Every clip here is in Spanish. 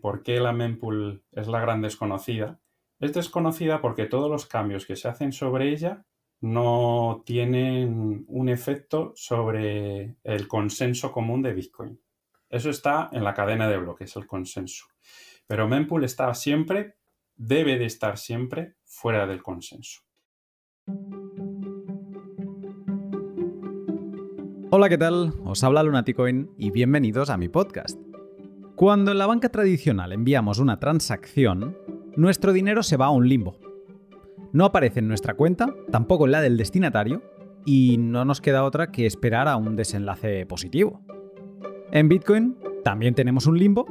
¿Por qué la mempool es la gran desconocida? Es desconocida porque todos los cambios que se hacen sobre ella no tienen un efecto sobre el consenso común de Bitcoin. Eso está en la cadena de bloques, el consenso. Pero mempool está siempre, debe de estar siempre fuera del consenso. Hola, ¿qué tal? Os habla Lunaticoin y bienvenidos a mi podcast. Cuando en la banca tradicional enviamos una transacción, nuestro dinero se va a un limbo. No aparece en nuestra cuenta, tampoco en la del destinatario, y no nos queda otra que esperar a un desenlace positivo. En Bitcoin también tenemos un limbo,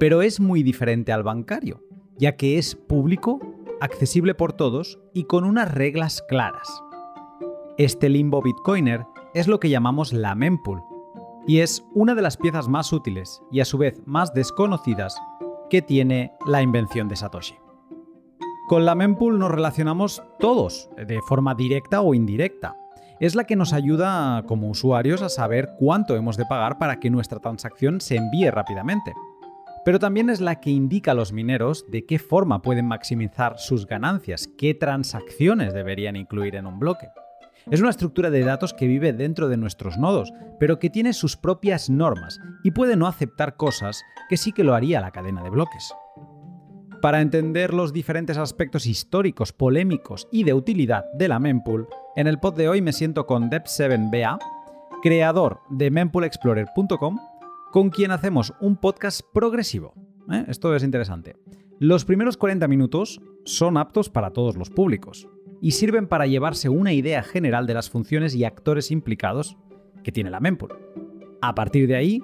pero es muy diferente al bancario, ya que es público, accesible por todos y con unas reglas claras. Este limbo bitcoiner es lo que llamamos la mempool, y es una de las piezas más útiles y a su vez más desconocidas que tiene la invención de Satoshi. Con la mempool nos relacionamos todos, de forma directa o indirecta. Es la que nos ayuda como usuarios a saber cuánto hemos de pagar para que nuestra transacción se envíe rápidamente. Pero también es la que indica a los mineros de qué forma pueden maximizar sus ganancias, qué transacciones deberían incluir en un bloque. Es una estructura de datos que vive dentro de nuestros nodos, pero que tiene sus propias normas y puede no aceptar cosas que sí que lo haría la cadena de bloques. Para entender los diferentes aspectos históricos, polémicos y de utilidad de la mempool, en el pod de hoy me siento con Deb7BA, creador de mempoolexplorer.com, con quien hacemos un podcast progresivo. ¿eh? Esto es interesante. Los primeros 40 minutos son aptos para todos los públicos y sirven para llevarse una idea general de las funciones y actores implicados que tiene la mempool. A partir de ahí,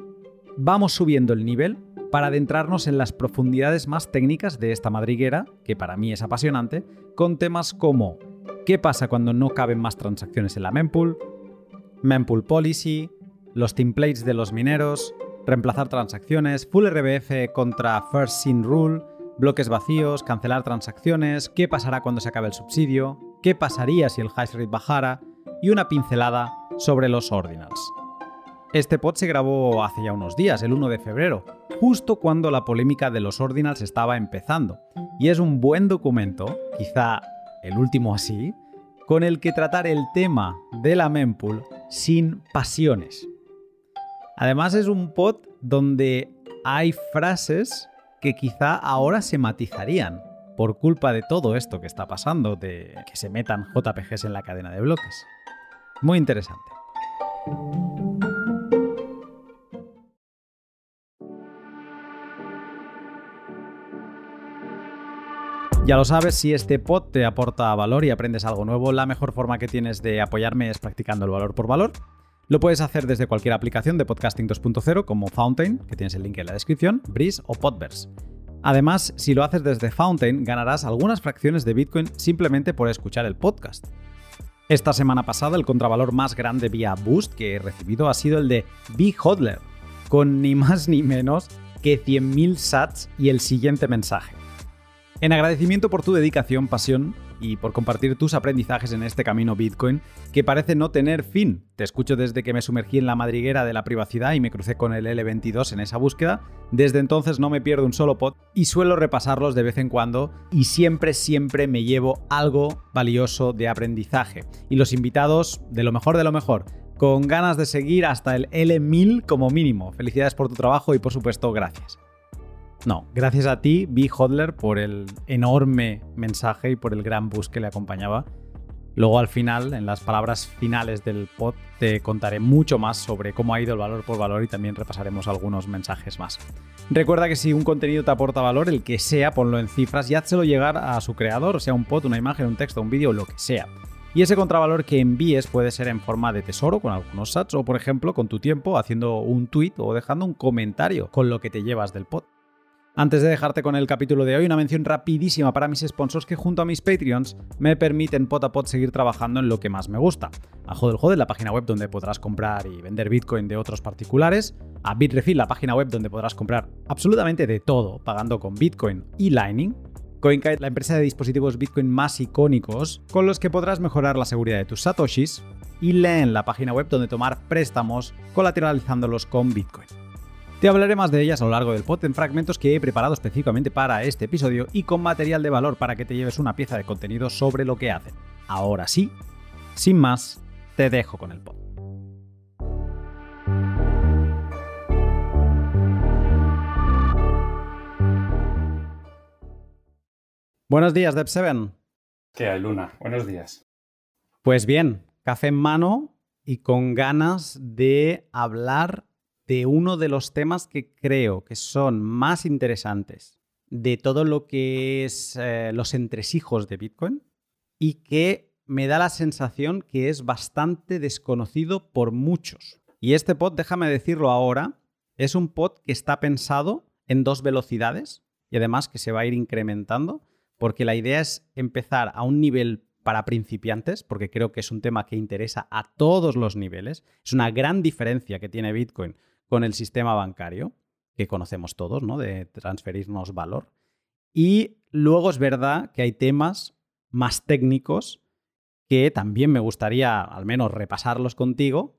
vamos subiendo el nivel para adentrarnos en las profundidades más técnicas de esta madriguera, que para mí es apasionante, con temas como qué pasa cuando no caben más transacciones en la mempool, mempool policy, los templates de los mineros, reemplazar transacciones, full RBF contra first sin rule, bloques vacíos, cancelar transacciones, qué pasará cuando se acabe el subsidio, qué pasaría si el hash rate bajara y una pincelada sobre los ordinals. Este pod se grabó hace ya unos días, el 1 de febrero, justo cuando la polémica de los ordinals estaba empezando, y es un buen documento, quizá el último así, con el que tratar el tema de la mempool sin pasiones. Además es un pod donde hay frases que quizá ahora se matizarían, por culpa de todo esto que está pasando, de que se metan JPGs en la cadena de bloques. Muy interesante. Ya lo sabes, si este pod te aporta valor y aprendes algo nuevo, la mejor forma que tienes de apoyarme es practicando el valor por valor. Lo puedes hacer desde cualquier aplicación de podcasting 2.0 como Fountain, que tienes el link en la descripción, Breeze o Podverse. Además, si lo haces desde Fountain, ganarás algunas fracciones de Bitcoin simplemente por escuchar el podcast. Esta semana pasada, el contravalor más grande vía Boost que he recibido ha sido el de B. Hodler, con ni más ni menos que 100.000 sats y el siguiente mensaje. En agradecimiento por tu dedicación, pasión y por compartir tus aprendizajes en este camino Bitcoin que parece no tener fin. Te escucho desde que me sumergí en la madriguera de la privacidad y me crucé con el L22 en esa búsqueda. Desde entonces no me pierdo un solo pod y suelo repasarlos de vez en cuando y siempre, siempre me llevo algo valioso de aprendizaje. Y los invitados, de lo mejor de lo mejor con ganas de seguir hasta el L1000 como mínimo. Felicidades por tu trabajo y por supuesto gracias. No, gracias a ti, B. Hodler, por el enorme mensaje y por el gran bus que le acompañaba. Luego al final, en las palabras finales del pod, te contaré mucho más sobre cómo ha ido el valor por valor y también repasaremos algunos mensajes más. Recuerda que si un contenido te aporta valor, el que sea, ponlo en cifras y házselo llegar a su creador, sea un pod, una imagen, un texto, un vídeo, lo que sea. Y ese contravalor que envíes puede ser en forma de tesoro con algunos sats o, por ejemplo, con tu tiempo haciendo un tweet o dejando un comentario con lo que te llevas del pod. Antes de dejarte con el capítulo de hoy, una mención rapidísima para mis sponsors que junto a mis Patreons me permiten pot a pot seguir trabajando en lo que más me gusta. A Hodel Hodel, la página web donde podrás comprar y vender Bitcoin de otros particulares. A Bitrefill, la página web donde podrás comprar absolutamente de todo, pagando con Bitcoin y Lightning. CoinKite, la empresa de dispositivos Bitcoin más icónicos, con los que podrás mejorar la seguridad de tus satoshis. Y Leen, la página web donde tomar préstamos colateralizándolos con Bitcoin. Te hablaré más de ellas a lo largo del pod en fragmentos que he preparado específicamente para este episodio y con material de valor para que te lleves una pieza de contenido sobre lo que hacen. Ahora sí, sin más, te dejo con el pod. Buenos días, Dev7. ¿Qué hay, Luna? Buenos días. Pues bien, café en mano y con ganas de hablar de uno de los temas que creo que son más interesantes de todo lo que es eh, los entresijos de Bitcoin y que me da la sensación que es bastante desconocido por muchos. Y este pod, déjame decirlo ahora, es un pod que está pensado en dos velocidades y además que se va a ir incrementando porque la idea es empezar a un nivel para principiantes, porque creo que es un tema que interesa a todos los niveles. Es una gran diferencia que tiene Bitcoin con el sistema bancario, que conocemos todos, ¿no? De transferirnos valor. Y luego es verdad que hay temas más técnicos que también me gustaría al menos repasarlos contigo,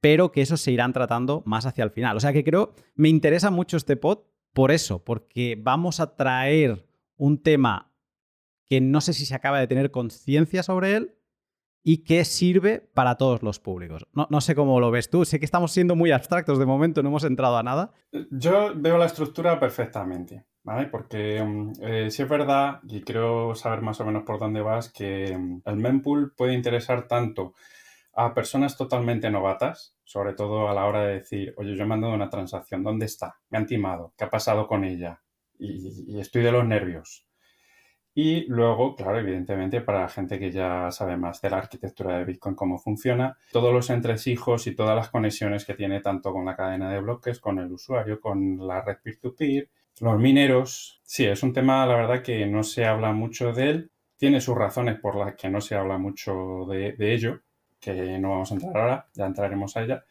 pero que esos se irán tratando más hacia el final. O sea que creo, me interesa mucho este pod por eso, porque vamos a traer un tema que no sé si se acaba de tener conciencia sobre él, y que sirve para todos los públicos. No, sé cómo lo ves tú, sé que estamos siendo muy abstractos de momento, no hemos entrado a nada. Yo veo la estructura perfectamente, ¿vale? Porque mm, eh, si es verdad, y creo saber más o menos por dónde vas, que mm, el mempool puede interesar tanto a personas totalmente novatas, sobre todo a la hora de decir, oye, yo he mandado una transacción, ¿dónde está? Me han timado, ¿qué ha pasado con ella? y estoy de los nervios. Y luego, claro, evidentemente, para la gente que ya sabe más de la arquitectura de Bitcoin, cómo funciona, todos los entresijos y todas las conexiones que tiene tanto con la cadena de bloques, con el usuario, con la red peer-to-peer, los mineros. Sí, es un tema, la verdad, que no se habla mucho de él. Tiene sus razones por las que no se habla mucho de, ello, que no vamos a entrar ahora, ya entraremos a ella.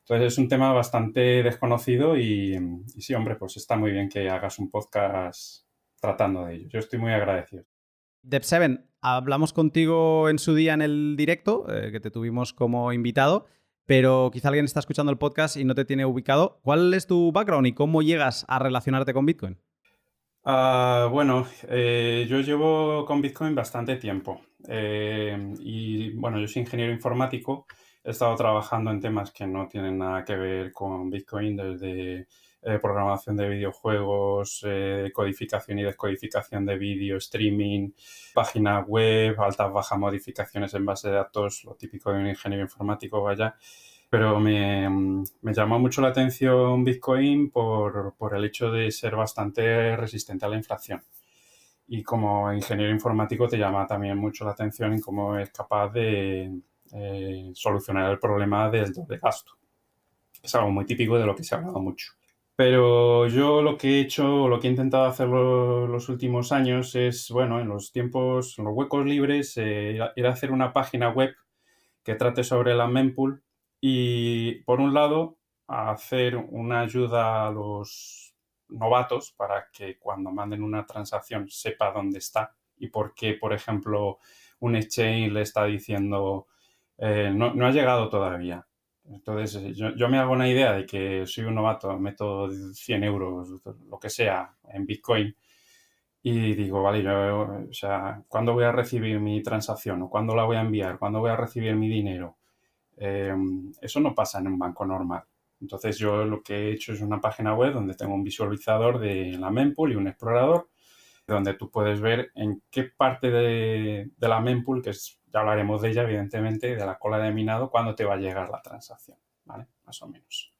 Entonces es un tema bastante desconocido y, y sí, hombre, pues está muy bien que hagas un podcast tratando de ello. Yo estoy muy agradecido. Dev7, hablamos contigo en su día en el directo, eh, que te tuvimos como invitado, pero quizá alguien está escuchando el podcast y no te tiene ubicado. ¿Cuál es tu background y cómo llegas a relacionarte con Bitcoin? Ah, bueno, eh, yo llevo con Bitcoin bastante tiempo eh, y bueno, yo soy ingeniero informático, he estado trabajando en temas que no tienen nada que ver con Bitcoin desde eh, programación de videojuegos, eh, codificación y descodificación de vídeo, streaming, página web, altas, bajas modificaciones en base de datos, lo típico de un ingeniero informático, vaya. Pero me, me llamó mucho la atención Bitcoin por, el hecho de ser bastante resistente a la inflación y como ingeniero informático te llama también mucho la atención en cómo es capaz de eh, solucionar el problema del doble gasto. Es algo muy típico de lo que se ha hablado mucho. Pero yo lo que he hecho, lo que he intentado hacer los últimos años es, bueno, en los tiempos, en los huecos libres, eh, ir a hacer una página web que trate sobre la mempool y, por un lado, hacer una ayuda a los novatos para que cuando manden una transacción sepa dónde está y por qué, por ejemplo, un exchange le está diciendo eh, no, no ha llegado todavía entonces, eh, yo, me hago una idea de que soy un novato, meto 100 euros, lo que sea, en Bitcoin y digo, vale, yo, o sea, ¿cuándo voy a recibir mi transacción? ¿O cuándo la voy a enviar? ¿Cuándo voy a recibir mi dinero? Em, eso no pasa en un banco normal. Entonces, yo lo que he hecho es una página web donde tengo un visualizador de la mempool y un explorador donde tú puedes ver en qué parte de, de la mempool, que es ya hablaremos de ella, evidentemente, de la cola de minado, cuándo te va a llegar la transacción, ¿vale? Más o menos.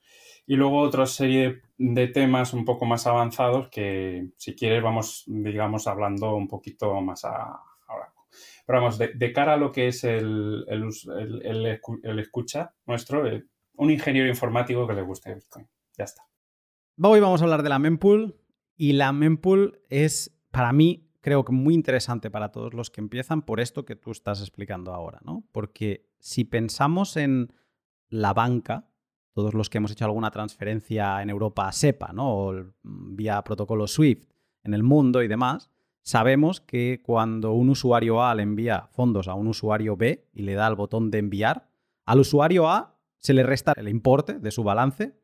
Y luego otra serie de temas un poco más avanzados que, si quieres, vamos, digamos, hablando un poquito más a, ahora. Pero vamos, de, cara a lo que es el, el, escucha nuestro, eh, un ingeniero informático que le guste Bitcoin. Ya está. Hoy vamos a hablar de la mempool y la mempool es, para mí, creo que muy interesante para todos los que empiezan por esto que tú estás explicando ahora, ¿no? Porque si pensamos en la banca, todos los que hemos hecho alguna transferencia en Europa SEPA, ¿no? O vía protocolo SWIFT en el mundo y demás, sabemos que cuando un usuario A le envía fondos a un usuario B y le da el botón de enviar, al usuario A se le resta el importe de su balance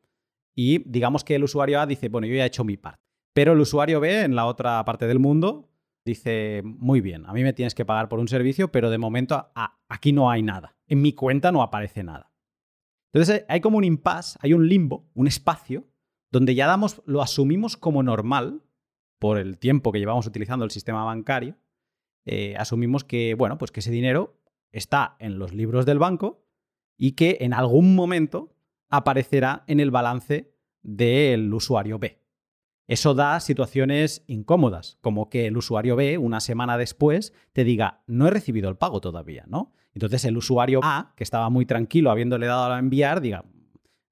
y digamos que el usuario A dice, bueno, yo ya he hecho mi parte. Pero el usuario B en la otra parte del mundo dice, muy bien, a mí me tienes que pagar por un servicio, pero de momento aquí no hay nada. En mi cuenta no aparece nada. Entonces hay como un impasse, hay un limbo, un espacio, donde ya damos, lo asumimos como normal por el tiempo que llevamos utilizando el sistema bancario. Eh, asumimos que, bueno, pues que ese dinero está en los libros del banco y que en algún momento aparecerá en el balance del usuario B. Eso da situaciones incómodas, como que el usuario B, una semana después, te diga, no he recibido el pago todavía, ¿no? Entonces el usuario A, que estaba muy tranquilo habiéndole dado a enviar, diga,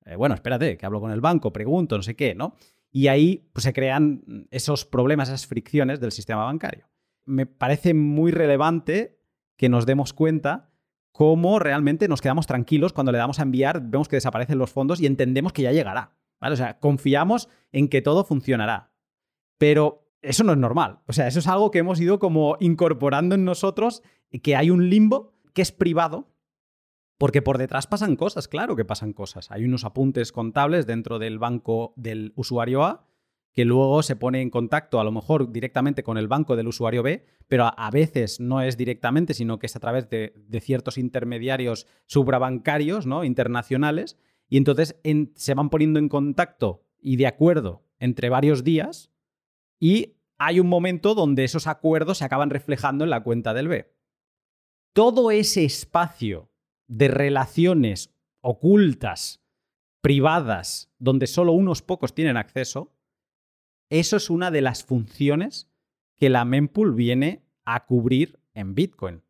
eh, bueno, espérate, que hablo con el banco, pregunto, no sé qué, ¿no? Y ahí pues, se crean esos problemas, esas fricciones del sistema bancario. Me parece muy relevante que nos demos cuenta cómo realmente nos quedamos tranquilos cuando le damos a enviar, vemos que desaparecen los fondos y entendemos que ya llegará. O sea, confiamos en que todo funcionará. Pero eso no es normal. O sea, eso es algo que hemos ido como incorporando en nosotros, que hay un limbo que es privado, porque por detrás pasan cosas, claro que pasan cosas. Hay unos apuntes contables dentro del banco del usuario A que luego se pone en contacto a lo mejor directamente con el banco del usuario B, pero a, veces no es directamente, sino que es a través de, ciertos intermediarios suprabancarios, ¿no? internacionales, y entonces se van poniendo en contacto y de acuerdo entre varios días y hay un momento donde esos acuerdos se acaban reflejando en la cuenta del B. Todo ese espacio de relaciones ocultas, privadas, donde solo unos pocos tienen acceso, eso es una de las funciones que la mempool viene a cubrir en Bitcoin.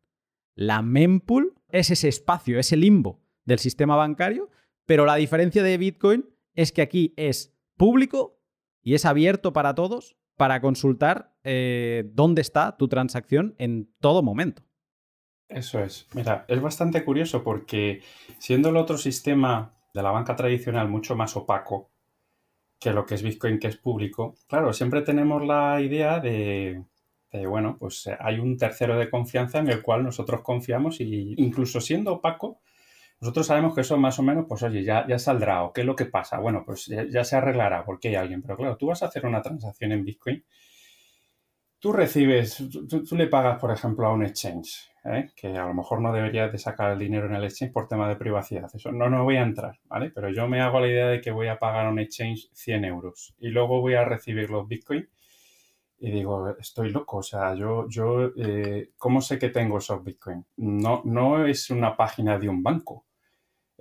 La mempool es ese espacio, ese limbo del sistema bancario pero la diferencia de Bitcoin es que aquí es público y es abierto para todos para consultar eh, dónde está tu transacción en todo momento. Eso es. Mira, es bastante curioso porque siendo el otro sistema de la banca tradicional mucho más opaco que lo que es Bitcoin, que es público, claro, siempre tenemos la idea de, de bueno, pues eh, hay un tercero de confianza en el cual nosotros confiamos y incluso siendo opaco, nosotros sabemos que eso más o menos, pues oye, ya, saldrá o qué es lo que pasa. Bueno, pues ya, se arreglará porque hay alguien. Pero claro, tú vas a hacer una transacción en Bitcoin, tú recibes, tú, le pagas, por ejemplo, a un exchange, ¿eh? que a lo mejor no deberías de sacar el dinero en el exchange por tema de privacidad. Eso no, no voy a entrar, ¿vale? Pero yo me hago la idea de que voy a pagar a un exchange 100 euros y luego voy a recibir los Bitcoin y digo, estoy loco, o sea, yo, yo eh, ¿cómo sé que tengo esos Bitcoin? No, no es una página de un banco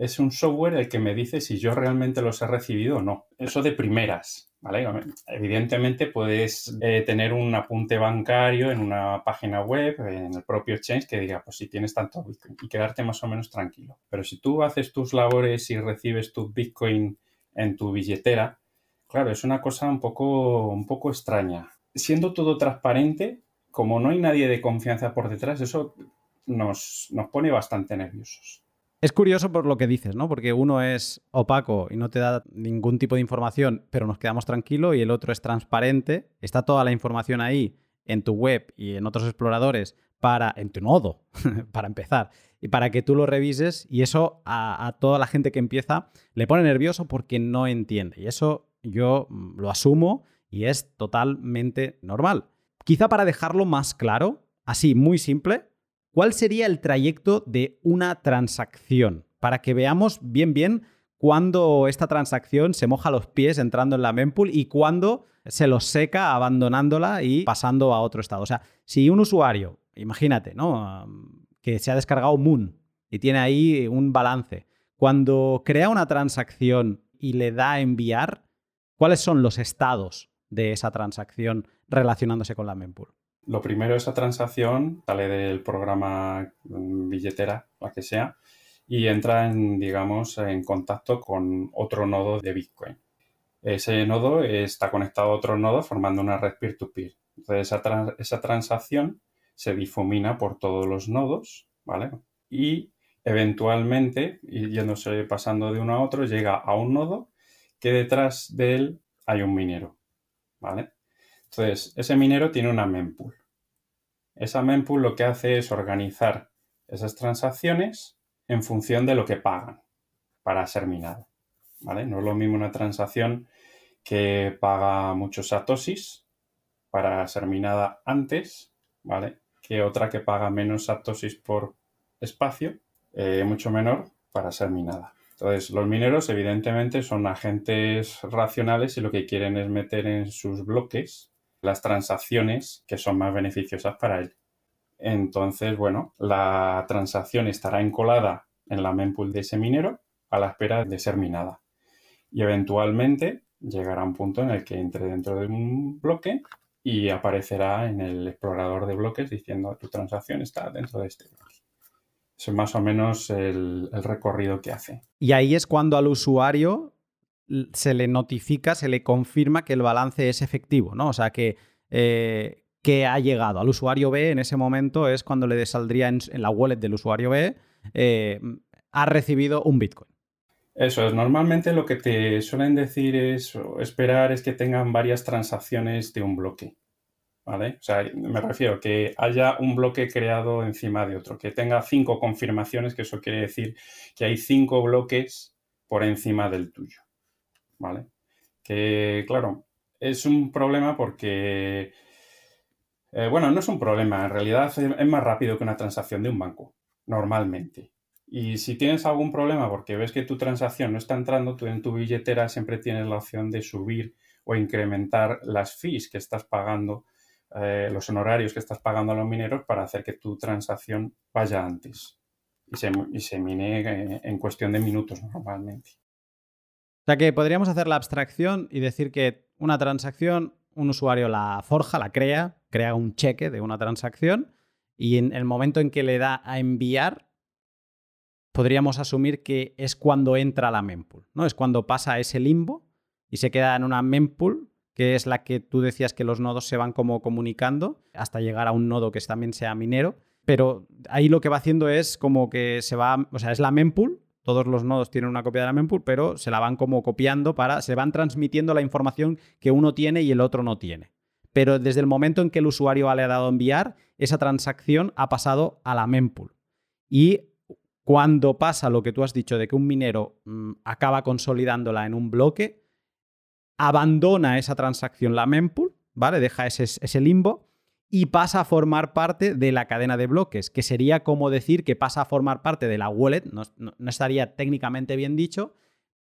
es un software el que me dice si yo realmente los he recibido o no. Eso de primeras. Evidentemente puedes eh, tener un apunte bancario en una página web, en el propio exchange, que diga, pues si tienes tanto Bitcoin y quedarte más o menos tranquilo. Pero si tú haces tus labores y recibes tu Bitcoin en tu billetera, claro, es una cosa un poco, un poco extraña. Siendo todo transparente, como no hay nadie de confianza por detrás, eso nos, nos pone bastante nerviosos. Es curioso por lo que dices, ¿no? Porque uno es opaco y no te da ningún tipo de información, pero nos quedamos tranquilos, y el otro es transparente. Está toda la información ahí en tu web y en otros exploradores para, en tu nodo, para empezar, y para que tú lo revises. Y eso a, a, toda la gente que empieza le pone nervioso porque no entiende. Y eso yo mm, lo asumo y es totalmente normal. Quizá para dejarlo más claro, así muy simple, ¿Cuál sería el trayecto de una transacción? Para que veamos bien, bien cuándo esta transacción se moja los pies entrando en la mempool y cuándo se los seca abandonándola y pasando a otro estado. O sea, si un usuario, imagínate, ¿no? Que se ha descargado Moon y tiene ahí un balance. Cuando crea una transacción y le da a enviar, ¿cuáles son los estados de esa transacción relacionándose con la mempool? Lo primero, esa transacción sale del programa mm, billetera, la que sea, y entra en, digamos, en contacto con otro nodo de Bitcoin. Ese nodo está conectado a otro nodo formando una red peer-to-peer. Entonces, esa, esa transacción se difumina por todos los nodos, ¿vale? Y eventualmente, yéndose pasando de uno a otro, llega a un nodo que detrás de él hay un minero, ¿vale? Entonces, ese minero tiene una mempool. Esa mempool lo que hace es organizar esas transacciones en función de lo que pagan para ser minado. ¿vale? No es lo mismo una transacción que paga muchos satoshis para ser minada antes, ¿vale? Que otra que paga menos satoshis por espacio, eh, mucho menor para ser minada. Entonces, los mineros evidentemente son agentes racionales y lo que quieren es meter en sus bloques las transacciones que son más beneficiosas para él. Entonces, bueno, la transacción estará encolada en la mempool de ese minero a la espera de ser minada. Y eventualmente llegará un punto en el que entre dentro de un bloque y aparecerá en el explorador de bloques diciendo tu transacción está dentro de este bloque. Es más o menos el, recorrido que hace. Y ahí es cuando al usuario se le notifica, se le confirma que el balance es efectivo, ¿no? O sea, que, eh, que ha llegado. Al usuario B en ese momento es cuando le saldría en, la wallet del usuario B, eh, ha recibido un Bitcoin. Eso es, normalmente lo que te suelen decir es esperar es que tengan varias transacciones de un bloque. ¿Vale? O sea, me refiero que haya un bloque creado encima de otro, que tenga cinco confirmaciones, que eso quiere decir que hay cinco bloques por encima del tuyo. ¿Vale? Que, claro, es un problema porque, eh, bueno, no es un problema, en realidad es más rápido que una transacción de un banco, normalmente. Y si tienes algún problema porque ves que tu transacción no está entrando, tú en tu billetera siempre tienes la opción de subir o incrementar las fees que estás pagando, eh, los honorarios que estás pagando a los mineros para hacer que tu transacción vaya antes y se, y se mine en cuestión de minutos normalmente. O sea que podríamos hacer la abstracción y decir que una transacción, un usuario la forja, la crea, crea un cheque de una transacción y en el momento en que le da a enviar, podríamos asumir que es cuando entra la mempool, ¿no? Es cuando pasa ese limbo y se queda en una mempool, que es la que tú decías que los nodos se van como comunicando hasta llegar a un nodo que también sea minero. Pero ahí lo que va haciendo es como que se va, o sea, es la mempool, todos los nodos tienen una copia de la mempool, pero se la van como copiando para, se van transmitiendo la información que uno tiene y el otro no tiene. Pero desde el momento en que el usuario le ha dado enviar, esa transacción ha pasado a la mempool. Y cuando pasa lo que tú has dicho de que un minero mm, acaba consolidándola en un bloque, abandona esa transacción la mempool, ¿vale? Deja ese, limbo y pasa a formar parte de la cadena de bloques, que sería como decir que pasa a formar parte de la wallet, no, estaría técnicamente bien dicho,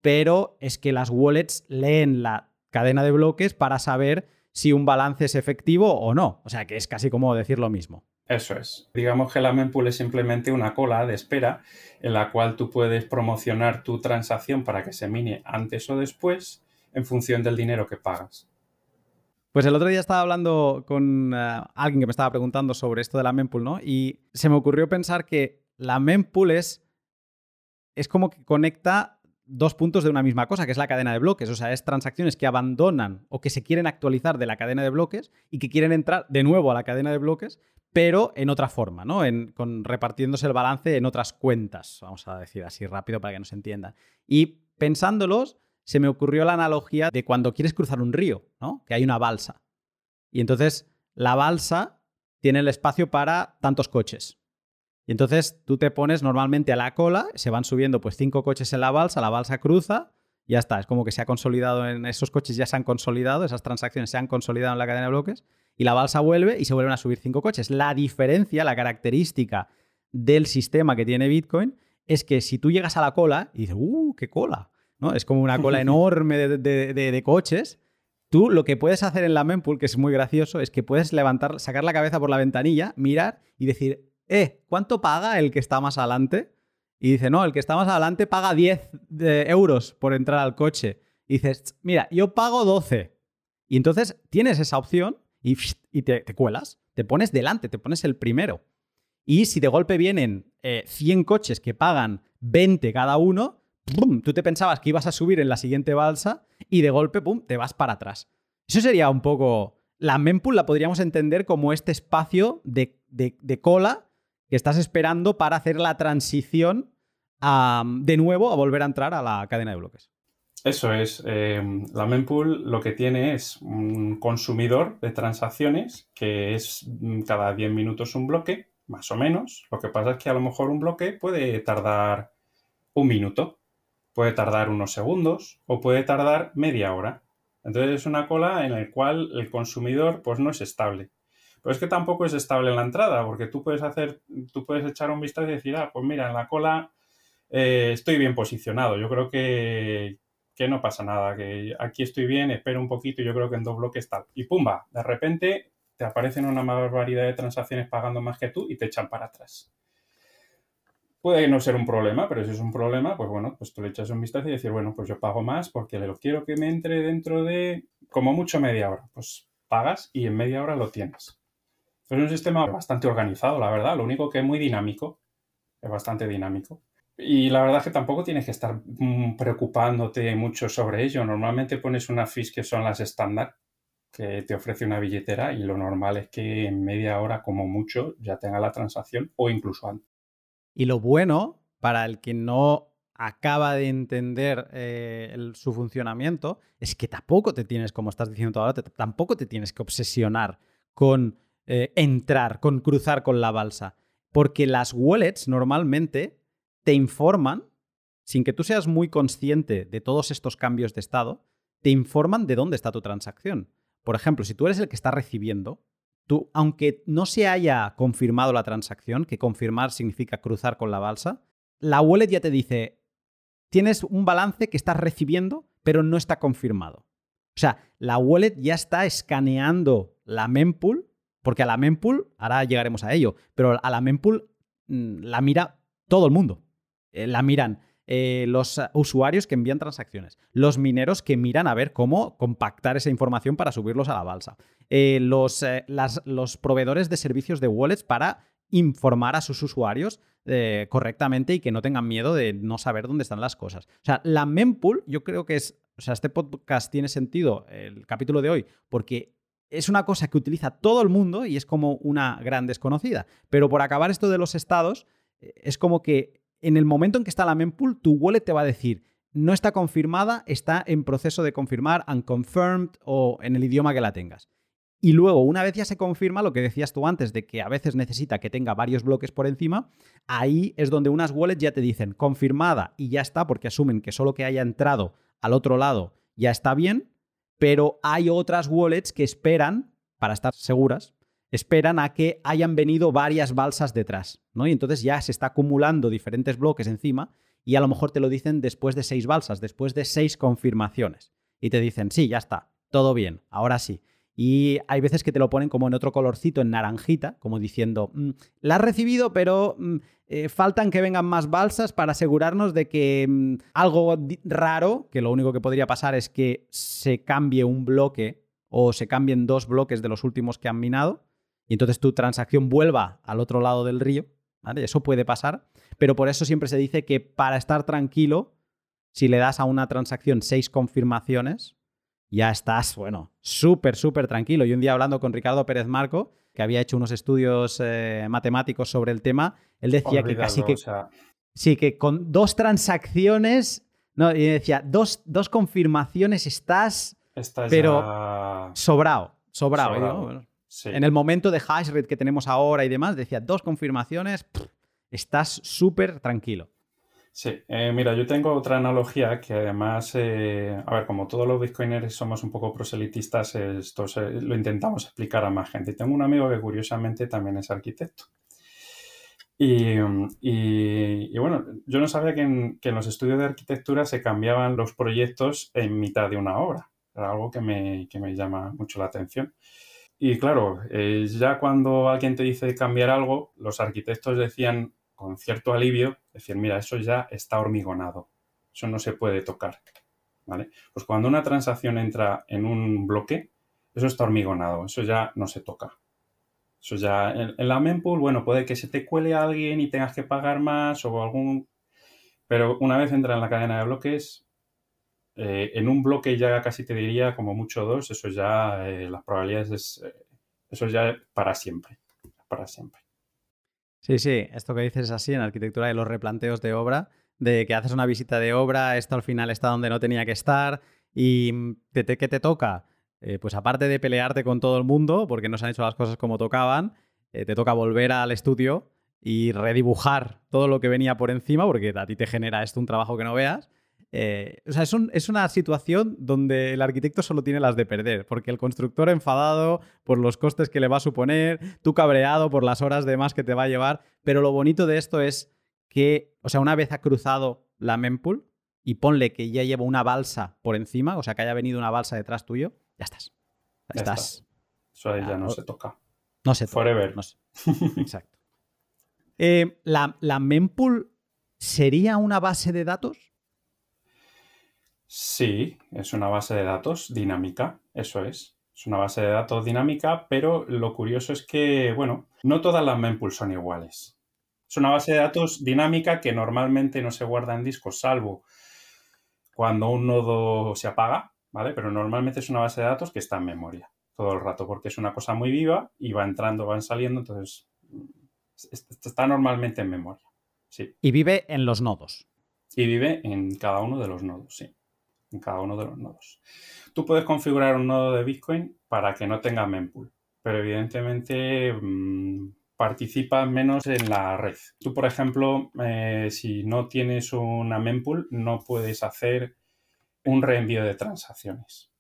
pero es que las wallets leen la cadena de bloques para saber si un balance es efectivo o no. O sea que es casi como decir lo mismo. Eso es. Digamos que la mempool es simplemente una cola de espera en la cual tú puedes promocionar tu transacción para que se mine antes o después en función del dinero que pagas. Pues el otro día estaba hablando con eh, alguien que me estaba preguntando sobre esto de la mempool, ¿no? Y se me ocurrió pensar que la mempool es, es como que conecta dos puntos de una misma cosa, que es la cadena de bloques. O sea, es transacciones que abandonan o que se quieren actualizar de la cadena de bloques y que quieren entrar de nuevo a la cadena de bloques, pero en otra forma, ¿no? En, con, repartiéndose el balance en otras cuentas, vamos a decir así rápido para que nos entienda. Y pensándolos, se me ocurrió la analogía de cuando quieres cruzar un río, ¿no? Que hay una balsa. Y entonces la balsa tiene el espacio para tantos coches. Y entonces tú te pones normalmente a la cola, se van subiendo pues cinco coches en la balsa, la balsa cruza, ya está, es como que se ha consolidado en esos coches ya se han consolidado, esas transacciones se han consolidado en la cadena de bloques y la balsa vuelve y se vuelven a subir cinco coches. La diferencia, la característica del sistema que tiene Bitcoin es que si tú llegas a la cola y dices, ¡uh, qué cola! ¿No? Es como una cola enorme de, coches. Tú lo que puedes hacer en la mempool, que es muy gracioso, es que puedes levantar, sacar la cabeza por la ventanilla, mirar y decir, eh, ¿cuánto paga el que está más adelante? Y dice, no, el que está más adelante paga 10 euros por entrar al coche. Y dices, mira, yo pago 12. Y entonces tienes esa opción y, te, cuelas, te pones delante, te pones el primero. Y si de golpe vienen 100 eh, coches que pagan 20 cada uno, tú te pensabas que ibas a subir en la siguiente balsa y de golpe ¡pum! te vas para atrás. Eso sería un poco... La mempool la podríamos entender como este espacio de, cola que estás esperando para hacer la transición de nuevo a volver a entrar a la cadena de bloques. Eso es. Em, la mempool lo que tiene es un consumidor de transacciones que es mm, cada 10 minutos un bloque, más o menos. Lo que pasa es que a lo mejor un bloque puede tardar un minuto. Puede tardar unos segundos o puede tardar media hora. Entonces es una cola en la cual el consumidor pues no es estable. Pero es que tampoco es estable en la entrada, porque tú puedes hacer, tú puedes echar un vistazo y decir, ah, pues mira, en la cola eh, estoy bien posicionado. Yo creo que, que no pasa nada, que aquí estoy bien, espero un poquito yo creo que en dos bloques tal. Y pumba, de repente te aparecen una barbaridad de transacciones pagando más que tú y te echan para atrás. Puede no ser un problema, pero si es un problema, pues bueno, pues tú le echas un vistazo y decir, bueno, pues yo pago más porque lo quiero que me entre dentro de como mucho media hora. Pues pagas y en media hora lo tienes. Es un sistema bastante organizado, la verdad. Lo único que es muy dinámico. Es bastante dinámico. Y la verdad es que tampoco tienes que estar mm, preocupándote mucho sobre ello. Normalmente pones unas fees que son las estándar, que te ofrece una billetera y lo normal es que en media hora como mucho ya tenga la transacción o incluso antes. Y lo bueno, para el que no acaba de entender eh, su funcionamiento, es que tampoco te tienes, como estás diciendo ahora, tampoco te tienes que obsesionar con eh, entrar, con cruzar con la balsa. Porque las wallets normalmente te informan, sin que tú seas muy consciente de todos estos cambios de estado, te informan de dónde está tu transacción. Por ejemplo, si tú eres el que está recibiendo, tú, aunque no se haya confirmado la transacción, que confirmar significa cruzar con la balsa, la wallet ya te dice, tienes un balance que estás recibiendo, pero no está confirmado. O sea, la wallet ya está escaneando la mempool, porque a la mempool, ahora llegaremos a ello, pero a la mempool mm, la mira todo el mundo. Eh, la miran eh, los usuarios que envían transacciones, los mineros que miran a ver cómo compactar esa información para subirlos a la balsa, eh, los, los, proveedores de servicios de wallets para informar a sus usuarios correctamente y que no tengan miedo de no saber dónde están las cosas. O sea, la mempool yo creo que es, o sea, este podcast tiene sentido, el capítulo de hoy, porque es una cosa que utiliza todo el mundo y es como una gran desconocida. Pero por acabar esto de los estados, es como que en el momento en que está la mempool, tu wallet te va a decir, no está confirmada, está en proceso de confirmar, unconfirmed o en el idioma que la tengas. Y luego, una vez ya se confirma lo que decías tú antes, de que a veces necesita que tenga varios bloques por encima, ahí es donde unas wallets ya te dicen confirmada y ya está, porque asumen que solo que haya entrado al otro lado ya está bien, pero hay otras wallets que esperan, para estar seguras, esperan a que hayan venido varias balsas detrás, ¿no? Y entonces ya se está acumulando diferentes bloques encima y a lo mejor te lo dicen después de seis balsas, después de seis confirmaciones. Y te dicen, sí, ya está, todo bien, ahora sí. Y hay veces que te lo ponen como en otro colorcito, en naranjita, como diciendo, mm, la has recibido, pero mm, eh, faltan que vengan más balsas para asegurarnos de que mm, algo raro, que lo único que podría pasar es que se cambie un bloque o se cambien dos bloques de los últimos que han minado, y entonces tu transacción vuelva al otro lado del río. ¿vale? Eso puede pasar, pero por eso siempre se dice que para estar tranquilo, si le das a una transacción seis confirmaciones, ya estás, bueno, súper, súper tranquilo. Y un día hablando con Ricardo Pérez Marco, que había hecho unos estudios eh, matemáticos sobre el tema, él decía que casi que... Sí, que con dos transacciones, no, y decía, dos, dos confirmaciones estás, pero sobrado, sobrado. En el momento de hash rate que tenemos ahora y demás, decía dos confirmaciones, estás súper tranquilo. Sí, eh, mira, yo tengo otra analogía que además, eh, a ver, como todos los bitcoiners somos un poco proselitistas, esto lo intentamos explicar a más gente. Tengo un amigo que curiosamente también es arquitecto. Y, bueno, yo no sabía que en, los estudios de arquitectura se cambiaban los proyectos en mitad de una obra. Era algo que me, que me llama mucho la atención. Y claro, eh, ya cuando alguien te dice cambiar algo, los arquitectos decían con cierto alivio, decir, mira, eso ya está hormigonado, eso no se puede tocar. ¿Vale? Pues cuando una transacción entra en un bloque, eso está hormigonado, eso ya no se toca. Eso ya, en, la mempool, bueno, puede que se te cuele alguien y tengas que pagar más o algún... Pero una vez entra en la cadena de bloques, eh, en un bloque ya casi te diría como mucho dos, eso ya, eh, las probabilidades es, eh, eso ya para siempre, para siempre. Sí, sí, esto que dices es así en arquitectura de los replanteos de obra, de que haces una visita de obra, esto al final está donde no tenía que estar y mm, ¿qué te, toca? pues aparte de pelearte con todo el mundo, porque no se han hecho las cosas como tocaban, te toca volver al estudio y redibujar todo lo que venía por encima, porque a ti te genera esto un trabajo que no veas eh, o sea, es, una situación donde el arquitecto solo tiene las de perder, porque el constructor enfadado por los costes que le va a suponer, tú cabreado por las horas de más que te va a llevar, pero lo bonito de esto es que, o sea, una vez ha cruzado la mempool y ponle que ya lleva una balsa por encima, o sea, que haya venido una balsa detrás tuyo, ya estás. Ya estás. Eso ahí ya no, se toca. No se toca. Forever. Exacto. Eh, ¿la, ¿La mempool sería una base de datos? Sí, es una base de datos dinámica, eso es. Es una base de datos dinámica, pero lo curioso es que, bueno, no todas las mempools son iguales. Es una base de datos dinámica que normalmente no se guarda en discos, salvo cuando un nodo se apaga, ¿vale? Pero normalmente es una base de datos que está en memoria todo el rato, porque es una cosa muy viva y va entrando, van saliendo, entonces está normalmente en memoria. Sí. Y vive en los nodos. Y vive en cada uno de los nodos, sí en cada uno de los nodos. Tú puedes configurar un nodo de Bitcoin para que no tenga mempool, pero evidentemente mm, participa menos en la red. Tú, por ejemplo, eh, si no tienes una mempool, no puedes hacer un reenvío de transacciones.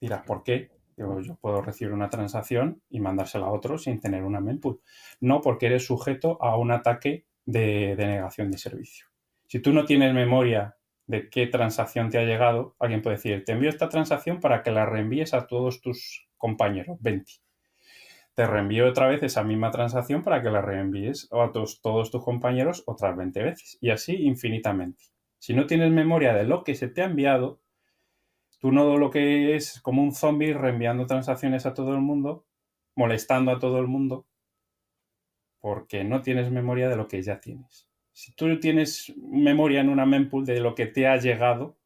Dirás, ¿por qué? Yo, yo, puedo recibir una transacción y mandársela a otro sin tener una mempool. No, porque eres sujeto a un ataque de denegación de servicio. Si tú no tienes memoria de qué transacción te ha llegado, alguien puede decir, te envío esta transacción para que la reenvíes a todos tus compañeros, 20. Te reenvío otra vez esa misma transacción para que la reenvíes a todos, tus compañeros otras 20 veces. Y así infinitamente. Si no tienes memoria de lo que se te ha enviado, tú no lo que es como un zombie reenviando transacciones a todo el mundo, molestando a todo el mundo, porque no tienes memoria de lo que ya tienes. Si tú tienes memoria en una mempool de lo que te ha llegado,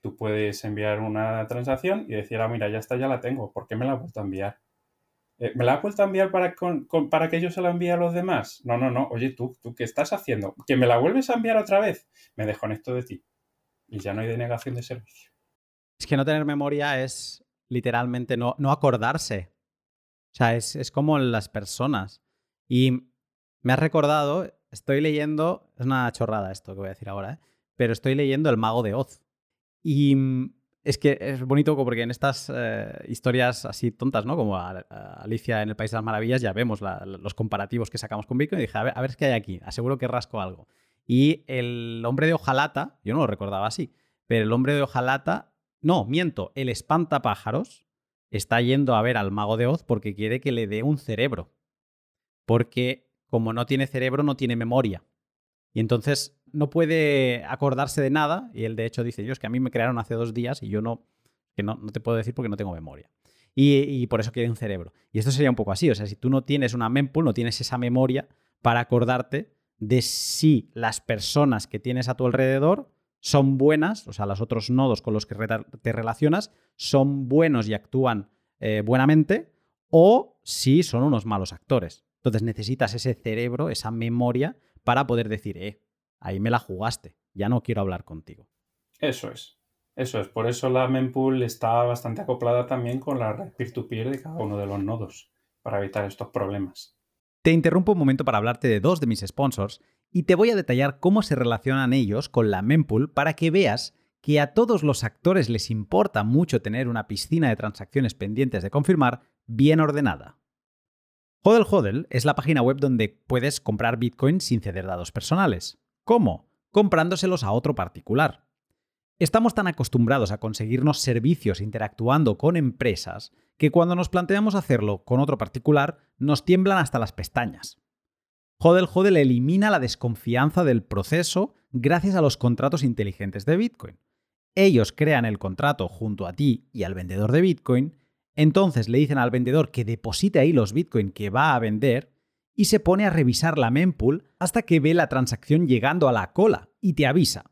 tú puedes enviar una transacción y decir, ah, mira, ya está, ya la tengo, ¿por qué me la ha vuelto a enviar? Eh, ¿Me la ha vuelto a enviar para, para que yo se la envíe a los demás? No, no, no. Oye, tú, ¿tú qué estás haciendo? ¿Que me la vuelves a enviar otra vez? Me desconecto de ti. Y ya no hay denegación de servicio. Es que no tener memoria es literalmente no, no acordarse. O sea, es, es como las personas. Y me has recordado Estoy leyendo, es una chorrada esto que voy a decir ahora, ¿eh? pero estoy leyendo El Mago de Oz. Y mm, es que es bonito porque en estas eh, historias así tontas, ¿no? Como Alicia en el País de las Maravillas, ya vemos los comparativos que sacamos con Bitcoin y dije, a ver, a ver qué hay aquí, aseguro que rasco algo. Y el hombre de hojalata, yo no lo recordaba así, pero el hombre de hojalata, no, miento, el espantapájaros está yendo a ver al mago de Oz porque quiere que le dé un cerebro. Porque como no tiene cerebro, no tiene memoria. Y entonces no puede acordarse de nada. Y él, de hecho, dice: Yo es que a mí me crearon hace dos días y yo no, que no, no te puedo decir porque no tengo memoria. Y, por eso quiere un cerebro. Y esto sería un poco así. O sea, si tú no tienes una mempool, no tienes esa memoria para acordarte de si las personas que tienes a tu alrededor son buenas, o sea, los otros nodos con los que te relacionas son buenos y actúan eh, buenamente, o si son unos malos actores. Entonces necesitas ese cerebro, esa memoria, para poder decir, eh, ahí me la jugaste, ya no quiero hablar contigo. Eso es. Eso es. Por eso la mempool está bastante acoplada también con la red peer-to-peer de cada uno de los nodos, para evitar estos problemas. Te interrumpo un momento para hablarte de dos de mis sponsors y te voy a detallar cómo se relacionan ellos con la mempool para que veas que a todos los actores les importa mucho tener una piscina de transacciones pendientes de confirmar bien ordenada. Hodel Hodel es la página web donde puedes comprar Bitcoin sin ceder datos personales. ¿Cómo? Comprándoselos a otro particular. Estamos tan acostumbrados a conseguirnos servicios interactuando con empresas que cuando nos planteamos hacerlo con otro particular nos tiemblan hasta las pestañas. Hodel Hodel elimina la desconfianza del proceso gracias a los contratos inteligentes de Bitcoin. Ellos crean el contrato junto a ti y al vendedor de Bitcoin entonces le dicen al vendedor que deposite ahí los Bitcoin que va a vender y se pone a revisar la mempool hasta que ve la transacción llegando a la cola y te avisa.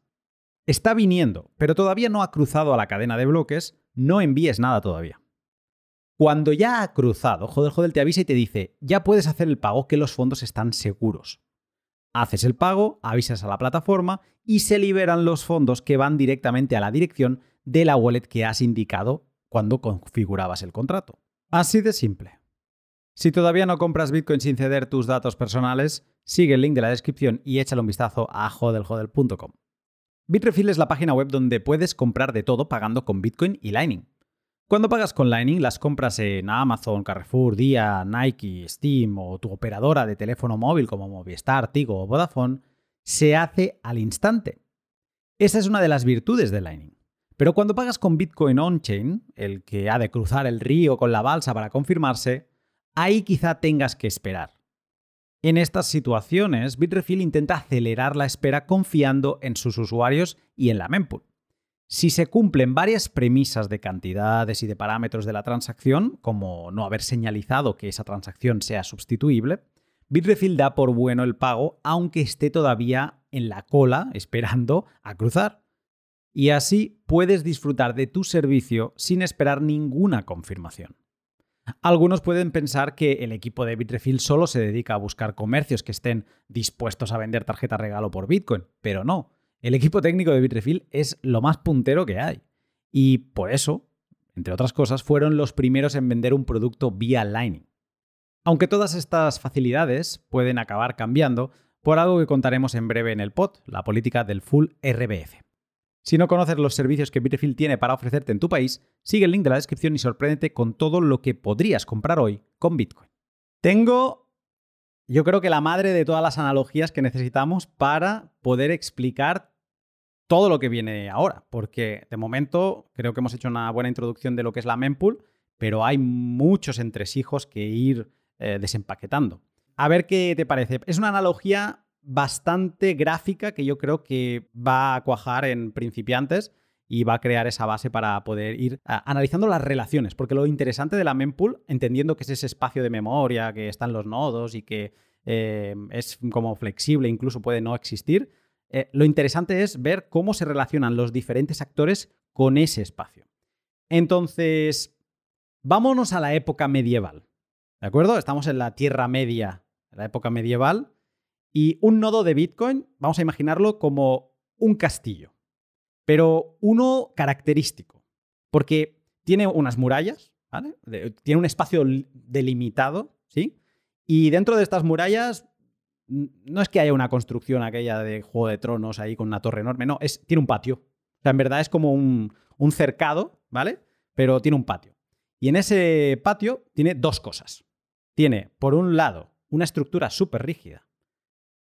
Está viniendo, pero todavía no ha cruzado a la cadena de bloques, no envíes nada todavía. Cuando ya ha cruzado, Joder Joder te avisa y te dice, ya puedes hacer el pago que los fondos están seguros. Haces el pago, avisas a la plataforma y se liberan los fondos que van directamente a la dirección de la wallet que has indicado cuando configurabas el contrato. Así de simple. Si todavía no compras Bitcoin sin ceder tus datos personales, sigue el link de la descripción y échale un vistazo a hodelhodel.com. Bitrefill es la página web donde puedes comprar de todo pagando con Bitcoin y Lightning. Cuando pagas con Lightning, las compras en Amazon, Carrefour, Dia, Nike, Steam o tu operadora de teléfono móvil como Movistar, Tigo o Vodafone, se hace al instante. Esa es una de las virtudes de Lightning. Pero cuando pagas con Bitcoin on-chain, el que ha de cruzar el río con la balsa para confirmarse, ahí quizá tengas que esperar. En estas situaciones, Bitrefill intenta acelerar la espera confiando en sus usuarios y en la mempool. Si se cumplen varias premisas de cantidades y de parámetros de la transacción, como no haber señalizado que esa transacción sea sustituible, Bitrefill da por bueno el pago aunque esté todavía en la cola esperando a cruzar. Y así puedes disfrutar de tu servicio sin esperar ninguna confirmación. Algunos pueden pensar que el equipo de Bitrefill solo se dedica a buscar comercios que estén dispuestos a vender tarjeta regalo por Bitcoin, pero no. El equipo técnico de Bitrefill es lo más puntero que hay. Y por eso, entre otras cosas, fueron los primeros en vender un producto vía Lightning. Aunque todas estas facilidades pueden acabar cambiando por algo que contaremos en breve en el pod, la política del full RBF. Si no conoces los servicios que Bitrefill tiene para ofrecerte en tu país, sigue el link de la descripción y sorpréndete con todo lo que podrías comprar hoy con Bitcoin. Tengo, yo creo que la madre de todas las analogías que necesitamos para poder explicar todo lo que viene ahora, porque de momento creo que hemos hecho una buena introducción de lo que es la mempool, pero hay muchos entresijos que ir eh, desempaquetando. A ver qué te parece. Es una analogía bastante gráfica que yo creo que va a cuajar en principiantes y va a crear esa base para poder ir analizando las relaciones, porque lo interesante de la mempool, entendiendo que es ese espacio de memoria, que están los nodos y que eh, es como flexible, incluso puede no existir, eh, lo interesante es ver cómo se relacionan los diferentes actores con ese espacio. Entonces, vámonos a la época medieval, ¿de acuerdo? Estamos en la Tierra Media, la época medieval, y un nodo de Bitcoin, vamos a imaginarlo como un castillo, pero uno característico, porque tiene unas murallas, tiene un espacio delimitado, ¿sí? Y dentro de estas murallas no es que haya una construcción aquella de Juego de Tronos ahí con una torre enorme, no, es, tiene un patio. O sea, en verdad es como un, un cercado, ¿vale? Pero tiene un patio. Y en ese patio tiene dos cosas. Tiene, por un lado, una estructura súper rígida,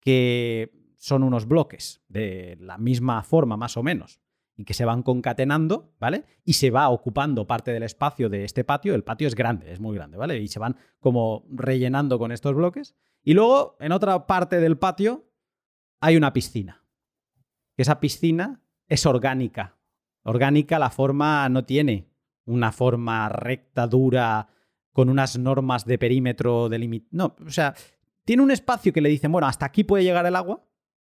que son unos bloques de la misma forma más o menos y que se van concatenando, ¿vale? Y se va ocupando parte del espacio de este patio. El patio es grande, es muy grande, ¿vale? Y se van como rellenando con estos bloques. Y luego, en otra parte del patio, hay una piscina. Esa piscina es orgánica. Orgánica, la forma no tiene una forma recta, dura, con unas normas de perímetro delimitadas. No, o sea, tiene un espacio que le dicen, bueno, hasta aquí puede llegar el agua,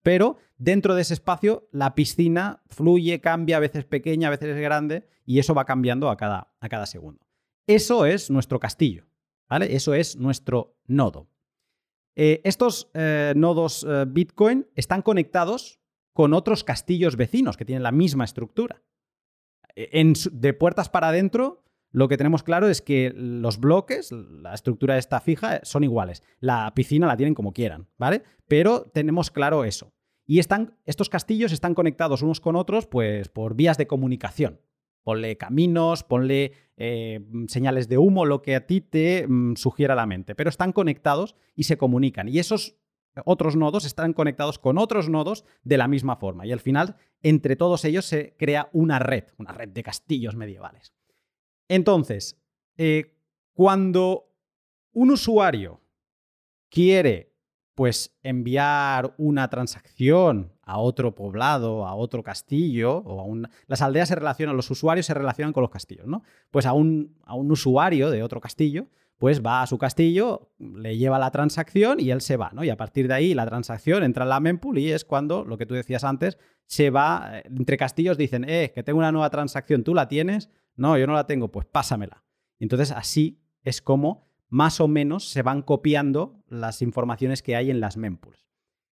pero dentro de ese espacio la piscina fluye, cambia, a veces pequeña, a veces grande, y eso va cambiando a cada, a cada segundo. Eso es nuestro castillo, ¿vale? Eso es nuestro nodo. Eh, estos eh, nodos eh, Bitcoin están conectados con otros castillos vecinos que tienen la misma estructura. En, de puertas para adentro lo que tenemos claro es que los bloques, la estructura está fija, son iguales. La piscina la tienen como quieran, ¿vale? Pero tenemos claro eso. Y están, estos castillos están conectados unos con otros pues, por vías de comunicación. Ponle caminos, ponle eh, señales de humo, lo que a ti te mm, sugiera la mente. Pero están conectados y se comunican. Y esos otros nodos están conectados con otros nodos de la misma forma. Y al final, entre todos ellos se crea una red, una red de castillos medievales. Entonces, eh, cuando un usuario quiere pues enviar una transacción a otro poblado, a otro castillo, o a un... Las aldeas se relacionan, los usuarios se relacionan con los castillos, ¿no? Pues a un, a un usuario de otro castillo, pues va a su castillo, le lleva la transacción y él se va, ¿no? Y a partir de ahí la transacción entra en la mempool y es cuando, lo que tú decías antes, se va, eh, entre castillos dicen, eh, que tengo una nueva transacción, tú la tienes, no, yo no la tengo, pues pásamela. Entonces así es como más o menos se van copiando las informaciones que hay en las mempools.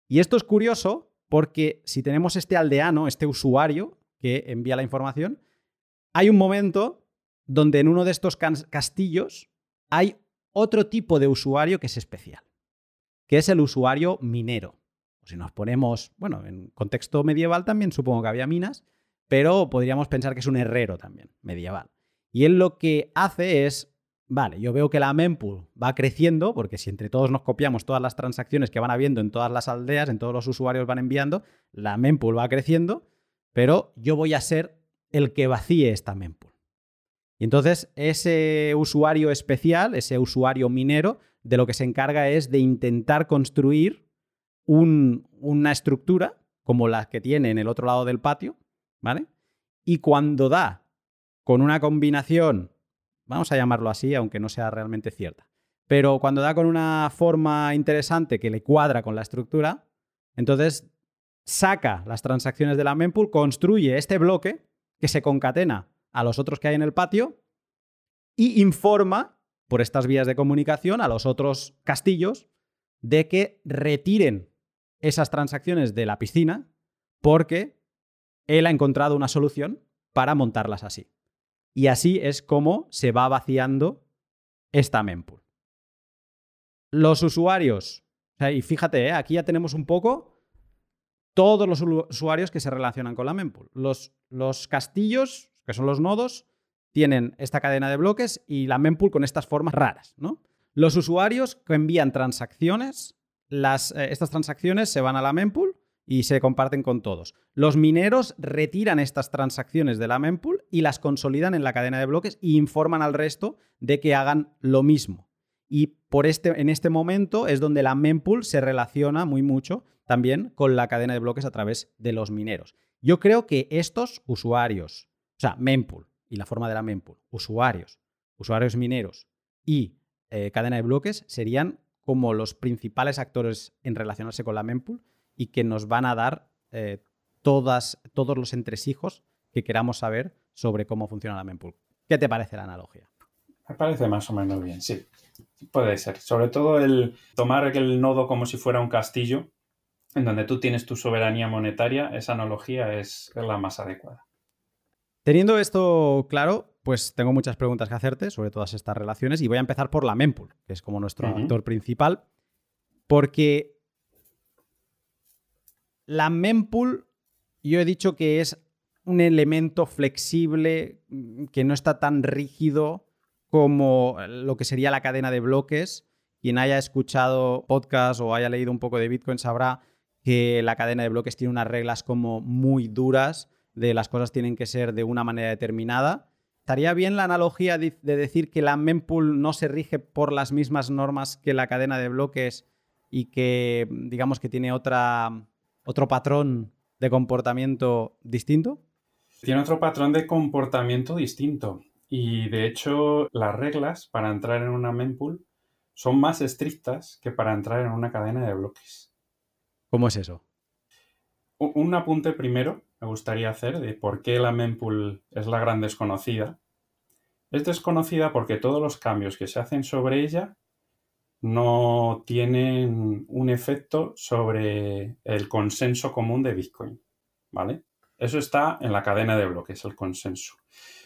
Y esto es curioso porque si tenemos este aldeano, este usuario que envía la información, hay un momento donde en uno de estos castillos hay otro tipo de usuario que es especial, que es el usuario minero si nos ponemos, bueno, en contexto medieval también supongo que había minas, pero podríamos pensar que es un herrero también, medieval. Y él lo que hace es, vale, yo veo que la mempool va creciendo, porque si entre todos nos copiamos todas las transacciones que van habiendo en todas las aldeas, en todos los usuarios van enviando, la mempool va creciendo, pero yo voy a ser el que vacíe esta mempool. Y entonces ese usuario especial, ese usuario minero, de lo que se encarga es de intentar construir una estructura como la que tiene en el otro lado del patio, ¿vale? Y cuando da con una combinación, vamos a llamarlo así, aunque no sea realmente cierta, pero cuando da con una forma interesante que le cuadra con la estructura, entonces saca las transacciones de la mempool, construye este bloque que se concatena a los otros que hay en el patio y informa por estas vías de comunicación a los otros castillos de que retiren esas transacciones de la piscina porque él ha encontrado una solución para montarlas así. Y así es como se va vaciando esta mempool. Los usuarios, y fíjate, ¿eh? aquí ya tenemos un poco todos los usuarios que se relacionan con la mempool. Los, los castillos, que son los nodos, tienen esta cadena de bloques y la mempool con estas formas raras. ¿no? Los usuarios envían transacciones, las, eh, estas transacciones se van a la mempool y se comparten con todos. Los mineros retiran estas transacciones de la mempool y las consolidan en la cadena de bloques e informan al resto de que hagan lo mismo. Y por este, en este momento es donde la mempool se relaciona muy mucho también con la cadena de bloques a través de los mineros. Yo creo que estos usuarios, o sea, mempool y la forma de la mempool, usuarios, usuarios mineros y eh, cadena de bloques serían como los principales actores en relacionarse con la mempool y que nos van a dar eh, todas, todos los entresijos que queramos saber sobre cómo funciona la mempool. ¿Qué te parece la analogía? Me parece más o menos bien, sí. Puede ser. Sobre todo el tomar el nodo como si fuera un castillo, en donde tú tienes tu soberanía monetaria, esa analogía es, la más adecuada. Teniendo esto claro, pues tengo muchas preguntas que hacerte sobre todas estas relaciones y voy a empezar por la mempool, que es como nuestro actor principal, porque la mempool, yo he dicho que es un elemento flexible mm, que no está tan rígido como lo que sería la cadena de bloques. Quien haya escuchado podcast o haya leído un poco de Bitcoin sabrá que la cadena de bloques tiene unas reglas como muy duras, de las cosas tienen que ser de una manera determinada. ¿Estaría bien la analogía de decir que la mempool no se rige por las mismas normas que la cadena de bloques y que digamos que tiene otra, otro patrón de comportamiento distinto? Tiene otro patrón de comportamiento distinto. Y de hecho, las reglas para entrar en una mempool son más estrictas que para entrar en una cadena de bloques. ¿Cómo es eso? Un apunte primero me gustaría hacer de por qué la mempool es la gran desconocida. Es desconocida porque todos los cambios que se hacen sobre ella no tienen un efecto sobre el consenso común de Bitcoin, ¿vale? Eso está en la cadena de bloques, el consenso.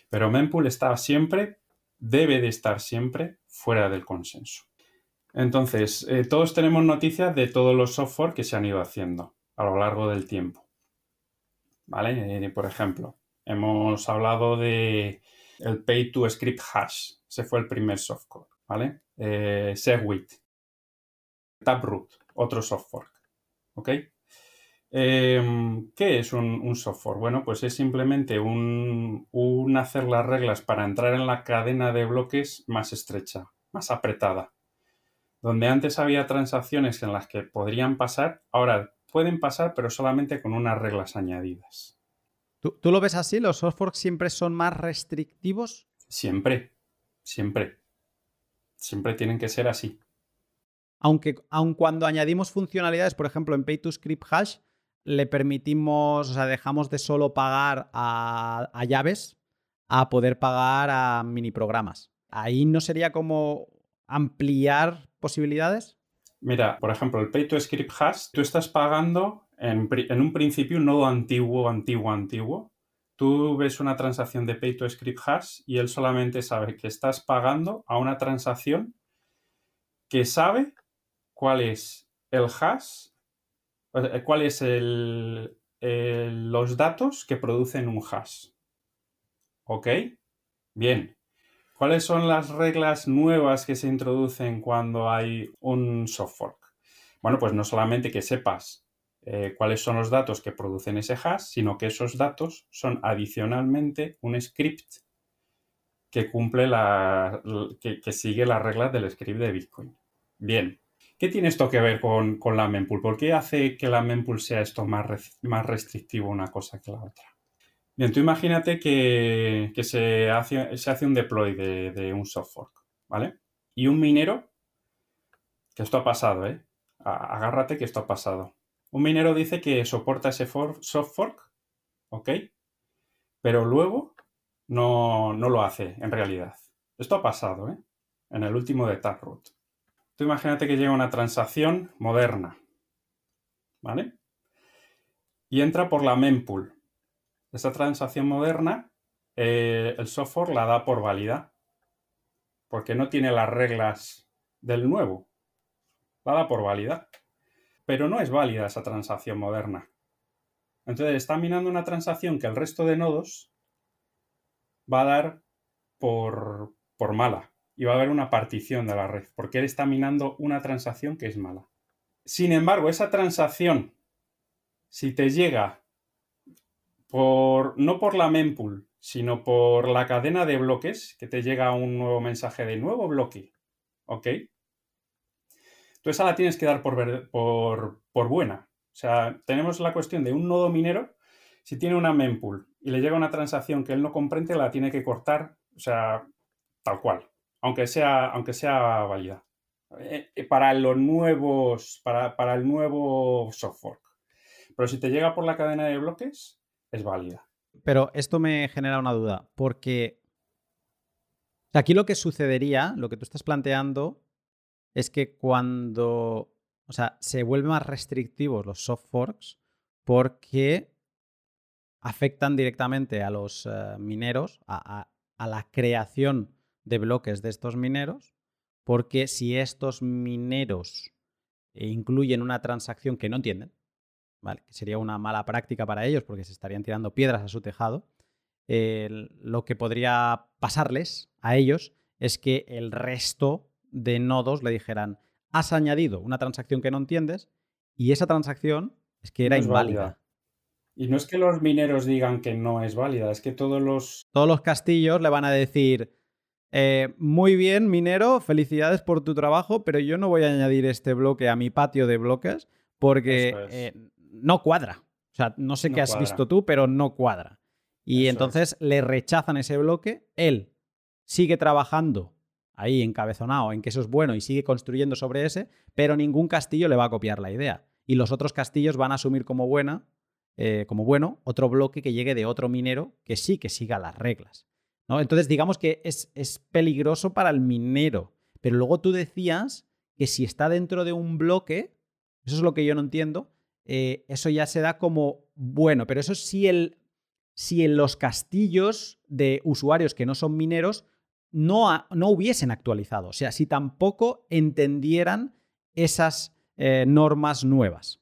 Pero Mempool está siempre, debe de estar siempre fuera del consenso. Entonces, eh, todos tenemos noticias de todos los software que se han ido haciendo a lo largo del tiempo. ¿Vale? Eh, por ejemplo, hemos hablado de el Pay to Script Hash. Ese fue el primer software. ¿vale? Eh, Segwit, Taproot, otro software, ¿ok? Em, ¿Qué es un, software? Bueno, pues es simplemente un, hacer las reglas para entrar en la cadena de bloques más estrecha, más apretada. Donde antes había transacciones en las que podrían pasar, ahora pueden pasar, pero solamente con unas reglas añadidas. ¿Tú, ¿Tú, lo ves así? ¿Los softwares siempre son más restrictivos? Siempre, siempre siempre tienen que ser así. Aunque aun cuando añadimos funcionalidades, por ejemplo, en Pay to Script Hash, le permitimos, o sea, dejamos de solo pagar a, llaves a poder pagar a mini programas. Ahí no sería como ampliar posibilidades. Mira, por ejemplo, el Pay to Script Hash, tú estás pagando en, en un principio un nodo antiguo, antiguo, antiguo, Tú ves una transacción de Pay to Script Hash y él solamente sabe que estás pagando a una transacción que sabe cuál es el hash, ¿cuál es los datos que producen un hash? ¿Ok? Bien. ¿Cuáles son las reglas nuevas que se introducen cuando hay un soft fork? Bueno, pues no solamente que sepas eh, cuáles son los datos que producen ese hash, sino que esos datos son adicionalmente un script que cumple la. que, sigue las reglas del script de Bitcoin. Bien. ¿Qué tiene esto que ver con, la mempool? ¿Por qué hace que la mempool sea esto más, más restrictivo una cosa que la otra? Bien, tú imagínate que, se, hace, se, hace, un deploy de, un soft fork, ¿vale? Y un minero, que esto ha pasado, ¿eh? Agárrate que esto ha pasado. Un minero dice que soporta ese soft fork, ¿ok? Pero luego no, no lo hace en realidad. Esto ha pasado, ¿eh? En el último de Taproot. Tú imagínate que llega una transacción moderna, ¿vale? Y entra por la mempool. Esa transacción moderna, eh, el software la da por válida, porque no tiene las reglas del nuevo. La da por válida. Pero no es válida esa transacción moderna. Entonces está minando una transacción que el resto de nodos va a dar por, mala y va a haber una partición de la red, porque él está minando una transacción que es mala. Sin embargo, esa transacción, si te llega por, no por la mempool, sino por la cadena de bloques, que te llega un nuevo mensaje de nuevo bloque, ¿ok? Tú esa la tienes que dar por, por, por buena. O sea, tenemos la cuestión de un nodo minero, si tiene una mempool y le llega una transacción que él no comprende, la tiene que cortar, o sea, tal cual, aunque sea, aunque sea válida. Eh, eh, para los nuevos, para, para el nuevo software. Pero si te llega por la cadena de bloques, es válida. Pero esto me genera una duda, porque aquí lo que sucedería, lo que tú estás planteando, es que cuando, o sea, se vuelven más restrictivos los soft forks porque afectan directamente a los eh, mineros, a, la creación de bloques de estos mineros, porque si estos mineros incluyen una transacción que no entienden, ¿vale? que sería una mala práctica para ellos porque se estarían tirando piedras a su tejado, lo que podría pasarles a ellos es que el resto de nodos le dijeran, has añadido una transacción que no entiendes y esa transacción es que era inválida. Y no es que los mineros digan que no es válida, es que todos los... Todos los castillos le van a decir, eh, muy bien, minero, felicidades por tu trabajo, pero yo no voy a añadir este bloque a mi patio de bloques porque eh, no cuadra. O sea, no sé qué has visto tú, pero no cuadra. Y entonces le rechazan ese bloque, él sigue trabajando ahí encabezonado en que eso es bueno y sigue construyendo sobre ese, pero ningún castillo le va a copiar la idea. Y los otros castillos van a asumir como buena eh, como bueno otro bloque que llegue de otro minero que sí que siga las reglas. ¿no? Entonces, digamos que es, peligroso para el minero. Pero luego tú decías que si está dentro de un bloque, eso es lo que yo no entiendo, eh, eso ya se da como bueno, pero eso sí el, si en los castillos de usuarios que no son mineros no, no hubiesen actualizado, o sea, si tampoco entendieran esas eh, normas nuevas.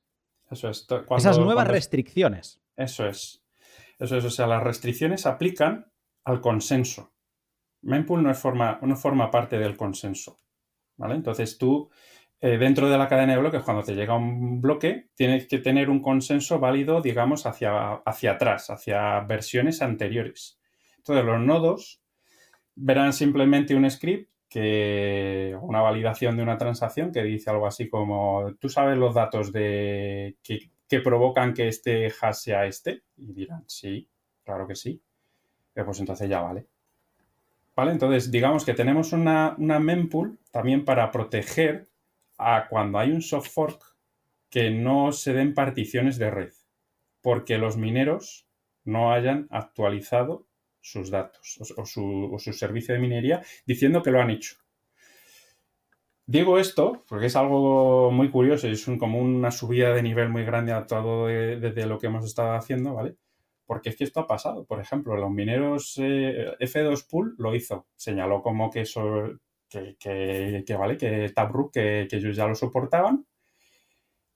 Eso es. Esas nuevas restricciones. Eso es. Eso es. O sea, las restricciones aplican al consenso. Mempool no, forma, no forma parte del consenso. ¿Vale? Entonces tú, eh, dentro de la cadena de bloques, cuando te llega un bloque, tienes que tener un consenso válido, digamos, hacia, hacia atrás, hacia versiones anteriores. Entonces los nodos verán simplemente un script que una validación de una transacción que dice algo así como, tú sabes los datos de que, provocan que este hash sea este, y dirán, sí, claro que sí, eh, pues entonces ya vale. ¿Vale? Entonces, digamos que tenemos una, una mempool también para proteger a cuando hay un soft fork que no se den particiones de red, porque los mineros no hayan actualizado sus datos o, su, servicio de minería diciendo que lo han hecho. Digo esto porque es algo muy curioso es como una subida de nivel muy grande a todo desde lo que hemos estado haciendo, ¿vale? Porque es que esto ha pasado. Por ejemplo, los mineros eh, F2 Pool lo hizo. Señaló como que eso, que, vale, que Taproot, que, que ellos ya lo soportaban.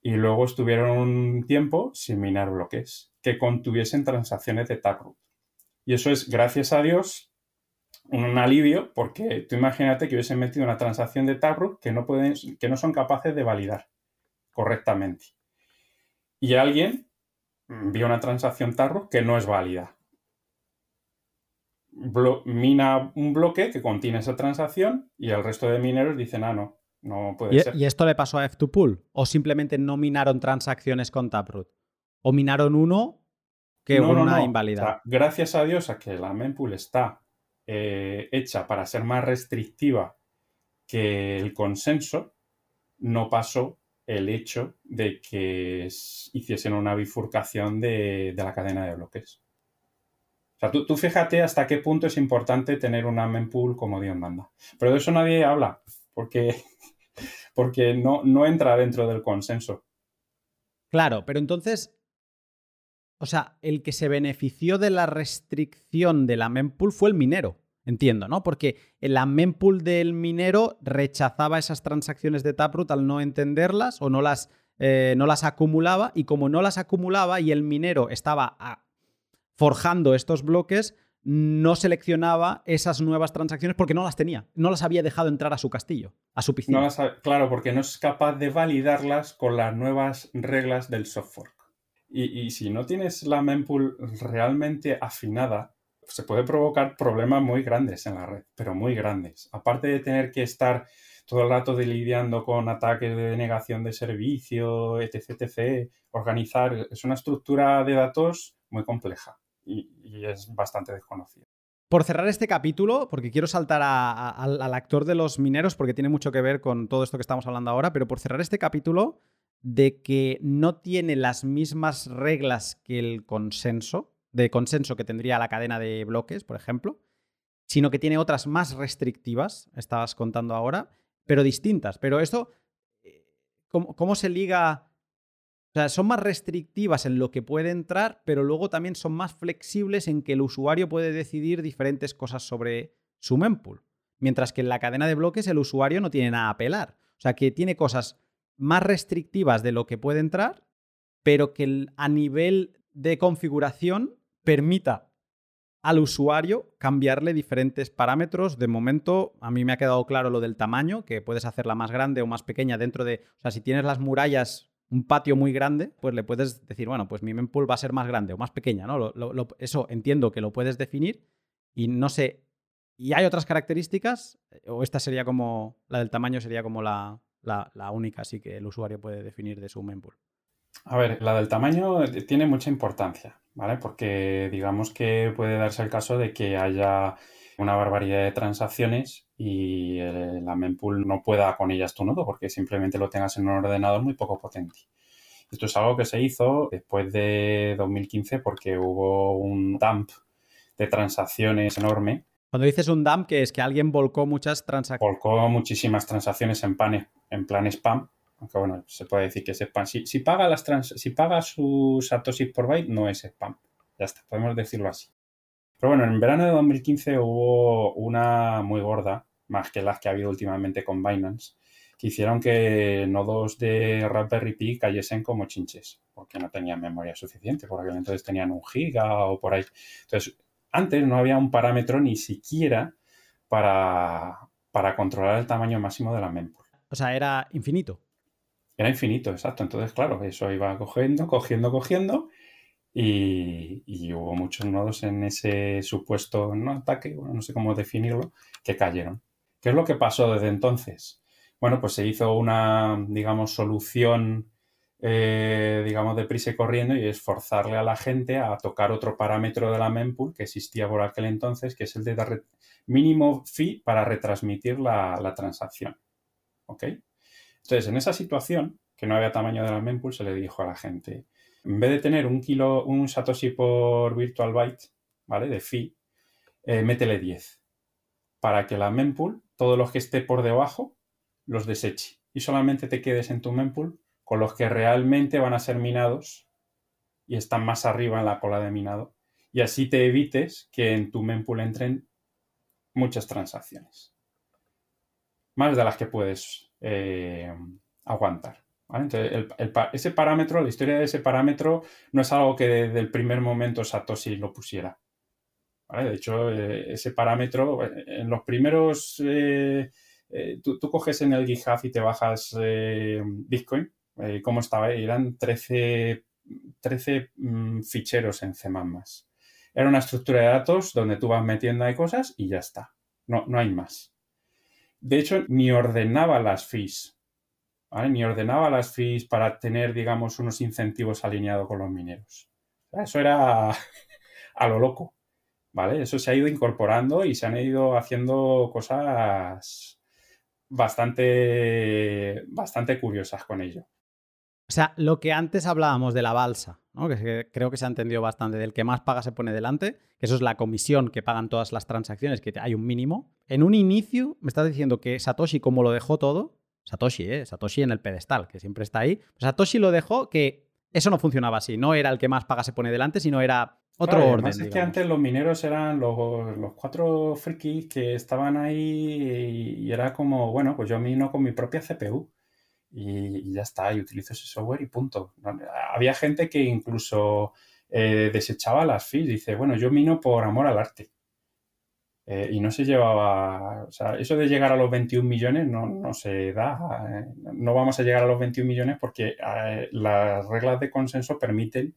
y luego estuvieron un tiempo sin minar bloques que contuviesen transacciones de Taproot. Y eso es, gracias a Dios, un alivio porque tú imagínate que hubiesen metido una transacción de Taproot que no, pueden, que no son capaces de validar correctamente. Y alguien vio una transacción Taproot que no es válida. mina un bloque que contiene esa transacción y el resto de mineros dicen, ah, no, no puede ¿Y, ser. ¿Y esto le pasó a F2Pool? ¿O simplemente no minaron transacciones con Taproot? ¿O minaron uno que No, con no, una no. inválida? O sea, gracias a Dios a que la mempool está eh, hecha para ser más restrictiva que el consenso, no pasó el hecho de que hiciesen una bifurcación de, de la cadena de bloques. O sea, tú, tú fíjate hasta qué punto es importante tener una mempool como Dios manda. Pero de eso nadie habla, porque, porque no, no entra dentro del consenso. Claro, pero entonces. O sea, el que se benefició de la restricción de la mempool fue el minero. Entiendo, ¿no? Porque la mempool del minero rechazaba esas transacciones de Taproot al no entenderlas o no las, eh, no las acumulaba. Y como no las acumulaba y el minero estaba ah, forjando estos bloques, no seleccionaba esas nuevas transacciones porque no las tenía. No las había dejado entrar a su castillo, a su piscina. No las ha- claro, porque no es capaz de validarlas con las nuevas reglas del soft fork. Y, si no tienes la mempool realmente afinada, se puede provocar problemas muy grandes en la red, pero muy grandes. Aparte de tener que estar todo el rato de lidiando con ataques de denegación de servicio, etc, etc, organizar, es una estructura de datos muy compleja y, es bastante desconocida. Por cerrar este capítulo, porque quiero saltar al actor de los mineros, porque tiene mucho que ver con todo esto que estamos hablando ahora, pero por cerrar este capítulo de que no tiene las mismas reglas que el consenso, de consenso que tendría la cadena de bloques, por ejemplo, sino que tiene otras más restrictivas, estabas contando ahora, pero distintas. Pero esto, eh, ¿cómo, cómo se liga? O sea, son más restrictivas en lo que puede entrar, pero luego también son más flexibles en que el usuario puede decidir diferentes cosas sobre su mempool. Mientras que en la cadena de bloques el usuario no tiene nada a apelar. O sea, que tiene cosas más restrictivas de lo que puede entrar, pero que a nivel de configuración permita al usuario cambiarle diferentes parámetros. De momento, a mí me ha quedado claro lo del tamaño, que puedes hacerla más grande o más pequeña dentro de... O sea, si tienes las murallas, un patio muy grande, pues le puedes decir, bueno, pues mi mempool va a ser más grande o más pequeña, ¿no? Eso entiendo que lo puedes definir y no sé... ¿Y hay otras características? ¿O esta sería como... La del tamaño sería como la, la, la única, así que el usuario puede definir de su mempool? A ver, la del tamaño eh, tiene mucha importancia, ¿vale? Porque digamos que puede darse el caso de que haya una barbaridad de transacciones y eh, la mempool no pueda con ellas tu nodo porque simplemente lo tengas en un ordenador muy poco potente. Esto es algo que se hizo después de 2015 porque hubo un dump de transacciones enorme Cuando dices un dump, que es que alguien volcó muchas transacciones. volcó muchísimas transacciones en, pan, en plan spam. Aunque bueno, se puede decir que es spam. Si, si paga, las trans, si paga sus satoshis por byte, no es spam. Ya está, podemos decirlo así. Pero bueno, en verano de 2015 hubo una muy gorda, más que las que ha habido últimamente con Binance, que hicieron que nodos de Raspberry Pi cayesen como chinches, porque no tenían memoria suficiente, por aquel entonces tenían un giga o por ahí. Entonces, antes no había un parámetro ni siquiera para, para controlar el tamaño máximo de la mempool. O sea, era infinito. Era infinito, exacto. Entonces, claro, eso iba cogiendo, cogiendo, cogiendo. Y, y hubo muchos nodos en ese supuesto no ataque, bueno, no sé cómo definirlo, que cayeron. ¿Qué es lo que pasó desde entonces? Bueno, pues se hizo una, digamos, solución, eh, digamos, de prisa y corriendo y es forzarle a la gente a tocar otro parámetro de la mempool que existía por aquel entonces, que es el de mínimo fee para retransmitir la, la transacción. ¿Ok? Entonces, en esa situación, que no había tamaño de la mempool, se le dijo a la gente, en vez de tener un kilo, un satoshi por virtual byte, ¿vale? De fee, eh, métele 10. Para que la mempool, todos los que esté por debajo, los deseche. Y solamente te quedes en tu mempool con los que realmente van a ser minados y están más arriba en la cola de minado. Y así te evites que en tu mempool entren muchas transacciones. Más de las que puedes eh, aguantar. Entonces, ese parámetro, la historia de ese parámetro, no es algo que desde el primer momento Satoshi lo pusiera. De hecho, eh, ese parámetro, eh, en los primeros, eh, tú, coges en el GitHub y te bajas Bitcoin, ¿cómo estaba? Eran 13, 13 mm, ficheros en C++. Era una estructura de datos donde tú vas metiendo ahí cosas y ya está. No, no hay más. De hecho, ni ordenaba las fees. Ni ordenaba las fees para tener, digamos, unos incentivos alineados con los mineros. eso era a lo loco. ¿Vale? Eso se ha ido incorporando y se han ido haciendo cosas bastante, bastante curiosas con ello. O sea, lo que antes hablábamos de la balsa, ¿no? que creo que se ha entendido bastante, del que más paga se pone delante, que eso es la comisión que pagan todas las transacciones, que hay un mínimo. En un inicio me estás diciendo que Satoshi, como lo dejó todo, Satoshi, ¿eh? Satoshi en el pedestal, que siempre está ahí, Satoshi lo dejó que eso no funcionaba así, no era el que más paga se pone delante, sino era otro orden. Es que antes los mineros eran los, los, cuatro frikis que estaban ahí y, era como, bueno, pues yo mino con mi propia CPU y, ya está, y utilizo ese software y punto. Había gente que incluso eh, desechaba las fees, dice, bueno, yo mino por amor al arte. Eh, y no se llevaba, o sea, eso de llegar a los 21 millones no, no se da, eh, no vamos a llegar a los 21 millones porque las reglas de consenso permiten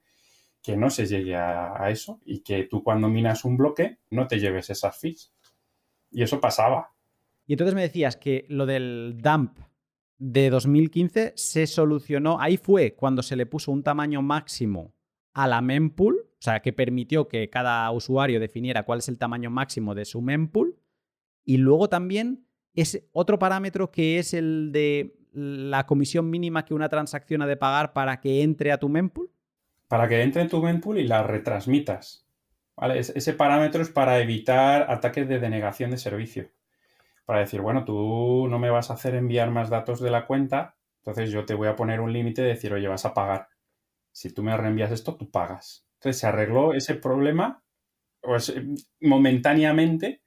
que no se llegue a, a, eso y que tú cuando minas un bloque no te lleves esas fees. Y eso pasaba. Y entonces me decías que lo del dump de 2015 se solucionó, ahí fue cuando se le puso un tamaño máximo a la mempool, o sea, que permitió que cada usuario definiera cuál es el tamaño máximo de su mempool, y luego también es otro parámetro que es el de la comisión mínima que una transacción ha de pagar para que entre a tu mempool. Para que entre en tu mempool y la retransmitas. Ese parámetro es para evitar ataques de denegación de servicio para decir, bueno, tú no me vas a hacer enviar más datos de la cuenta, entonces yo te voy a poner un límite de decir, oye, vas a pagar. Si tú me reenvías esto, tú pagas. Entonces se arregló ese problema pues, momentáneamente,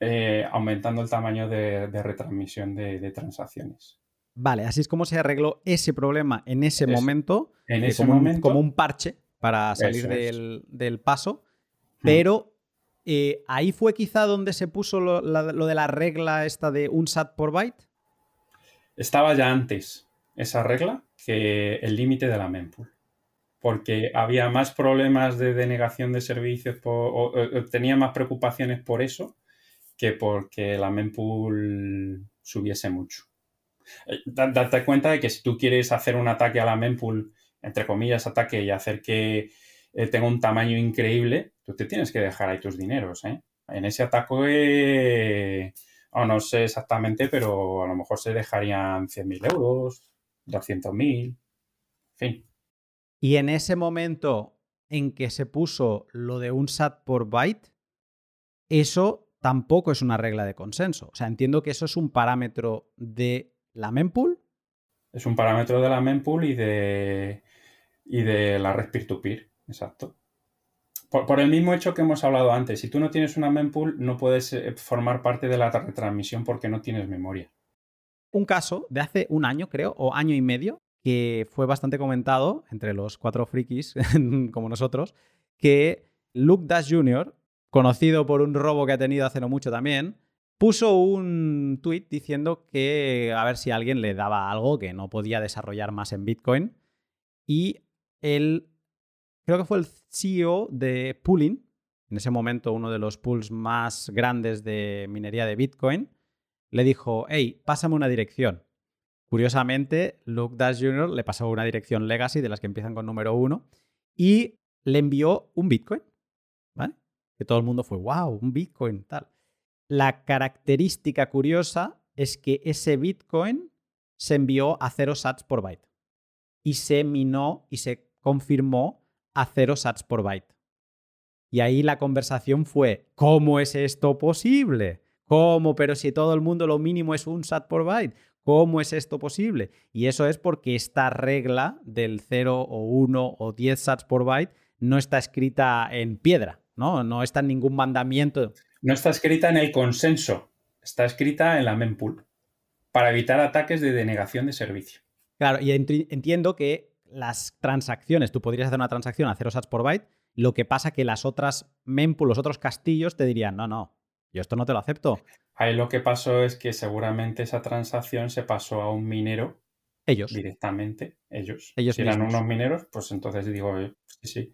eh, aumentando el tamaño de, retransmisión de, transacciones. Vale, así es como se arregló ese problema en ese momento, en ese como momento, un, como un parche para salir del, paso, hmm. pero eh, ahí fue quizá donde se puso lo, de la regla esta de un SAT por byte. Estaba ya antes esa regla que el límite de la mempool. Porque había más problemas de denegación de servicios o, tenía más preocupaciones por eso que porque la mempool subiese mucho. Eh, date cuenta de que si tú quieres hacer un ataque a la mempool, entre comillas, ataque y hacer que eh, tenga un tamaño increíble, tú te tienes que dejar ahí tus dineros, ¿eh? En ese ataque, no sé exactamente, pero a lo mejor se dejarían 100.000 euros, 200.000, en fin. Y en ese momento en que se puso lo de un SAT por byte, eso tampoco es una regla de consenso. O sea, entiendo que eso es un parámetro de la mempool. Es un parámetro de la mempool y de, y de la red peer-to-peer, exacto. Por, el mismo hecho que hemos hablado antes, si tú no tienes una mempool, no puedes eh, formar parte de la retransmisión porque no tienes memoria. Un caso de hace un año, creo, o año y medio, que fue bastante comentado entre los cuatro frikis como nosotros, que Luke Dash Jr., conocido por un robo que ha tenido hace no mucho también, puso un tweet diciendo que a ver si alguien le daba algo que no podía desarrollar más en Bitcoin. Y él creo que fue el CEO de Pooling, en ese momento uno de los pools más grandes de minería de Bitcoin, le dijo, hey, pásame una dirección. Curiosamente, Luke Dash Jr. le pasó una dirección legacy de las que empiezan con número uno y le envió un Bitcoin, ¿vale? Que todo el mundo fue, wow, un Bitcoin, tal. La característica curiosa es que ese Bitcoin se envió a cero sats por byte y se minó y se confirmó a cero sats por byte. Y ahí la conversación fue, ¿cómo es esto posible? ¿Cómo? Pero si todo el mundo lo mínimo es un sat por byte, ¿cómo es esto posible? Y eso es porque esta regla del 0 o 1 o 10 sats por byte no está escrita en piedra, ¿no? No está en ningún mandamiento. No está escrita en el consenso, está escrita en la mempool para evitar ataques de denegación de servicio. Claro, y entiendo que las transacciones, tú podrías hacer una transacción a 0 sats por byte, lo que pasa que las otras mempool, los otros castillos te dirían, no, no, yo esto no te lo acepto. Ahí lo que pasó es que seguramente esa transacción se pasó a un minero. Ellos. Directamente, ellos. Ellos si eran unos mineros, pues entonces digo, eh, sí, sí.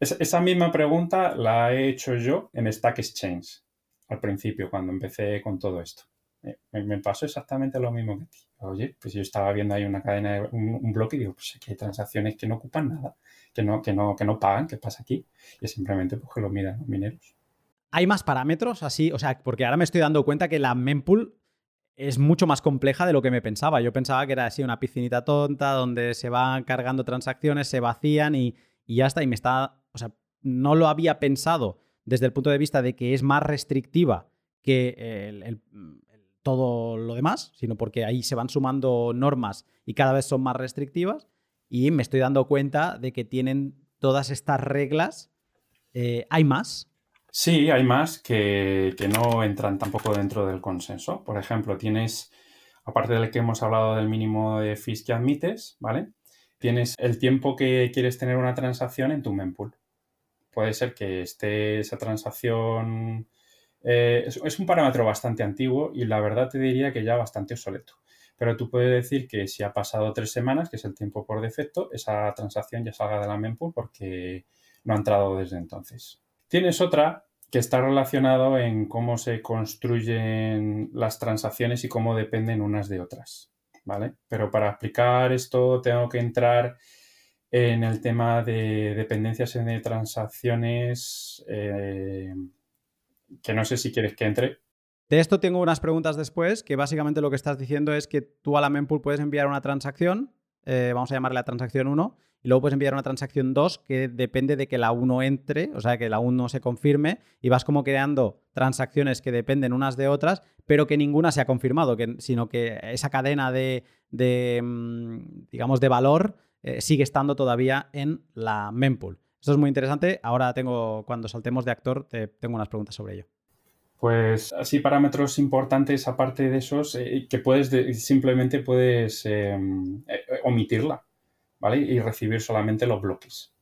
esa misma pregunta la he hecho yo en Stack Exchange al principio, cuando empecé con todo esto. Me, pasó exactamente lo mismo que ti. Oye, pues yo estaba viendo ahí una cadena, un, un bloque y digo, pues aquí hay transacciones que no ocupan nada, que no, que no, que no pagan, ¿qué pasa aquí? Y simplemente pues que lo miran los mineros. ¿Hay más parámetros así? O sea, porque ahora me estoy dando cuenta que la mempool es mucho más compleja de lo que me pensaba. Yo pensaba que era así una piscinita tonta donde se van cargando transacciones, se vacían y, ya está. Y me está. O sea, no lo había pensado desde el punto de vista de que es más restrictiva que todo lo demás, sino porque ahí se van sumando normas y cada vez son más restrictivas. Y me estoy dando cuenta de que tienen todas estas reglas. Eh, hay más, Sí, hay más que, no entran tampoco dentro del consenso. Por ejemplo, tienes, aparte del que hemos hablado del mínimo de fees que admites, ¿vale? Tienes el tiempo que quieres tener una transacción en tu mempool. Puede ser que esté esa transacción... Eh, es, un parámetro bastante antiguo y la verdad te diría que ya bastante obsoleto. Pero tú puedes decir que si ha pasado tres semanas, que es el tiempo por defecto, esa transacción ya salga de la mempool porque no ha entrado desde entonces. Tienes otra que está relacionado en cómo se construyen las transacciones y cómo dependen unas de otras, ¿vale? Pero para explicar esto tengo que entrar en el tema de dependencias de transacciones, eh, que no sé si quieres que entre. De esto tengo unas preguntas después, que básicamente lo que estás diciendo es que tú a la mempool puedes enviar una transacción, eh, vamos a llamarle la transacción 1, y luego puedes enviar una transacción 2 que depende de que la 1 entre, o sea, que la 1 se confirme y vas como creando transacciones que dependen unas de otras, pero que ninguna se ha confirmado, que, sino que esa cadena de, mm, digamos, de valor eh, sigue estando todavía en la mempool. Esto es muy interesante. Ahora tengo, cuando saltemos de actor, te, tengo unas preguntas sobre ello. Pues así parámetros importantes aparte de esos eh, que puedes simplemente puedes em, eh, omitirla. ¿vale? Y recibir solamente los bloques.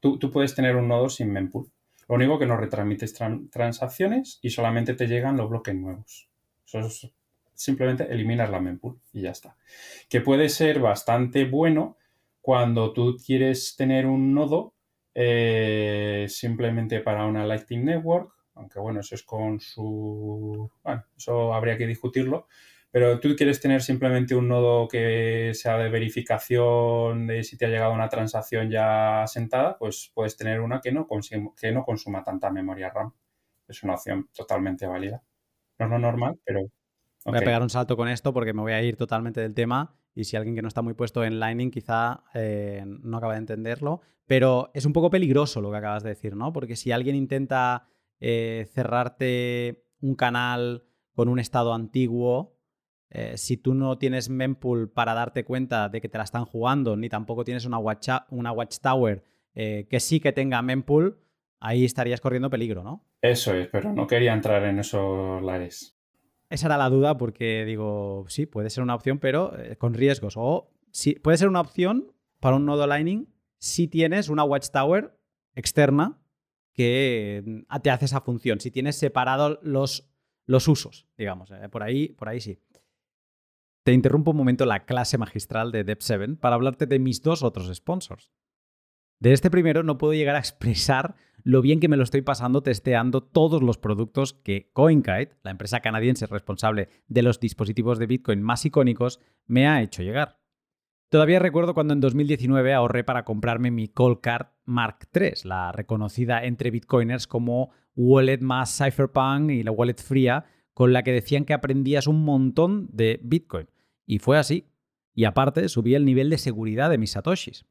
Tú, puedes tener un nodo sin mempool. Lo único que no retransmites transacciones y solamente te llegan los bloques nuevos. Simplemente eliminar la mempool y ya está. Que puede ser bastante bueno cuando tú quieres tener un nodo eh, simplemente para una Lightning Network, aunque bueno, eso es con su... Bueno, eso habría que discutirlo, pero tú quieres tener simplemente un nodo que sea de verificación de si te ha llegado una transacción ya sentada, pues puedes tener una que no, que no consuma tanta memoria RAM. Es una opción totalmente válida. No es lo normal, pero... Voy a pegar un salto con esto porque me voy a ir totalmente del tema y si alguien que no está muy puesto en Lightning quizá eh, no acaba de entenderlo, pero es un poco peligroso lo que acabas de decir, ¿no? Porque si alguien intenta eh, cerrarte un canal con un estado antiguo, eh, si tú no tienes mempool para darte cuenta de que te la están jugando, ni tampoco tienes una, una watchtower que sí que tenga mempool, ahí estarías corriendo peligro, ¿no? Eso es, pero no quería entrar en esos lares. Esa era la duda porque digo, sí, puede ser una opción, pero eh, con riesgos. O puede ser una opción para un nodo Lightning si tienes una watchtower externa que mm, te hace esa función, si tienes separados los, los usos, digamos. por, ahí, por ahí sí. Te interrumpo un momento la clase magistral de Dev7 para hablarte de mis dos otros sponsors. De este primero no puedo llegar a expresar lo bien que me lo estoy pasando testeando todos los productos que CoinKite, la empresa canadiense responsable de los dispositivos de Bitcoin más icónicos, me ha hecho llegar. Todavía recuerdo cuando en 2019 ahorré para comprarme mi Coldcard Mark III, la reconocida entre bitcoiners como wallet más cypherpunk y la wallet fría con la que decían que aprendías un montón de Bitcoin. Y fue así. Y aparte, subía el nivel de seguridad de mis satoshis.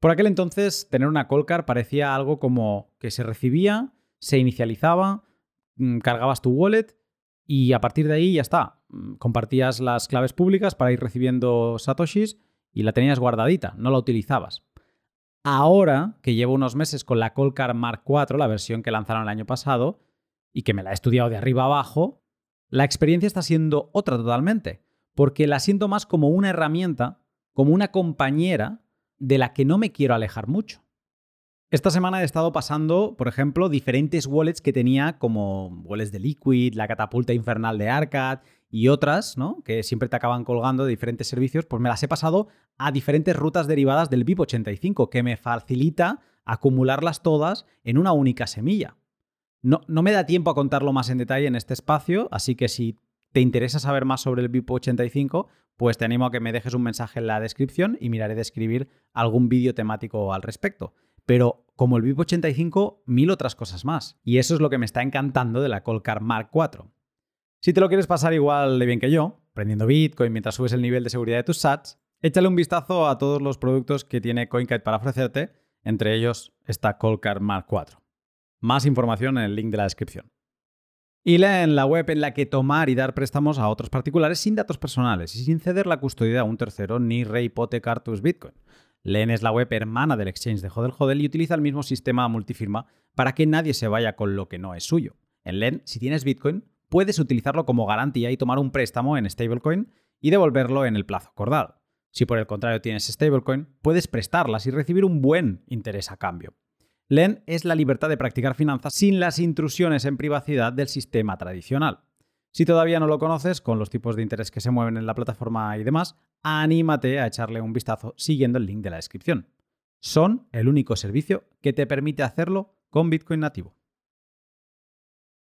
Por aquel entonces, tener una Colcar parecía algo como que se recibía, se inicializaba, mm, cargabas tu wallet y a partir de ahí ya está. Mm, compartías las claves públicas para ir recibiendo satoshis y la tenías guardadita, no la utilizabas. Ahora que llevo unos meses con la Colcar Mark IV, la versión que lanzaron el año pasado, y que me la he estudiado de arriba abajo, la experiencia está siendo otra totalmente, porque la siento más como una herramienta como una compañera de la que no me quiero alejar mucho. Esta semana he estado pasando, por ejemplo, diferentes wallets que tenía, como wallets de Liquid, la catapulta infernal de Arcad y otras, ¿no? Que siempre te acaban colgando de diferentes servicios, pues me las he pasado a diferentes rutas derivadas del BIP85, que me facilita acumularlas todas en una única semilla. No, no me da tiempo a contarlo más en detalle en este espacio, así que si te interesa saber más sobre el BIP85, pues te animo a que me dejes un mensaje en la descripción y miraré de escribir algún vídeo temático al respecto pero como el VIP 85, mil otras cosas más. Y eso es lo que me está encantando de la Colcar Mark IV. Si te lo quieres pasar igual de bien que yo, prendiendo Bitcoin mientras subes el nivel de seguridad de tus sats, échale un vistazo a todos los productos que tiene CoinKite para ofrecerte, entre ellos esta Colcar Mark IV. Más información en el link de la descripción. Y lee en la web en la que tomar y dar préstamos a otros particulares sin datos personales y sin ceder la custodia a un tercero ni rehipotecar tus Bitcoin. Len es la web hermana del exchange de Hodel Hodel y utiliza el mismo sistema multifirma para que nadie se vaya con lo que no es suyo. En Len, si tienes Bitcoin, puedes utilizarlo como garantía y tomar un préstamo en stablecoin y devolverlo en el plazo acordado. Si por el contrario tienes stablecoin, puedes prestarlas y recibir un buen interés a cambio. Len es la libertad de practicar finanzas sin las intrusiones en privacidad del sistema tradicional. Si todavía no lo conoces, con los tipos de interés que se mueven en la plataforma y demás, anímate a echarle un vistazo siguiendo el link de la descripción. Son el único servicio que te permite hacerlo con Bitcoin nativo.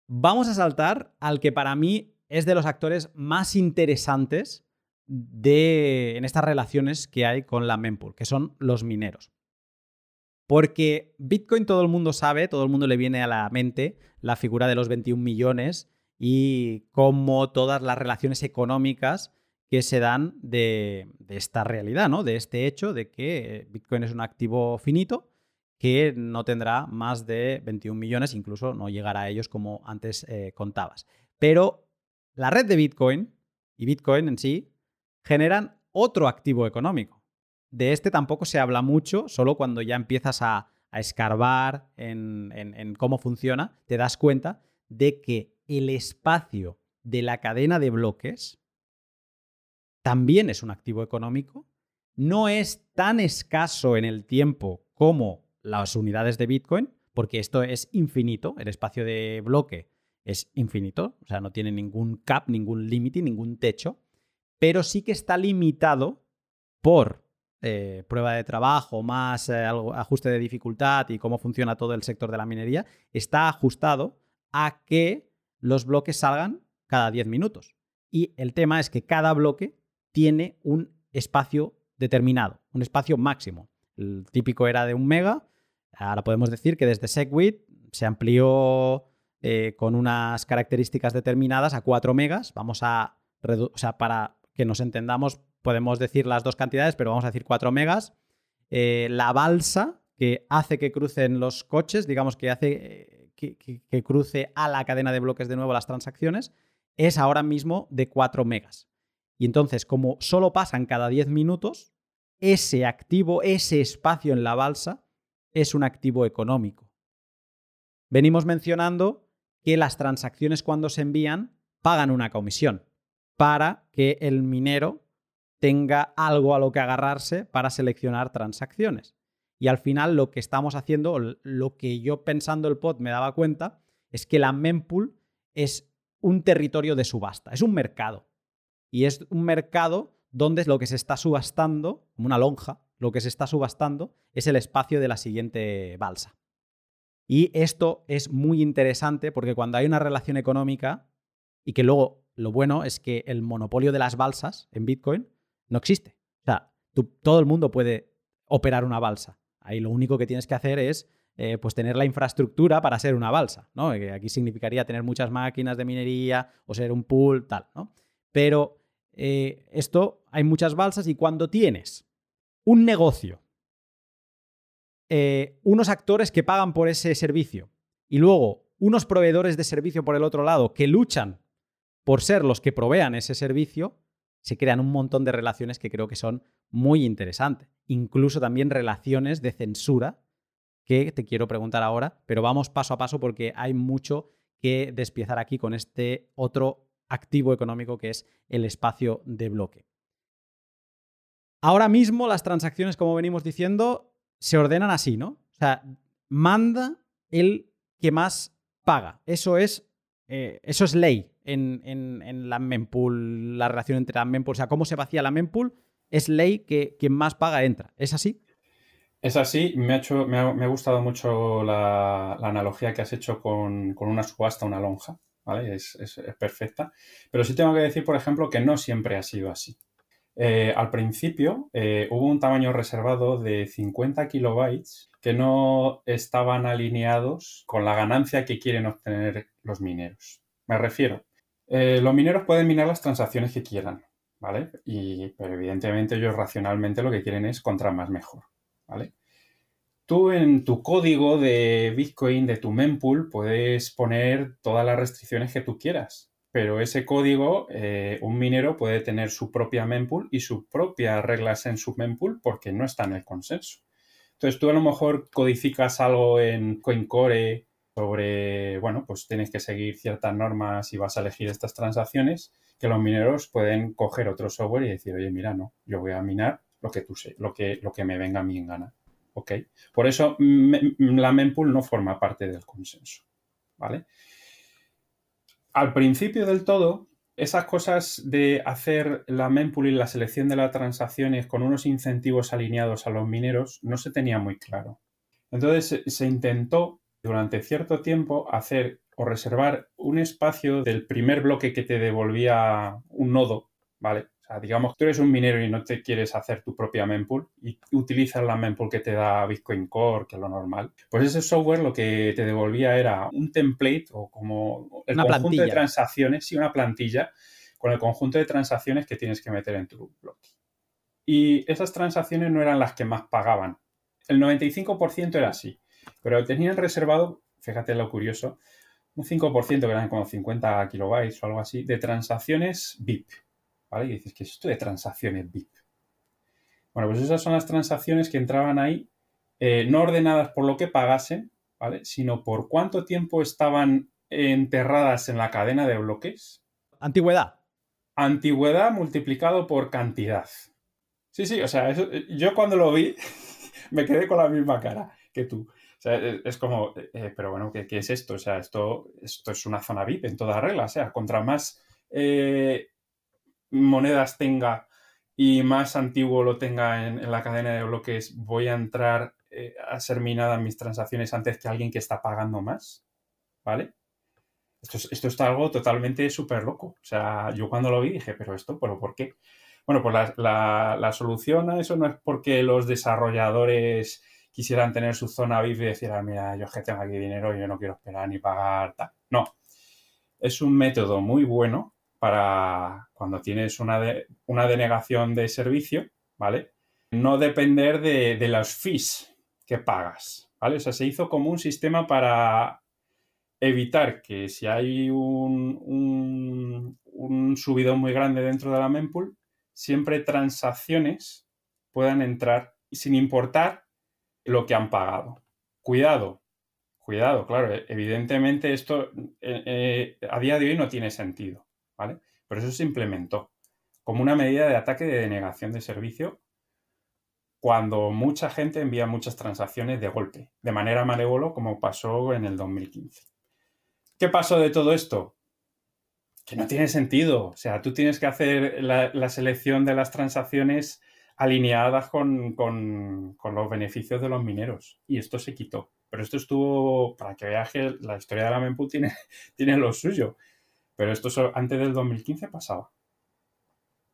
Vamos a saltar al que para mí es de los actores más interesantes de, en estas relaciones que hay con la mempool, que son los mineros. Porque Bitcoin todo el mundo sabe, todo el mundo le viene a la mente la figura de los 21 millones y cómo todas las relaciones económicas que se dan de, esta realidad, ¿no? De este hecho de que Bitcoin es un activo finito que no tendrá más de 21 millones, incluso no llegará a ellos como antes eh, contabas. Pero la red de Bitcoin y Bitcoin en sí generan otro activo económico. De este tampoco se habla mucho, solo cuando ya empiezas a, escarbar en cómo funciona, te das cuenta de que el espacio de la cadena de bloques también es un activo económico, no es tan escaso en el tiempo como las unidades de Bitcoin, porque esto es infinito, el espacio de bloque es infinito, o sea, no tiene ningún cap, ningún límite, ningún techo, pero sí que está limitado por eh, prueba de trabajo, más eh, ajuste de dificultad y cómo funciona todo el sector de la minería, está ajustado a que los bloques salgan cada 10 minutos. Y el tema es que cada bloque tiene un espacio determinado, un espacio máximo. El típico era de un mega, ahora podemos decir que desde SegWit se amplió eh, con unas características determinadas a 4 megas. Vamos a, o sea, para que nos entendamos, podemos decir las dos cantidades, pero vamos a decir 4 megas. Eh, la balsa que hace que crucen los coches, digamos que hace eh, que, cruce a la cadena de bloques de nuevo las transacciones, es ahora mismo de 4 megas. Y entonces, como solo pasan cada 10 minutos, ese activo, ese espacio en la balsa, es un activo económico. Venimos mencionando que las transacciones cuando se envían pagan una comisión para que el minero tenga algo a lo que agarrarse para seleccionar transacciones. Y al final lo que estamos haciendo, lo que yo pensando el pod me daba cuenta, es que la mempool es un territorio de subasta, es un mercado. Y es un mercado donde lo que se está subastando, como una lonja, lo que se está subastando es el espacio de la siguiente balsa. Y esto es muy interesante porque cuando hay una relación económica, y que luego lo bueno es que el monopolio de las balsas en Bitcoin no existe. O sea, todo el mundo puede operar una balsa. Ahí lo único que tienes que hacer es eh, pues tener la infraestructura para ser una balsa, ¿no? Aquí significaría tener muchas máquinas de minería o ser un pool, tal, ¿no? Pero eh, esto hay muchas balsas y cuando tienes un negocio, eh, unos actores que pagan por ese servicio y luego unos proveedores de servicio por el otro lado que luchan por ser los que provean ese servicio, se crean un montón de relaciones que creo que son muy interesantes. Incluso también relaciones de censura que te quiero preguntar ahora, pero vamos paso a paso porque hay mucho que despiezar aquí con este otro activo económico que es el espacio de bloque. Ahora mismo las transacciones, como venimos diciendo, se ordenan así, ¿no? O sea, manda el que más paga. Eso es, eh, eso es ley en, la mempool, la relación entre la mempool. O sea, cómo se vacía la mempool, es ley que quien más paga entra. ¿Es así? Es así, me ha, gustado mucho la, analogía que has hecho con, una subasta, una lonja, ¿vale? Es, perfecta. Pero sí tengo que decir, por ejemplo, que no siempre ha sido así. Eh, al principio eh, hubo un tamaño reservado de 50 kilobytes que no estaban alineados con la ganancia que quieren obtener los mineros. Me refiero, eh, los mineros pueden minar las transacciones que quieran, ¿vale? Y, pero evidentemente ellos racionalmente lo que quieren es contra más mejor. ¿vale? Tú en tu código de Bitcoin, de tu mempool, puedes poner todas las restricciones que tú quieras, pero ese código, eh, un minero puede tener su propia mempool y sus propias reglas en su mempool porque no está en el consenso. Entonces tú a lo mejor codificas algo en CoinCore sobre, bueno, pues tienes que seguir ciertas normas y vas a elegir estas transacciones que los mineros pueden coger otro software y decir, oye, mira, no, yo voy a minar lo que tú sé, lo que, lo que me venga a mí en gana. ¿Ok? Por eso la mempool no forma parte del consenso. ¿Vale? Al principio del todo, esas cosas de hacer la mempool y la selección de las transacciones con unos incentivos alineados a los mineros no se tenía muy claro. Entonces se intentó durante cierto tiempo hacer o reservar un espacio del primer bloque que te devolvía un nodo, ¿vale? O sea, digamos que tú eres un minero y no te quieres hacer tu propia mempool y utilizas la mempool que te da Bitcoin Core, que es lo normal. Pues ese software lo que te devolvía era un template o como el conjunto de transacciones, sí, una plantilla con el conjunto de transacciones que tienes que meter en tu bloque. Y esas transacciones no eran las que más pagaban. El 95% era así, pero tenían reservado, fíjate lo curioso, un 5%, que eran como 50 kilobytes o algo así, de transacciones VIP. Y dices, ¿qué es esto de transacciones VIP? Bueno, pues esas son las transacciones que entraban ahí, eh, no ordenadas por lo que pagasen, ¿vale? Sino por cuánto tiempo estaban enterradas en la cadena de bloques. Antigüedad. Antigüedad multiplicado por cantidad. Sí, sí, o sea, yo cuando lo vi me quedé con la misma cara que tú. O sea, es como, eh, pero bueno, ¿qué, ¿qué, es esto? O sea, esto, esto es una zona VIP en toda regla. O sea, contra más eh, monedas tenga y más antiguo lo tenga en, la cadena de bloques, voy a entrar eh, a ser minada mis transacciones antes que alguien que está pagando más. ¿Vale? Esto, esto está algo totalmente súper loco. O sea, yo cuando lo vi dije, pero esto, ¿pero por qué? Bueno, pues la, solución a eso no es porque los desarrolladores quisieran tener su zona VIP y decir, ah, mira, yo que tengo aquí dinero y yo no quiero esperar ni pagar tal. No. Es un método muy bueno para cuando tienes una, una denegación de servicio, ¿vale? No depender de, de los fees que pagas, ¿vale? O sea, se hizo como un sistema para evitar que si hay un, un, un subidón muy grande dentro de la mempool, siempre transacciones puedan entrar sin importar lo que han pagado. Cuidado, cuidado, claro, evidentemente esto eh, eh, a día de hoy no tiene sentido. ¿vale? Pero eso se implementó como una medida de ataque de denegación de servicio cuando mucha gente envía muchas transacciones de golpe, de manera malévolo, como pasó en el 2015. ¿Qué pasó de todo esto? Que no tiene sentido. O sea, tú tienes que hacer la, selección de las transacciones alineadas con, con, los beneficios de los mineros. Y esto se quitó. Pero esto estuvo, para que veas que la historia de la mempool tiene, tiene lo suyo. Pero esto antes del 2015 pasaba.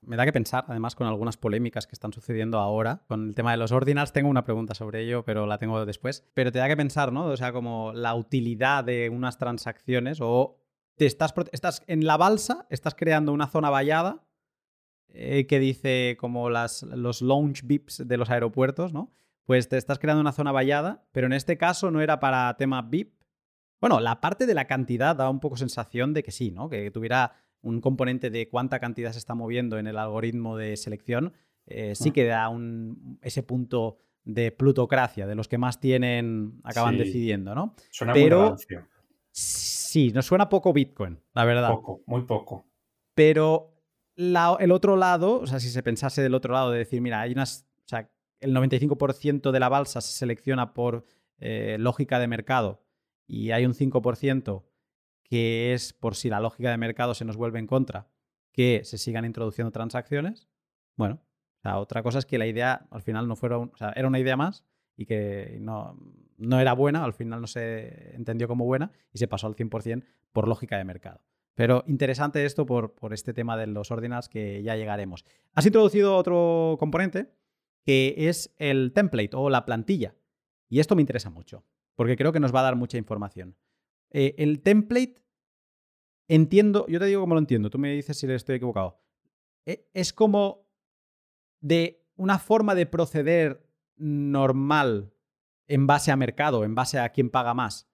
Me da que pensar, además, con algunas polémicas que están sucediendo ahora. Con el tema de los ordinals, tengo una pregunta sobre ello, pero la tengo después. Pero te da que pensar, ¿no? O sea, como la utilidad de unas transacciones o te estás, estás en la balsa, estás creando una zona vallada eh, que dice como las, los launch VIPs de los aeropuertos, ¿no? Pues te estás creando una zona vallada, pero en este caso no era para tema VIP, bueno, la parte de la cantidad da un poco sensación de que sí, ¿no? Que tuviera un componente de cuánta cantidad se está moviendo en el algoritmo de selección, eh, sí que da un, ese punto de plutocracia, de los que más tienen, acaban decidiendo, ¿no? Suena Pero, muy Sí, nos suena poco Bitcoin, la verdad. Poco, muy poco. Pero el otro lado, o sea, si se pensase del otro lado de decir, mira, hay unas, o sea, el 95% de la balsa se selecciona por eh, lógica de mercado y hay un 5% que es por si la lógica de mercado se nos vuelve en contra, que se sigan introduciendo transacciones. Bueno, otra cosa es que la idea al final no fuera, o sea, era una idea más y que no, no era buena, al final no se entendió como buena y se pasó al 100% por lógica de mercado. Pero interesante esto por, por este tema de los ordinals que ya llegaremos. Has introducido otro componente que es el template o la plantilla. Y esto me interesa mucho, porque creo que nos va a dar mucha información. Eh, el template, entiendo, yo te digo cómo lo entiendo, tú me dices si estoy equivocado. E, es como de una forma de proceder normal en base a mercado, en base a quién paga más,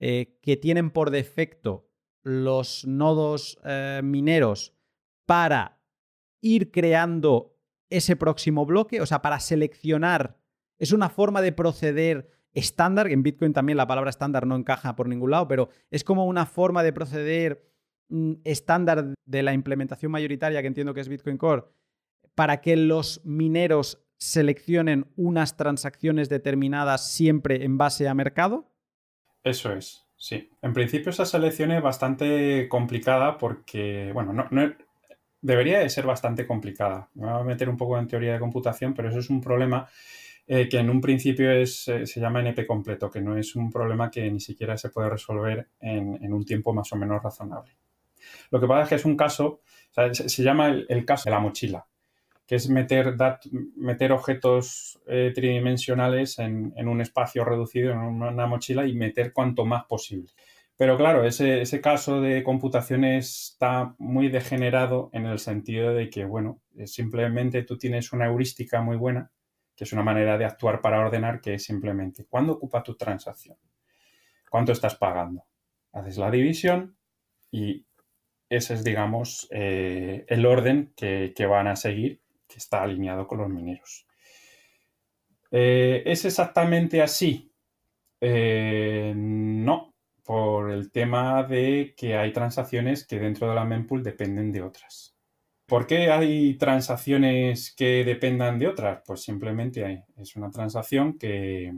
eh, que tienen por defecto los nodos eh, mineros para ir creando ese próximo bloque, o sea, para seleccionar, es una forma de proceder estándar, en Bitcoin también la palabra estándar no encaja por ningún lado, pero es como una forma de proceder mm, estándar de la implementación mayoritaria que entiendo que es Bitcoin Core, para que los mineros seleccionen unas transacciones determinadas siempre en base a mercado? Eso es, sí. En principio esa selección es bastante complicada porque, bueno, no, debería de ser bastante complicada. Me voy a meter un poco en teoría de computación, pero eso es un problema eh, que en un principio es, eh, se llama NP completo, que no es un problema que ni siquiera se puede resolver en, un tiempo más o menos razonable. Lo que pasa es que es un caso, se, llama el, caso de la mochila que es meter, meter objetos eh, tridimensionales en, un espacio reducido, en una mochila, y meter cuanto más posible. Pero claro, ese, caso de computación está muy degenerado en el sentido de que, bueno, simplemente tú tienes una heurística muy buena, que es una manera de actuar para ordenar, que es simplemente, ¿cuándo ocupa tu transacción? ¿Cuánto estás pagando? Haces la división y ese es, digamos, eh, el orden que van a seguir que está alineado con los mineros. Eh, ¿Es exactamente así? Eh, no, por el tema de que hay transacciones que dentro de la mempool dependen de otras. ¿Por qué hay transacciones que dependan de otras? Pues simplemente es una transacción que,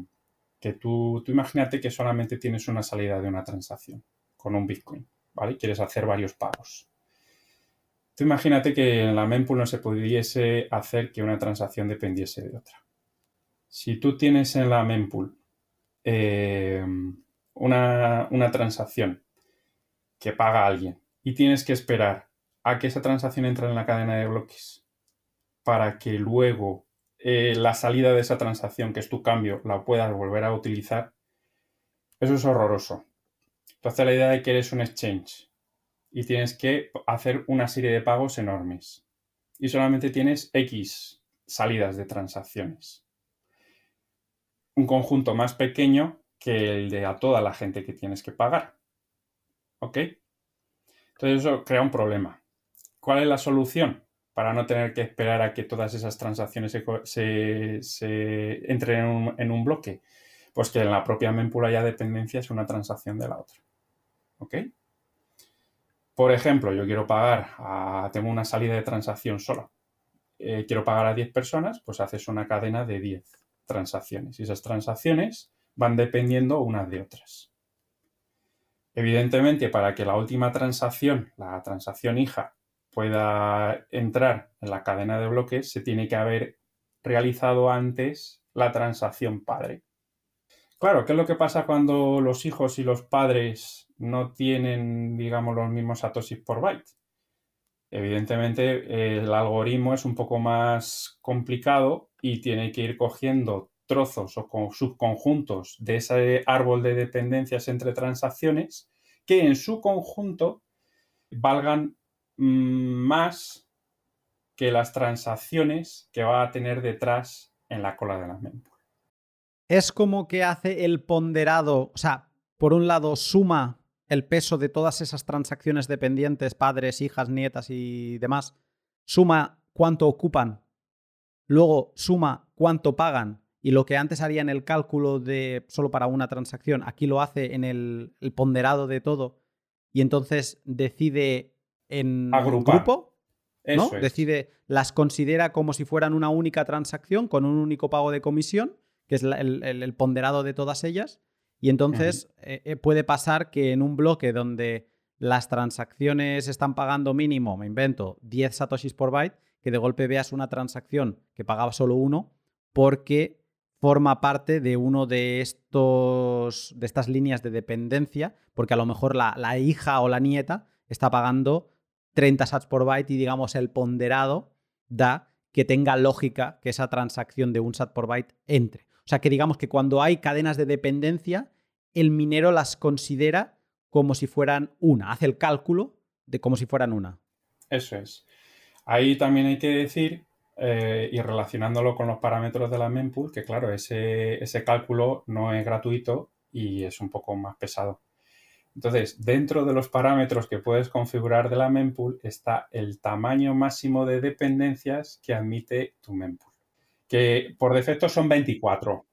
tú, tú imagínate que solamente tienes una salida de una transacción con un Bitcoin, ¿vale? Quieres hacer varios pagos. Tú imagínate que en la mempool no se pudiese hacer que una transacción dependiese de otra. Si tú tienes en la mempool eh, una, una transacción que paga alguien y tienes que esperar a que esa transacción entre en la cadena de bloques para que luego eh, la salida de esa transacción, que es tu cambio, la puedas volver a utilizar, eso es horroroso. Entonces la idea de que eres un exchange y tienes que hacer una serie de pagos enormes. Y solamente tienes X salidas de transacciones. Un conjunto más pequeño que el de a toda la gente que tienes que pagar. ¿Ok? Entonces eso crea un problema. ¿Cuál es la solución? Para no tener que esperar a que todas esas transacciones se, entren en un, en un, bloque. Pues que en la propia mempool haya dependencias una transacción de la otra. ¿Ok? Por ejemplo, yo quiero pagar, tengo una salida de transacción sola. Eh, quiero pagar a 10 personas, pues haces una cadena de 10 transacciones. Y esas transacciones van dependiendo unas de otras. Evidentemente, para que la última transacción, la transacción hija, pueda entrar en la cadena de bloques, se tiene que haber realizado antes la transacción padre. Claro, ¿qué es lo que pasa cuando los hijos y los padres no tienen, digamos, los mismos satoshis por byte? Evidentemente, el algoritmo es un poco más complicado y tiene que ir cogiendo trozos o subconjuntos de ese árbol de dependencias entre transacciones que en su conjunto valgan mm, más que las transacciones que va a tener detrás en la cola de la mempool es como que hace el ponderado, o sea, por un lado suma el peso de todas esas transacciones dependientes, padres, hijas, nietas y demás, suma cuánto ocupan, luego suma cuánto pagan y lo que antes haría en el cálculo de solo para una transacción, aquí lo hace en el, ponderado de todo y entonces decide en grupo. ¿no? Eso es. Decide, las considera como si fueran una única transacción con un único pago de comisión, que es la- el, el- el ponderado de todas ellas. Y entonces eh, eh, puede pasar que en un bloque donde las transacciones están pagando mínimo, me invento, 10 satoshis por byte, que de golpe veas una transacción que pagaba solo uno porque forma parte de uno de estos de estas líneas de dependencia, porque a lo mejor la, la hija o la nieta está pagando 30 sats por byte y digamos el ponderado da que tenga lógica que esa transacción de un sat por byte entre. O sea que digamos que cuando hay cadenas de dependencia, el minero las considera como si fueran una, hace el cálculo de como si fueran una. Eso es. Ahí también hay que decir, eh, y relacionándolo con los parámetros de la mempool, que claro, ese, ese cálculo no es gratuito y es un poco más pesado. Entonces, dentro de los parámetros que puedes configurar de la mempool está el tamaño máximo de dependencias que admite tu mempool, que por defecto son 24.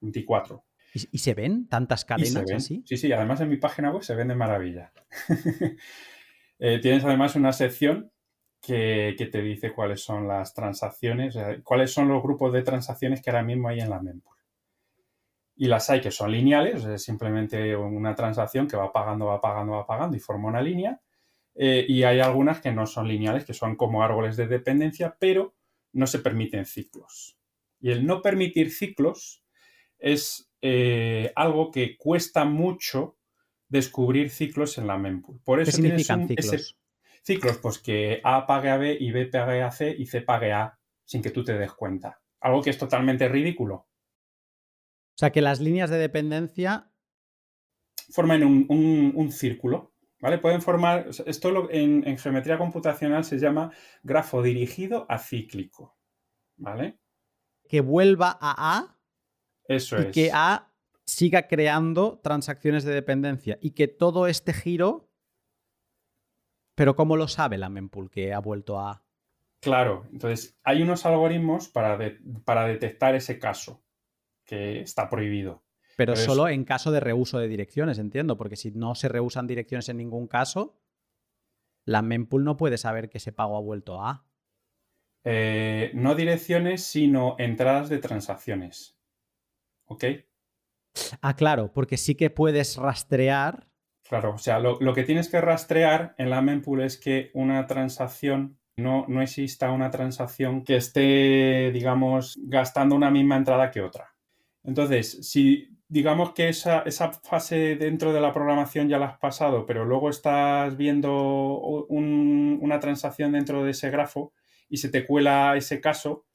24. ¿Y, y se ven tantas cadenas ven. así? Sí, sí, además en mi página web se ven de maravilla. Eh, tienes además una sección que, que te dice cuáles son las transacciones, sea, cuáles son los grupos de transacciones que ahora mismo hay en la mempool. Y las hay que son lineales, es simplemente una transacción que va pagando, va pagando, va pagando y forma una línea. Eh, y hay algunas que no son lineales, que son como árboles de dependencia, pero no se permiten ciclos. Y el no permitir ciclos es eh, algo que cuesta mucho descubrir ciclos en la mempool. Por ¿Qué eso tienes significan un- ciclos? ese- ciclos, pues que A pague a B y B pague a C y C pague a A sin que tú te des cuenta. Algo que es totalmente ridículo. O sea que las líneas de dependencia Forman un, un- un círculo, ¿vale? Pueden formar, esto lo- en, en geometría computacional se llama grafo dirigido acíclico, ¿vale? que vuelva a A Eso y es. que A siga creando transacciones de dependencia y que todo este giro... Pero ¿cómo lo sabe la mempool que ha vuelto a A? Claro, entonces hay unos algoritmos para, de- para detectar ese caso que está prohibido. Pero Pero es- solo en caso de reuso de direcciones, entiendo, porque si no se reusan direcciones en ningún caso, la mempool no puede saber que ese pago ha vuelto a A. Eh, no direcciones, sino entradas de transacciones. ¿Ok? Ah, claro, porque sí que puedes rastrear. Claro, o sea, lo, lo que tienes que rastrear en la mempool es que una transacción, no, no exista una transacción que esté, digamos, gastando una misma entrada que otra. Entonces, si digamos que esa, esa fase dentro de la programación ya la has pasado, pero luego estás viendo un- una transacción dentro de ese grafo y se te cuela ese caso,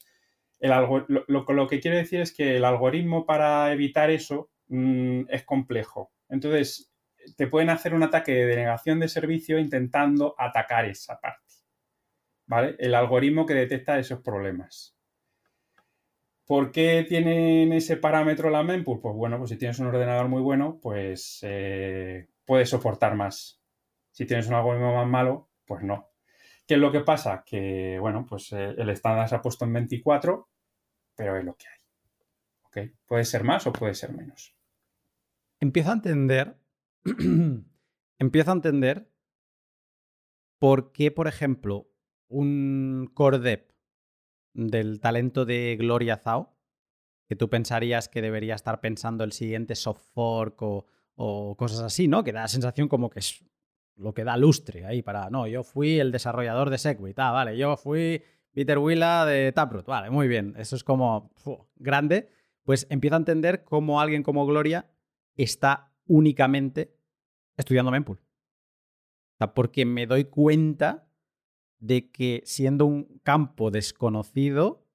el algo- lo, lo- lo que quiere decir es que el algoritmo para evitar eso mm, es complejo. Entonces, te pueden hacer un ataque de denegación de servicio intentando atacar esa parte. ¿Vale? El algoritmo que detecta esos problemas. ¿Por qué tienen ese parámetro la mempool? Pues bueno, pues si tienes un ordenador muy bueno, pues eh, puedes soportar más. Si tienes un algoritmo más malo, pues no. ¿Qué es lo que pasa? Que, bueno, pues eh, el estándar se ha puesto en 24, pero es lo que hay. ¿Ok? Puede ser más o puede ser menos. Empiezo a entender. empiezo a entender por qué, por ejemplo, un core dev del talento de Gloria Zhao, que tú pensarías que debería estar pensando el siguiente soft fork o, cosas así, ¿no? Que da la sensación como que es lo que da lustre ahí para. No, yo fui el desarrollador de Segwit. Ah, vale, yo fui Peter Willa de Taproot. Vale, muy bien. Eso es como grande. Pues empiezo a entender cómo alguien como Gloria está únicamente estudiando mempool. O sea, porque me doy cuenta de que siendo un campo desconocido,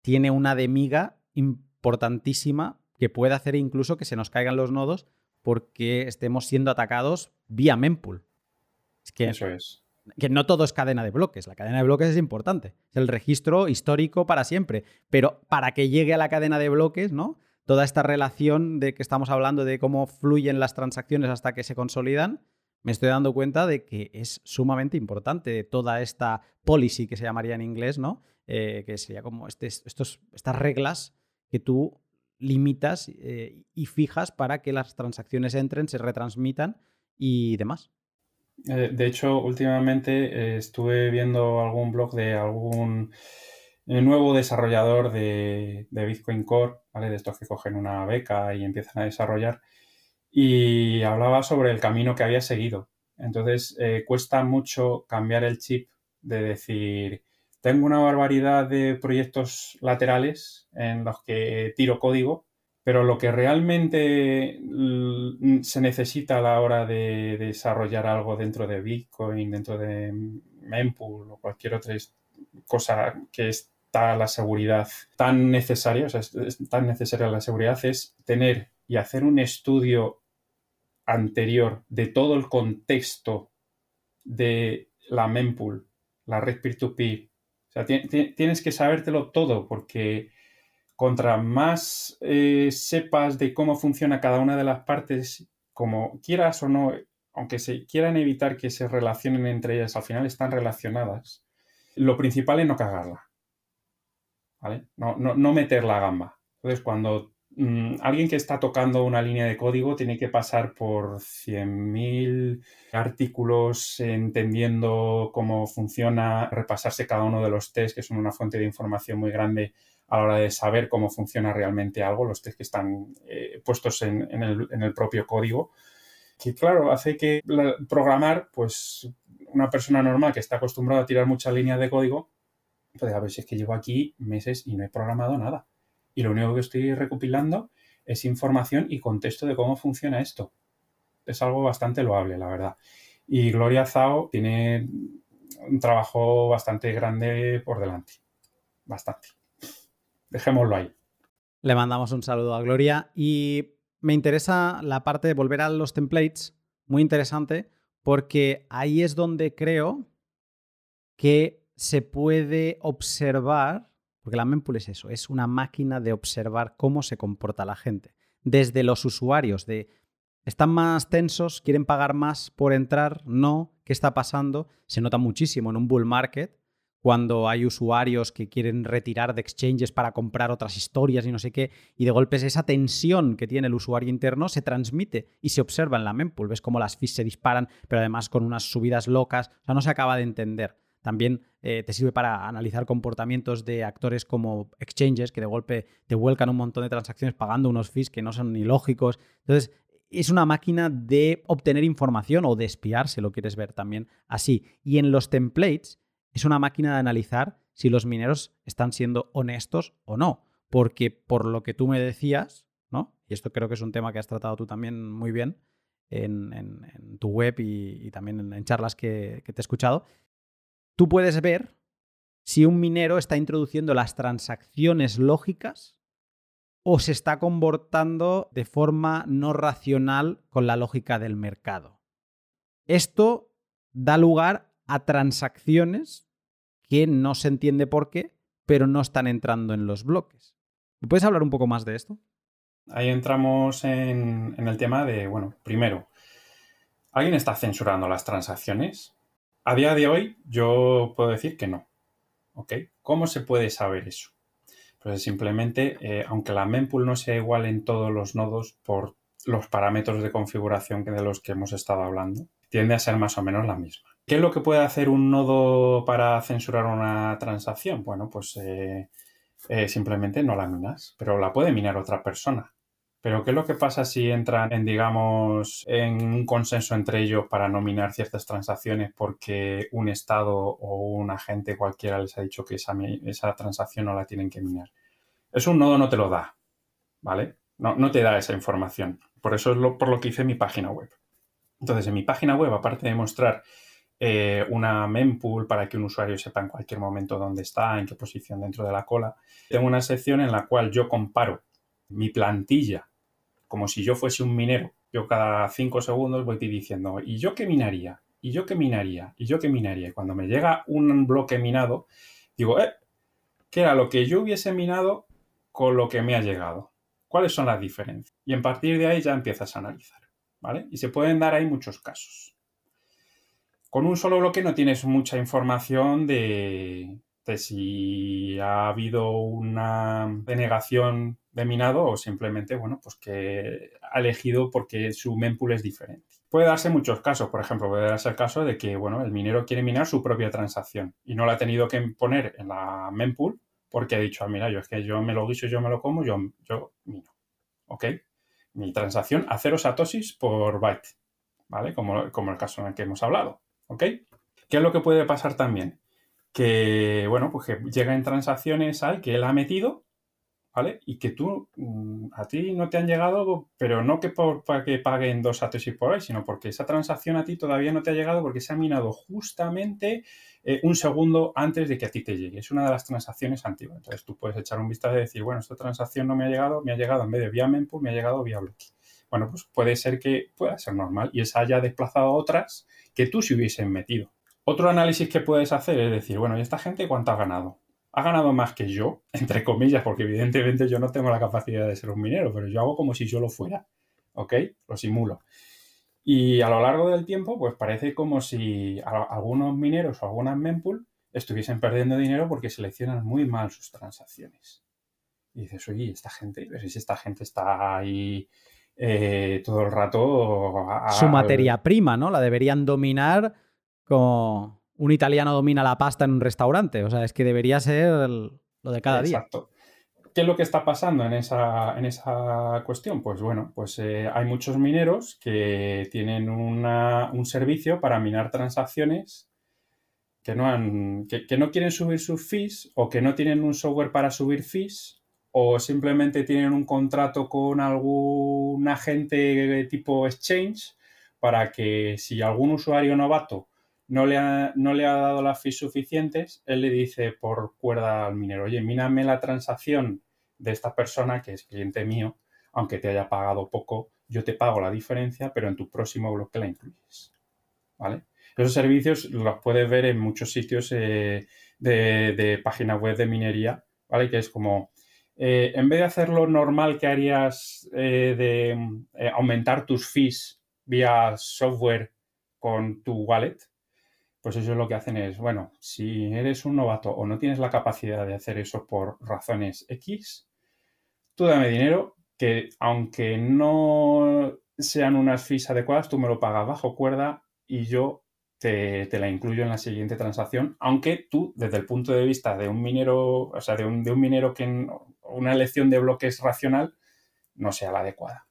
tiene una demiga importantísima que puede hacer incluso que se nos caigan los nodos porque estemos siendo atacados vía mempool. Es que, Eso es. que no todo es cadena de bloques. La cadena de bloques es importante. Es el registro histórico para siempre. Pero para que llegue a la cadena de bloques, ¿no? Toda esta relación de que estamos hablando de cómo fluyen las transacciones hasta que se consolidan, me estoy dando cuenta de que es sumamente importante toda esta policy que se llamaría en inglés, ¿no? Eh, que sería como este, estas reglas que tú limitas eh, y fijas para que las transacciones entren, se retransmitan y demás. Eh, de hecho, últimamente estuve viendo algún blog de algún nuevo desarrollador de, Bitcoin Core, ¿vale? De estos que cogen una beca y empiezan a desarrollar. Y hablaba sobre el camino que había seguido. Entonces, cuesta mucho cambiar el chip de decir, tengo una barbaridad de proyectos laterales en los que tiro código pero lo que realmente se necesita a la hora de desarrollar algo dentro de Bitcoin, dentro de Mempool o cualquier otra cosa que está la seguridad tan necesaria, o sea, es tan necesaria la seguridad, es tener y hacer un estudio anterior de todo el contexto de la mempool, la red peer-to-peer. O sea, tienes que sabértelo todo porque contra más eh, sepas de cómo funciona cada una de las partes, como quieras o no, aunque se quieran evitar que se relacionen entre ellas, al final están relacionadas. Lo principal es no cagarla. ¿Vale? No, no, meter la gamba. Entonces, cuando mm, alguien que está tocando una línea de código tiene que pasar por 100.000 artículos entendiendo cómo funciona, repasarse cada uno de los tests, que son una fuente de información muy grande a la hora de saber cómo funciona realmente algo, los test que están eh, puestos en, el, propio código, que claro, hace que programar, pues una persona normal que está acostumbrada a tirar muchas líneas de código, pues a ver si es que llevo aquí meses y no he programado nada. Y lo único que estoy recopilando es información y contexto de cómo funciona esto. Es algo bastante loable, la verdad. Y Gloria Zhao tiene un trabajo bastante grande por delante. Bastante dejémoslo ahí. Le mandamos un saludo a Gloria y me interesa la parte de volver a los templates, muy interesante, porque ahí es donde creo que se puede observar, porque la mempool es eso, es una máquina de observar cómo se comporta la gente. Desde los usuarios, de están más tensos, quieren pagar más por entrar, no, ¿qué está pasando? Se nota muchísimo en un bull market cuando hay usuarios que quieren retirar de exchanges para comprar otras historias y no sé qué, y de golpes esa tensión que tiene el usuario interno se transmite y se observa en la mempool. Ves cómo las fees se disparan, pero además con unas subidas locas, o sea, no se acaba de entender. También eh, te sirve para analizar comportamientos de actores como exchanges que de golpe te vuelcan un montón de transacciones pagando unos fees que no son ni lógicos. Entonces, es una máquina de obtener información o de espiar, si lo quieres ver también así. Y en los templates es una máquina de analizar si los mineros están siendo honestos o no. Porque por lo que tú me decías, ¿no? Y esto creo que es un tema que has tratado tú también muy bien en, tu web y, también en, charlas que, que te he escuchado, tú puedes ver si un minero está introduciendo las transacciones lógicas o se está comportando de forma no racional con la lógica del mercado. Esto da lugar a transacciones que no se entiende por qué, pero no están entrando en los bloques. ¿Puedes hablar un poco más de esto? Ahí entramos en, el tema de, bueno, primero, ¿alguien está censurando las transacciones? A día de hoy yo puedo decir que no. ¿Ok? ¿Cómo se puede saber eso? Pues simplemente, eh, aunque la mempool no sea igual en todos los nodos por los parámetros de configuración de los que hemos estado hablando, tiende a ser más o menos la misma. ¿Qué es lo que puede hacer un nodo para censurar una transacción? Bueno, pues eh, eh, simplemente no la minas, pero la puede minar otra persona. Pero ¿qué es lo que pasa si entran en, digamos, en un consenso entre ellos para no minar ciertas transacciones porque un Estado o un agente cualquiera les ha dicho que esa, esa transacción no la tienen que minar? Eso un nodo no te lo da, ¿vale? No, no te da esa información. Por eso es lo, por lo que hice mi página web. Entonces, en mi página web, aparte de mostrar eh, una mempool para que un usuario sepa en cualquier momento dónde está, en qué posición dentro de la cola, tengo una sección en la cual yo comparo mi plantilla como si yo fuese un minero. Yo cada cinco segundos voy diciendo, ¿y yo qué minaría? ¿Y yo qué minaría? ¿Y yo qué minaría? Y cuando me llega un bloque minado, digo, eh, ¿qué era lo que yo hubiese minado con lo que me ha llegado? ¿Cuáles son las diferencias? Y en partir de ahí ya empiezas a analizar. ¿vale? Y se pueden dar ahí muchos casos. Con un solo bloque no tienes mucha información de, si ha habido una denegación de minado o simplemente, bueno, pues que ha elegido porque su mempool es diferente. puede darse muchos casos. Por ejemplo, puede darse el caso de que, bueno, el minero quiere minar su propia transacción y no la ha tenido que poner en la mempool porque ha dicho, ah, mira, yo es que yo me lo guiso, yo me lo como, yo, yo mino. ¿Ok? Mi transacción a cero satoshis por byte. ¿Vale? Como, como el caso en el que hemos hablado. ¿Ok? ¿Qué es lo que puede pasar también? Que, bueno, pues que llega en transacciones al que él ha metido ¿vale? Y que tú, mm, a ti no te han llegado, pero no que por, para que paguen dos satoshis por ahí, sino porque esa transacción a ti todavía no te ha llegado porque se ha minado justamente eh, un segundo antes de que a ti te llegue. Es una de las transacciones antiguas. Entonces tú puedes echar un vistazo y decir, bueno, esta transacción no me ha llegado, me ha llegado en vez de vía mempool, me ha llegado vía bloque. Bueno, pues puede ser que pueda ser normal y esa haya desplazado a otras que tú se hubiesen metido. Otro análisis que puedes hacer es decir, bueno, ¿y esta gente cuánto ha ganado? ha ganado más que yo, entre comillas, porque evidentemente yo no tengo la capacidad de ser un minero, pero yo hago como si yo lo fuera, ¿ok? Lo simulo. Y a lo largo del tiempo, pues parece como si algunos mineros o algunas mempool estuviesen perdiendo dinero porque seleccionan muy mal sus transacciones. Y dices, oye, esta gente, pero si esta gente está ahí eh, todo el rato... Su materia prima, ¿no? La deberían dominar como un italiano domina la pasta en un restaurante. O sea, es que debería ser lo de cada día. Exacto. ¿Qué es lo que está pasando en esa, en esa cuestión? Pues bueno, pues eh, hay muchos mineros que tienen un servicio para minar transacciones que no, han, que, no quieren subir sus fees o que no tienen un software para subir fees o simplemente tienen un contrato con algún agente tipo exchange para que si algún usuario novato no le ha, no le ha dado las fees suficientes, él le dice por cuerda al minero, oye, míname la transacción de esta persona que es cliente mío, aunque te haya pagado poco, yo te pago la diferencia, pero en tu próximo bloque la incluyes. ¿Vale? Esos servicios los puedes ver en muchos sitios eh, de, de páginas web de minería, ¿vale? Que es como, eh, en vez de hacer lo normal que harías eh, de aumentar tus fees vía software con tu wallet, pues es lo que hacen es, bueno, si eres un novato o no tienes la capacidad de hacer eso por razones X, tú dame dinero que aunque no sean unas fees adecuadas, tú me lo pagas bajo cuerda y yo te, la incluyo en la siguiente transacción, aunque tú, desde el punto de vista de un minero, o sea, de un, de un minero que una elección de bloques racional no sea la adecuada.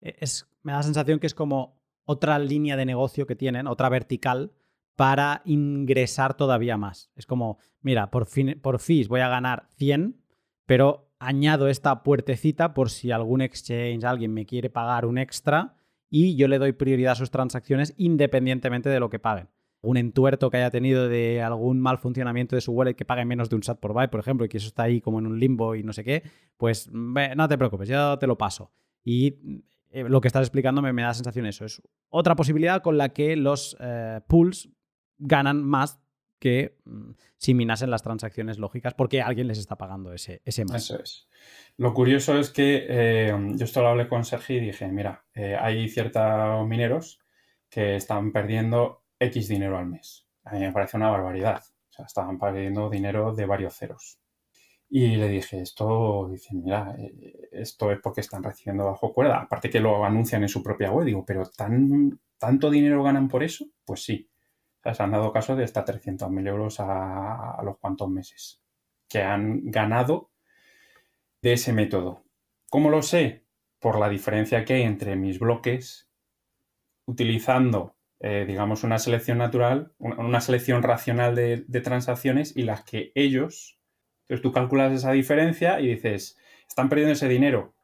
Es, me da la sensación que es como otra línea de negocio que tienen, otra vertical, para ingresar todavía más. Es como, mira, por, fin, por fees voy a ganar 100, pero añado esta puertecita por si algún exchange, alguien me quiere pagar un extra y yo le doy prioridad a sus transacciones independientemente de lo que paguen. Un entuerto que haya tenido de algún mal funcionamiento de su wallet que pague menos de un SAT por byte, por ejemplo, y que eso está ahí como en un limbo y no sé qué, pues no te preocupes, yo te lo paso. Y eh, lo que estás explicándome me da la sensación eso. Es otra posibilidad con la que los eh, pools ganan más que mm, si minasen las transacciones lógicas porque alguien les está pagando ese, ese más. Eso es. Lo curioso es que eh, yo esto lo hablé con Sergi y dije, mira, eh, hay ciertos mineros que están perdiendo X dinero al mes. A mí me parece una barbaridad. O sea, estaban perdiendo dinero de varios ceros. Y le dije, esto, dice, mira, eh, esto es porque están recibiendo bajo cuerda. Aparte que lo anuncian en su propia web. Digo, pero tan, ¿tanto dinero ganan por eso? Pues sí se han dado caso de hasta 300.000 euros a, los cuantos meses que han ganado de ese método. ¿Cómo lo sé? Por la diferencia que hay entre mis bloques utilizando, eh, digamos, una selección natural, una, selección racional de, transacciones y las que ellos, entonces tú calculas esa diferencia y dices, están perdiendo ese dinero,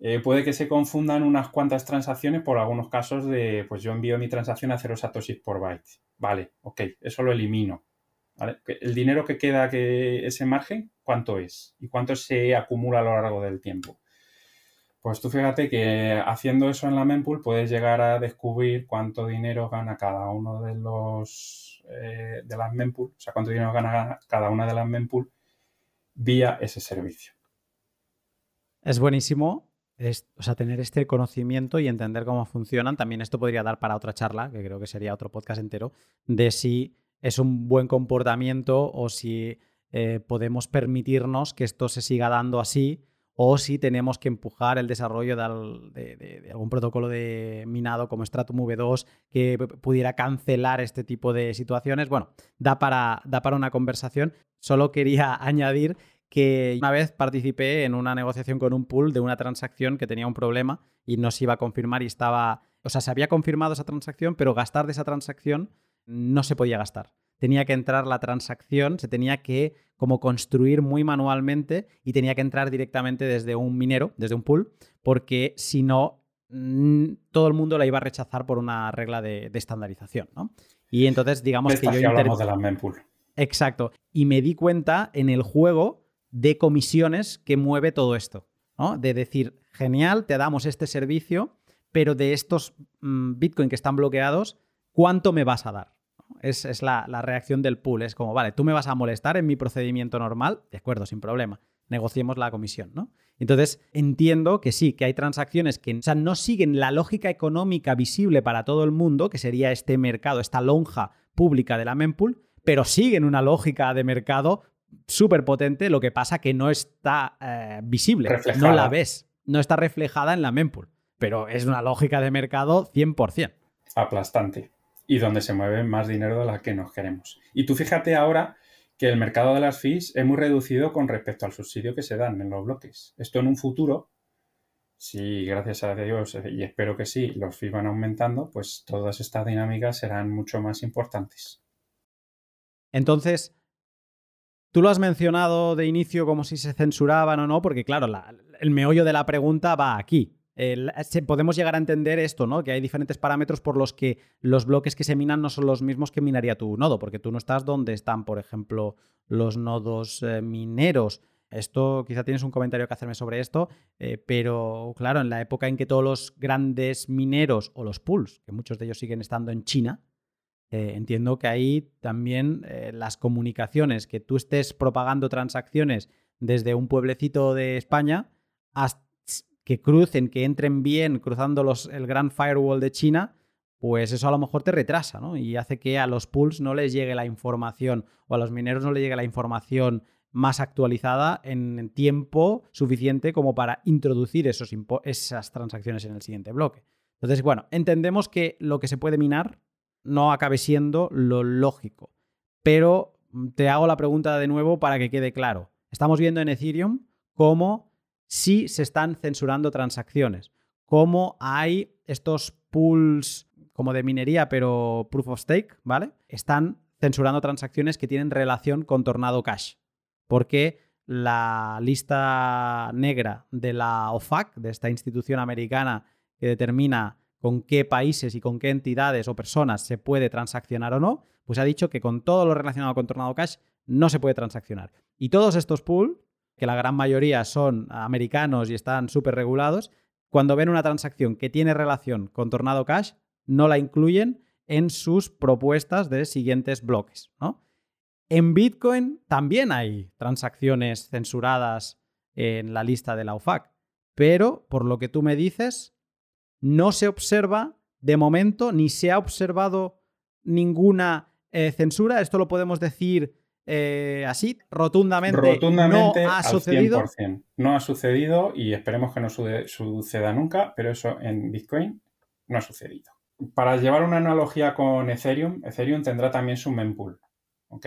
eh, puede que se confundan unas cuantas transacciones por algunos casos de, pues yo envío mi transacción a 0 satoshis por byte. Vale, ok, eso lo elimino. El dinero que queda, que ese margen, ¿cuánto es? ¿Y cuánto se acumula a lo largo del tiempo? Pues tú fíjate que haciendo eso en la mempool puedes llegar a descubrir cuánto dinero gana cada uno de los eh, de las mempool, o sea, cuánto dinero gana cada una de las mempool vía ese servicio. Es buenísimo o sea, tener este conocimiento y entender cómo funcionan. También esto podría dar para otra charla, que creo que sería otro podcast entero, de si es un buen comportamiento o si eh, podemos permitirnos que esto se siga dando así o si tenemos que empujar el desarrollo de, algún protocolo de minado como Stratum V2 que pudiera cancelar este tipo de situaciones. Bueno, da para, da para una conversación. Solo quería añadir que una vez participé en una negociación con un pool de una transacción que tenía un problema y no se iba a confirmar y estaba, o sea, se había confirmado esa transacción, pero gastar de esa transacción no se podía gastar tenía que entrar la transacción, se tenía que como construir muy manualmente y tenía que entrar directamente desde un minero, desde un pool, porque si no, todo el mundo la iba a rechazar por una regla de, estandarización, ¿no? Y entonces, digamos que yo... hablamos de la mempool. Exacto. Y me di cuenta en el juego de comisiones que mueve todo esto, ¿no? De decir, genial, te damos este servicio, pero de estos mm, Bitcoin que están bloqueados, ¿cuánto me vas a dar? Es, la, reacción del pool. Es como, vale, tú me vas a molestar en mi procedimiento normal, de acuerdo, sin problema. Negociemos la comisión, ¿no? Entonces, entiendo que sí, que hay transacciones que no siguen la lógica económica visible para todo el mundo, que sería este mercado, esta lonja pública de la mempool, pero siguen una lógica de mercado súper potente, lo que pasa que no está eh, visible, no la ves, no está reflejada en la mempool, pero es una lógica de mercado 100%. Aplastante y donde se mueve más dinero de la que nos queremos. Y tú fíjate ahora que el mercado de las fees es muy reducido con respecto al subsidio que se dan en los bloques. Esto en un futuro, si gracias a Dios, y espero que sí, los fees van aumentando, pues todas estas dinámicas serán mucho más importantes. Entonces, tú lo has mencionado de inicio como si se censuraban o no, porque claro, el meollo de la pregunta va aquí podemos llegar a entender esto, ¿no? Que hay diferentes parámetros por los que los bloques que se minan no son los mismos que minaría tu nodo, porque tú no estás donde están, por ejemplo, los nodos eh, mineros. Esto quizá tienes un comentario que hacerme sobre esto, eh, pero claro, en la época en que todos los grandes mineros o los pools, que muchos de ellos siguen estando en China, eh, entiendo que ahí también las comunicaciones, que tú estés propagando transacciones desde un pueblecito de España hasta que crucen, que entren bien cruzando los, el gran firewall de China, pues eso a lo mejor te retrasa, ¿no? Y hace que a los pools no les llegue la información o a los mineros no les llegue la información más actualizada en tiempo suficiente como para introducir esos esas transacciones en el siguiente bloque. Entonces, bueno, entendemos que lo que se puede minar no acabe siendo lo lógico, pero te hago la pregunta de nuevo para que quede claro. Estamos viendo en Ethereum cómo si se están censurando transacciones. Como hay estos pools como de minería, pero proof of stake, ¿vale? Están censurando transacciones que tienen relación con Tornado Cash. Porque la lista negra de la OFAC, de esta institución americana que determina con qué países y con qué entidades o personas se puede transaccionar o no, pues ha dicho que con todo lo relacionado con Tornado Cash no se puede transaccionar. Y todos estos pools que la gran mayoría son americanos y están súper regulados, cuando ven una transacción que tiene relación con Tornado Cash, no la incluyen en sus propuestas de siguientes bloques. En Bitcoin también hay transacciones censuradas en la lista de la UFAC, pero por lo que tú me dices, no se observa de momento ni se ha observado ninguna eh, censura. Esto lo podemos decir eh, así, rotundamente, no ha sucedido. No ha sucedido y esperemos que no suceda nunca, pero eso en Bitcoin no ha sucedido. Para llevar una analogía con Ethereum, Ethereum tendrá también su mempool. ¿ok?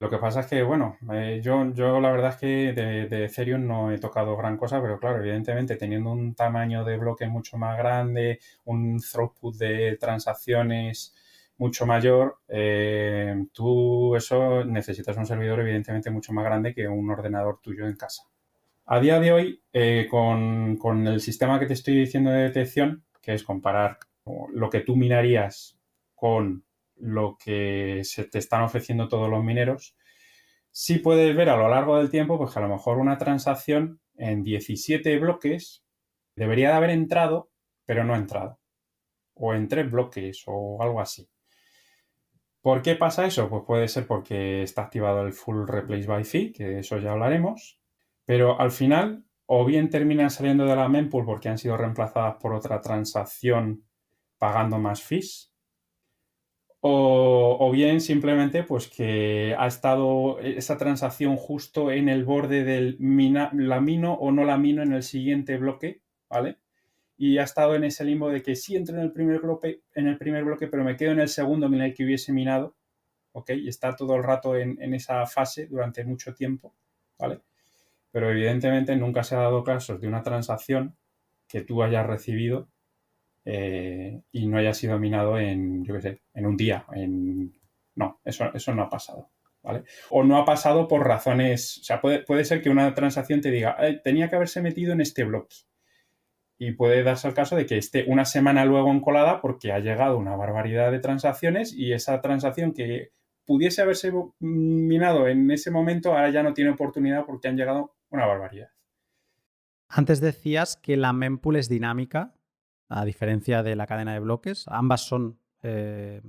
Lo que pasa es que, bueno, eh, yo, yo la verdad es que de, de, Ethereum no he tocado gran cosa, pero claro, evidentemente teniendo un tamaño de bloque mucho más grande, un throughput de transacciones mucho mayor, eh, tú eso necesitas un servidor evidentemente mucho más grande que un ordenador tuyo en casa. A día de hoy, eh, con, el sistema que te estoy diciendo de detección, que es comparar lo que tú minarías con lo que se te están ofreciendo todos los mineros, sí puedes ver a lo largo del tiempo, pues que a lo mejor una transacción en 17 bloques debería de haber entrado, pero no ha entrado. O en tres bloques o algo así. ¿Por qué pasa eso? Pues puede ser porque está activado el full replace by fee, que de eso ya hablaremos, pero al final o bien terminan saliendo de la mempool porque han sido reemplazadas por otra transacción pagando más fees, O, bien simplemente pues que ha estado esa transacción justo en el borde del lamino o no lamino en el siguiente bloque, ¿vale? Y ha estado en ese limbo de que sí entro en el primer bloque, en el primer bloque, pero me quedo en el segundo en el que hubiese minado, ¿ok? Y está todo el rato en, en esa fase durante mucho tiempo, ¿vale? Pero evidentemente nunca se ha dado casos de una transacción que tú hayas recibido eh, y no haya sido minado en, yo qué sé, en un día. En... No, eso, eso no ha pasado. ¿Vale? O no ha pasado por razones, o sea, puede, puede ser que una transacción te diga, tenía que haberse metido en este bloque. Y puede darse el caso de que esté una semana luego encolada porque ha llegado una barbaridad de transacciones y esa transacción que pudiese haberse minado en ese momento ahora ya no tiene oportunidad porque han llegado una barbaridad. Antes decías que la mempool es dinámica a diferencia de la cadena de bloques. Ambas son eh,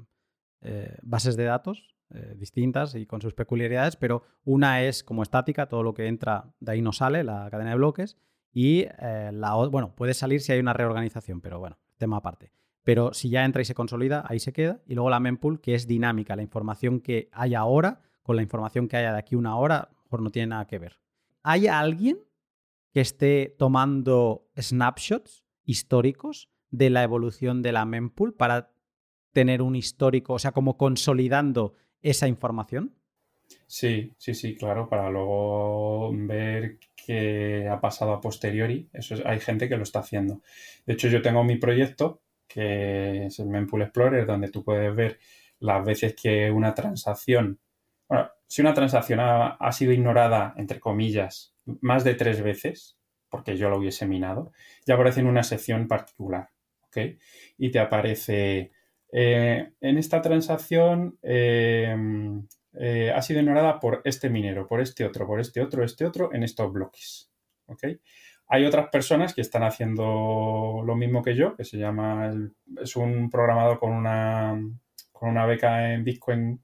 eh, bases de datos eh, distintas y con sus peculiaridades, pero una es como estática, todo lo que entra de ahí no sale, la cadena de bloques, y la bueno, puede salir si hay una reorganización, pero bueno, tema aparte. Pero si ya entra y se consolida, ahí se queda. Y luego la mempool, que es dinámica, la información que hay ahora con la información que haya de aquí una hora, mejor no tiene nada que ver. ¿Hay alguien que esté tomando snapshots históricos de la evolución de la mempool para tener un histórico, o sea, como consolidando esa información? Sí, sí, sí, claro, para luego ver qué ha pasado a posteriori. Eso hay gente que lo está haciendo. De hecho, yo tengo mi proyecto, que es el Mempool Explorer, donde tú puedes ver las veces que una transacción, bueno, si una transacción ha, ha sido ignorada, entre comillas, más de tres veces, porque yo lo hubiese minado, ya aparece en una sección particular. Y te aparece, eh, en esta transacción eh, eh, ha sido ignorada por este minero, por este otro, por este otro, este otro, en estos bloques, Hay otras personas que están haciendo lo mismo que yo, que se llama, es un programador con una, con una beca en Bitcoin,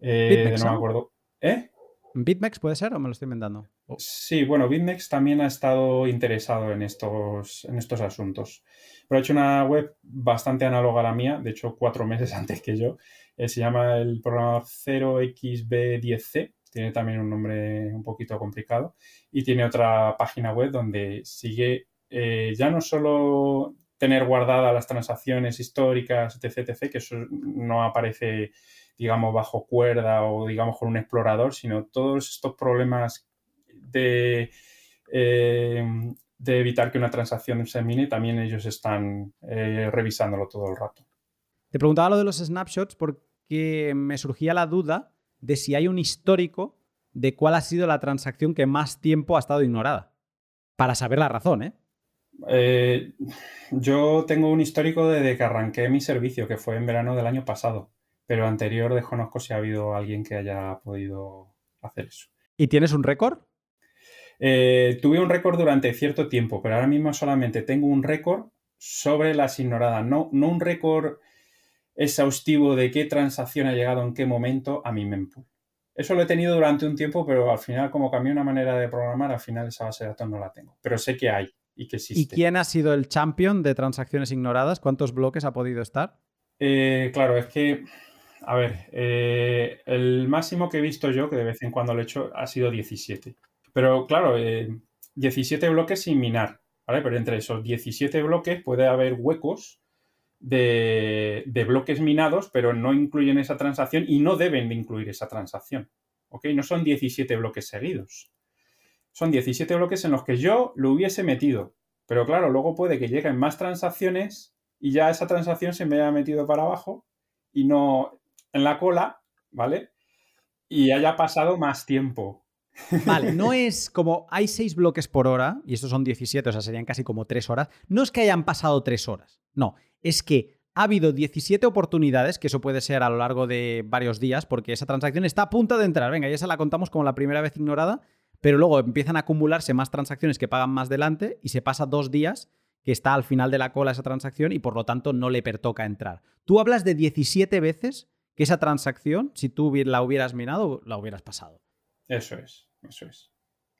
no me acuerdo. ¿Eh? ¿BitMEX puede ser o me lo estoy inventando? Sí, bueno, BitMEX también ha estado interesado en estos, en estos asuntos. Pero ha hecho una web bastante análoga a la mía, de hecho, cuatro meses antes que yo. Eh, se llama el programador 0xb10c, tiene también un nombre un poquito complicado. Y tiene otra página web donde sigue eh, ya no solo tener guardadas las transacciones históricas, etc., etc., que eso no aparece digamos, bajo cuerda o, digamos, con un explorador, sino todos estos problemas de, eh, de evitar que una transacción se mine, también ellos están eh, revisándolo todo el rato. Te preguntaba lo de los snapshots porque me surgía la duda de si hay un histórico de cuál ha sido la transacción que más tiempo ha estado ignorada. Para saber la razón, ¿eh? eh yo tengo un histórico desde que arranqué mi servicio, que fue en verano del año pasado pero anterior desconozco si ha habido alguien que haya podido hacer eso. ¿Y tienes un récord? Eh, tuve un récord durante cierto tiempo, pero ahora mismo solamente tengo un récord sobre las ignoradas, no, no un récord exhaustivo de qué transacción ha llegado en qué momento a mi mempool. Eso lo he tenido durante un tiempo, pero al final, como cambié una manera de programar, al final esa base de datos no la tengo. Pero sé que hay y que existe. ¿Y quién ha sido el champion de transacciones ignoradas? ¿Cuántos bloques ha podido estar? Eh, claro, es que a ver, eh, el máximo que he visto yo, que de vez en cuando lo he hecho, ha sido 17. Pero claro, 17 eh, bloques sin minar, ¿vale? Pero entre esos 17 bloques puede haber huecos de, bloques minados, pero no incluyen esa transacción y no deben de incluir esa transacción. ¿Ok? No son 17 bloques seguidos. Son 17 bloques en los que yo lo hubiese metido. Pero claro, luego puede que lleguen más transacciones y ya esa transacción se me haya metido para abajo y no, en la cola, ¿vale? Y haya pasado más tiempo. Vale, no es como hay seis bloques por hora, y estos son 17, o sea, serían casi como tres horas. No es que hayan pasado tres horas, no, es que ha habido 17 oportunidades, que eso puede ser a lo largo de varios días, porque esa transacción está a punto de entrar. Venga, ya esa la contamos como la primera vez ignorada, pero luego empiezan a acumularse más transacciones que pagan más delante y se pasa dos días que está al final de la cola esa transacción y por lo tanto no le pertoca entrar. Tú hablas de 17 veces que esa transacción, si tú la hubieras minado, la hubieras pasado. Eso es, eso es.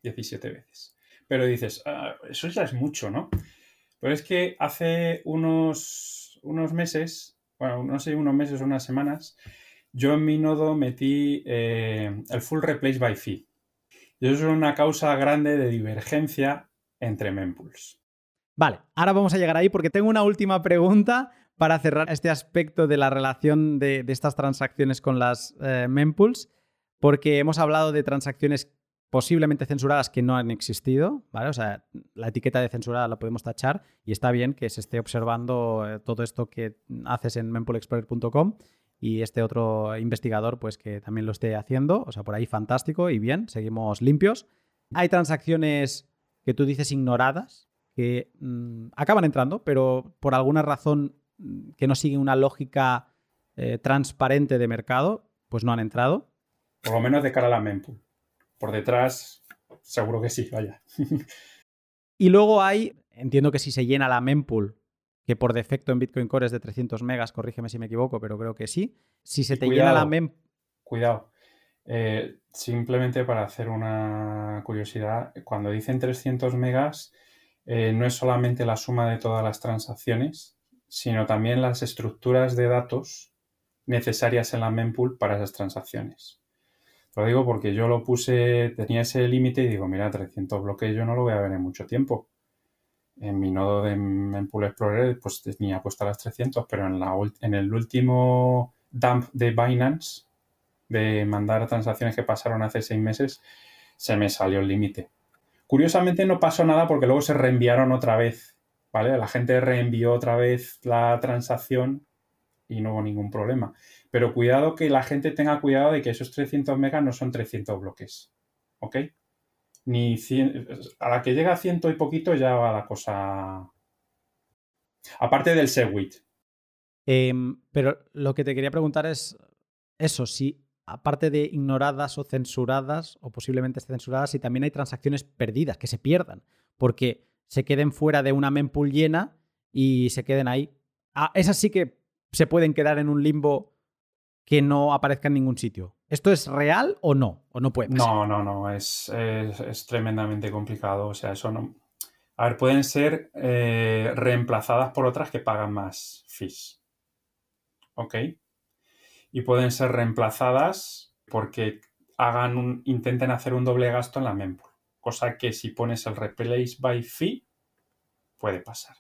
17 veces. Pero dices, ah, eso ya es mucho, ¿no? Pero es que hace unos, unos meses bueno, no sé, unos meses o unas semanas, yo en mi nodo metí eh, el full replace by fee. Y eso es una causa grande de divergencia entre mempools. Vale, ahora vamos a llegar ahí porque tengo una última pregunta para cerrar este aspecto de la relación de, estas transacciones con las eh, mempools, porque hemos hablado de transacciones posiblemente censuradas que no han existido, ¿vale? O sea, la etiqueta de censurada la podemos tachar y está bien que se esté observando eh, todo esto que haces en mempoolexplorer.com y este otro investigador pues que también lo esté haciendo, o sea, por ahí fantástico y bien, seguimos limpios. Hay transacciones que tú dices ignoradas que mm, acaban entrando, pero por alguna razón que no siguen una lógica eh, transparente de mercado, pues no han entrado. Por lo menos de cara a la mempool. Por detrás, seguro que sí, vaya. y luego hay, entiendo que si se llena la mempool, que por defecto en Bitcoin Core es de 300 megas, corrígeme si me equivoco, pero creo que sí. Si se te llena la mempool... Cuidado. Eh, simplemente para hacer una curiosidad, cuando dicen 300 megas, eh, no es solamente la suma de todas las transacciones, sino también las estructuras de datos necesarias en la mempool para esas transacciones. Lo digo porque yo lo puse, tenía ese límite y digo, mira, 300 bloques yo no lo voy a ver en mucho tiempo. En mi nodo de Mempool Explorer pues tenía puesta las 300, pero en, la, en el último dump de Binance, de mandar transacciones que pasaron hace seis meses, se me salió el límite. Curiosamente no pasó nada porque luego se reenviaron otra vez, ¿vale? La gente reenvió otra vez la transacción y no hubo ningún problema. Pero cuidado que la gente tenga cuidado de que esos 300 megas no son 300 bloques. ¿Ok? Ni a la que llega a ciento y poquito ya va la cosa. Aparte del Segwit. Em, pero lo que te quería preguntar es eso, si aparte de ignoradas o censuradas, o posiblemente censuradas, si también hay transacciones perdidas, que se pierdan, porque se queden fuera de una mempool llena y se queden ahí. Ah, esas sí que se pueden quedar en un limbo que no aparezca en ningún sitio. ¿Esto es real o no? ¿O no puede No, no, no, es, es, tremendamente complicado. O sea, eso no... A ver, pueden ser eh, reemplazadas por otras que pagan más fees. ¿Ok? Y pueden ser reemplazadas porque hagan un, intenten hacer un doble gasto en la mempool. Cosa que si pones el replace by fee, puede pasar.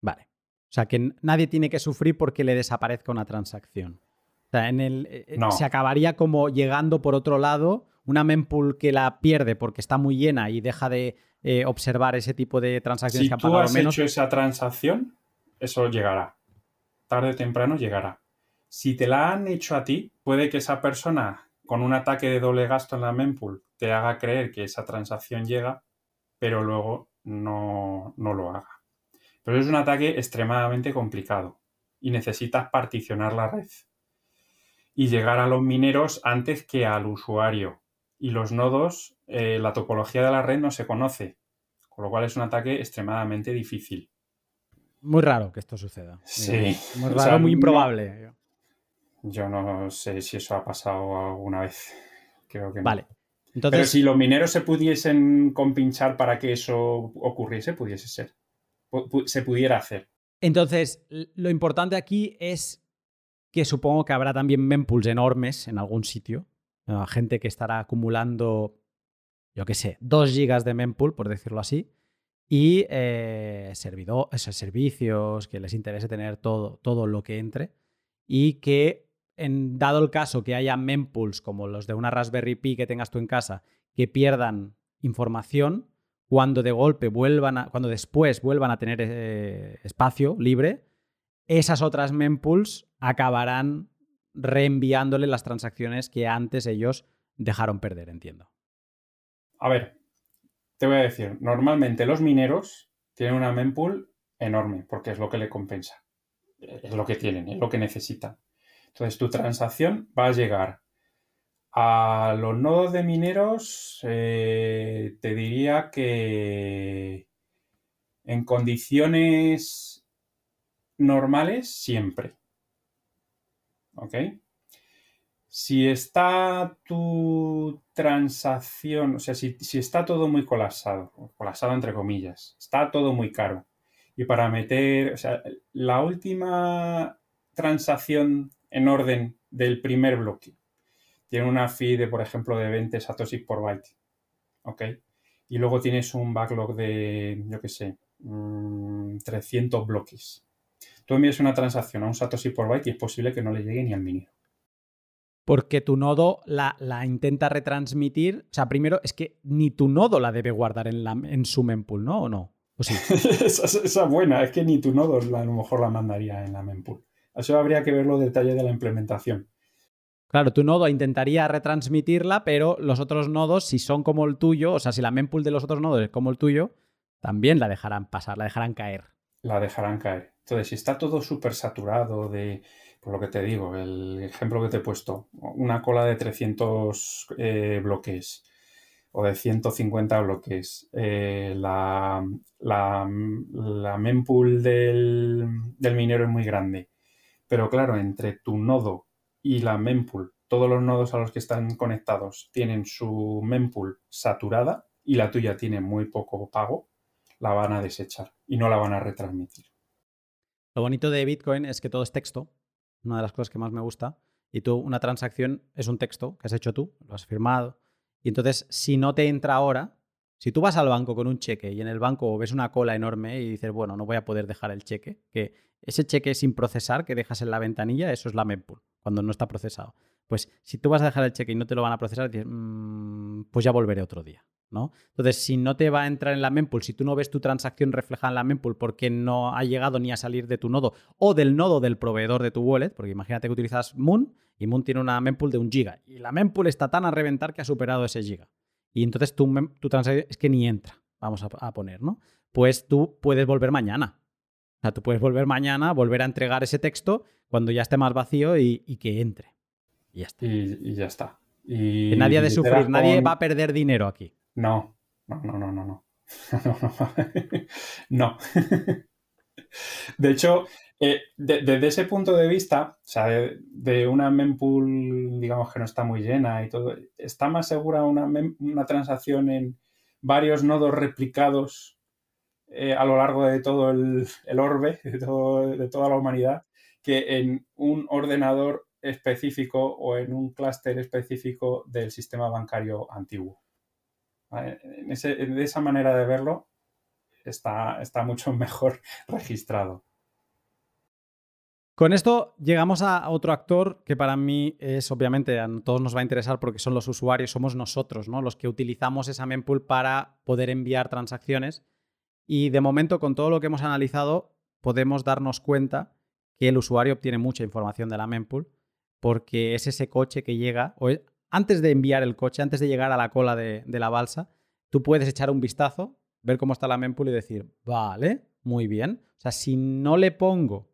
Vale. O sea, que nadie tiene que sufrir porque le desaparezca una transacción. O sea, en el, eh, eh, se acabaría como llegando por otro lado una mempool que la pierde porque está muy llena y deja de eh, observar ese tipo de transacciones que han pagado has hecho esa transacción, eso llegará. Tarde o temprano llegará. Si te la han hecho a ti, puede que esa persona con un ataque de doble gasto en la mempool te haga creer que esa transacción llega, pero luego no, no lo haga. Pero es un ataque extremadamente complicado y necesitas particionar la red y llegar a los mineros antes que al usuario. Y los nodos, eh, la topología de la red no se conoce, con lo cual es un ataque extremadamente difícil. Muy raro que esto suceda. Sí. Muy raro, muy improbable. yo no sé si eso ha pasado alguna vez. Creo que no. Vale. Entonces... Pero si los mineros se pudiesen compinchar para que eso ocurriese, pudiese ser se pudiera hacer. Entonces, lo importante aquí es que supongo que habrá también mempools enormes en algún sitio. Gente que estará acumulando, yo qué sé, 2 gigas de mempool, por decirlo así. Y eh, esos servicios, que les interese tener todo, todo lo que entre. Y que, en, dado el caso que haya mempools como los de una Raspberry Pi que tengas tú en casa, que pierdan información, cuando de golpe vuelvan a, cuando después vuelvan a tener eh, espacio libre, esas otras mempools acabarán reenviándole las transacciones que antes ellos dejaron perder, entiendo. A ver, te voy a decir, normalmente los mineros tienen una mempool enorme porque es lo que le compensa. Es lo que tienen, es lo que necesitan. Entonces tu transacción va a llegar a los nodos de mineros eh, te diría que en condiciones normales siempre. ¿Ok? Si está tu transacción, o sea, si, si, está todo muy colapsado, colapsado entre comillas, está todo muy caro. Y para meter, o sea, la última transacción en orden del primer bloque tiene una fee de, por ejemplo, de 20 satoshis por byte. ¿Ok? Y luego tienes un backlog de, yo qué sé, 300 mm, bloques. Tú envías una transacción a un satoshi por byte y es posible que no le llegue ni al minero. Porque tu nodo la, intenta retransmitir. O sea, primero es que ni tu nodo la debe guardar en, la, en su mempool, ¿no? ¿O no? ¿O sí? esa, esa, buena, es que ni tu nodo a lo mejor la mandaría en la mempool. Eso habría que ver los detalles de la implementación. Claro, tu nodo intentaría retransmitirla, pero los otros nodos, si son como el tuyo, o sea, si la mempool de los otros nodos es como el tuyo, también la dejarán pasar, la dejarán caer. La dejarán caer. Entonces, si está todo súper saturado de, por lo que te digo, el ejemplo que te he puesto, una cola de 300 eh, bloques o de 150 bloques, eh, la, la, mempool del, del minero es muy grande pero claro, entre tu nodo y la mempool, todos los nodos a los que están conectados tienen su mempool saturada y la tuya tiene muy poco pago, la van a desechar y no la van a retransmitir. Lo bonito de Bitcoin es que todo es texto, una de las cosas que más me gusta, y tú una transacción es un texto que has hecho tú, lo has firmado, y entonces si no te entra ahora, si tú vas al banco con un cheque y en el banco ves una cola enorme y dices, bueno, no voy a poder dejar el cheque, que ese cheque sin procesar que dejas en la ventanilla, eso es la mempool, cuando no está procesado. Pues si tú vas a dejar el cheque y no te lo van a procesar, dices, mm, pues ya volveré otro día. ¿no? Entonces, si no te va a entrar en la mempool, si tú no ves tu transacción reflejada en la mempool porque no ha llegado ni a salir de tu nodo o del nodo del proveedor de tu wallet, porque imagínate que utilizas Moon y Moon tiene una mempool de un giga y la mempool está tan a reventar que ha superado ese giga y entonces tu, tu transacción es que ni entra, vamos a, poner, ¿no? Pues tú puedes volver mañana. O sea, tú puedes volver mañana, volver a entregar ese texto cuando ya esté más vacío y, que entre. Y ya está. Y, ya está. Y que nadie ha de sufrir, nadie va a perder dinero aquí. No, no, no, no, no. No. no. de hecho, eh, desde ese punto de vista, o sea, de, una mempool, digamos que no está muy llena y todo, está más segura una, una transacción en varios nodos replicados eh, a lo largo de todo el, orbe, de, de, toda la humanidad, que en un ordenador específico o en un clúster específico del sistema bancario antiguo. En de esa manera de verlo, está, está mucho mejor registrado. Con esto llegamos a otro actor que para mí es, obviamente, a todos nos va a interesar porque son los usuarios, somos nosotros, ¿no? Los que utilizamos esa mempool para poder enviar transacciones. Y de momento, con todo lo que hemos analizado, podemos darnos cuenta que el usuario obtiene mucha información de la mempool porque es ese coche que llega, antes de enviar el coche, antes de llegar a la cola de, de la balsa, tú puedes echar un vistazo, ver cómo está la mempool y decir, vale, muy bien. O sea, si no le pongo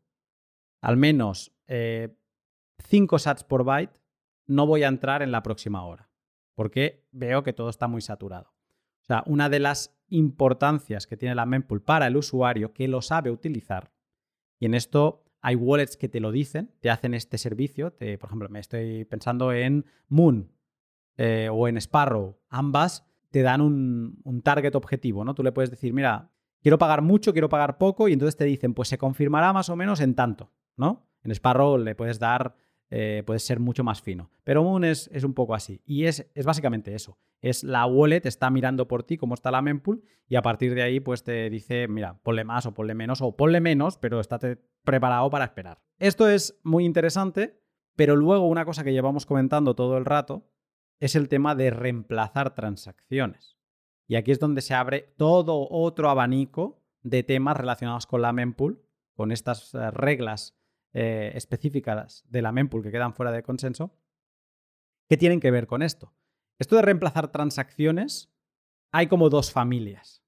al menos 5 eh, sats por byte, no voy a entrar en la próxima hora, porque veo que todo está muy saturado. O sea, una de las importancias que tiene la mempool para el usuario que lo sabe utilizar, y en esto hay wallets que te lo dicen, te hacen este servicio, por ejemplo, me estoy pensando en Moon eh, o en Sparrow, ambas te dan un, un, target objetivo, ¿no? Tú le puedes decir, mira, quiero pagar mucho, quiero pagar poco, y entonces te dicen, pues se confirmará más o menos en tanto. ¿No? En Sparrow le puedes dar, eh, puedes ser mucho más fino. Pero Moon es, un poco así. Y es, es, básicamente eso. Es la wallet, está mirando por ti cómo está la mempool y a partir de ahí pues te dice, mira, ponle más o ponle menos o ponle menos, pero estate preparado para esperar. Esto es muy interesante, pero luego una cosa que llevamos comentando todo el rato es el tema de reemplazar transacciones. Y aquí es donde se abre todo otro abanico de temas relacionados con la mempool, con estas eh, reglas eh, específicas de la mempool que quedan fuera de consenso, ¿qué tienen que ver con esto? Esto de reemplazar transacciones, hay como dos familias.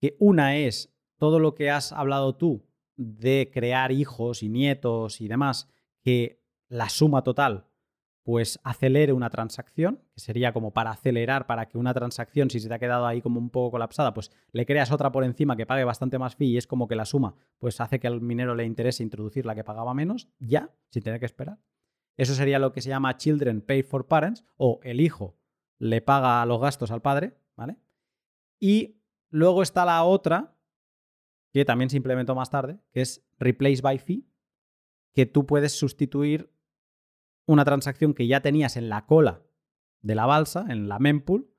Que una es todo lo que has hablado tú de crear hijos y nietos y demás, que la suma total pues acelere una transacción, que sería como para acelerar, para que una transacción, si se te ha quedado ahí como un poco colapsada, pues le creas otra por encima que pague bastante más fee y es como que la suma, pues hace que al minero le interese introducir la que pagaba menos, ya, sin tener que esperar. Eso sería lo que se llama Children Pay for Parents, o el hijo le paga los gastos al padre, ¿vale? Y luego está la otra, que también se implementó más tarde, que es Replace by Fee, que tú puedes sustituir una transacción que ya tenías en la cola de la balsa, en la mempool,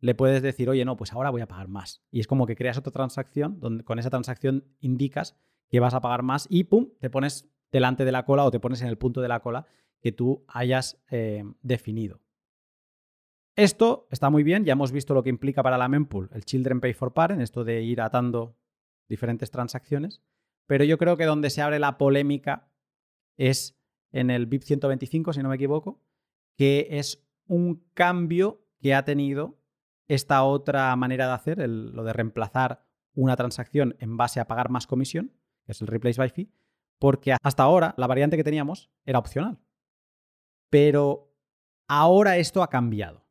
le puedes decir, oye, no, pues ahora voy a pagar más. Y es como que creas otra transacción, donde con esa transacción indicas que vas a pagar más y pum, te pones delante de la cola o te pones en el punto de la cola que tú hayas eh, definido. Esto está muy bien, ya hemos visto lo que implica para la mempool el Children Pay for Parent, esto de ir atando diferentes transacciones, pero yo creo que donde se abre la polémica es en el BIP 125, si no me equivoco, que es un cambio que ha tenido esta otra manera de hacer, lo de reemplazar una transacción en base a pagar más comisión, que es el replace by fee, porque hasta ahora la variante que teníamos era opcional. Pero ahora esto ha cambiado.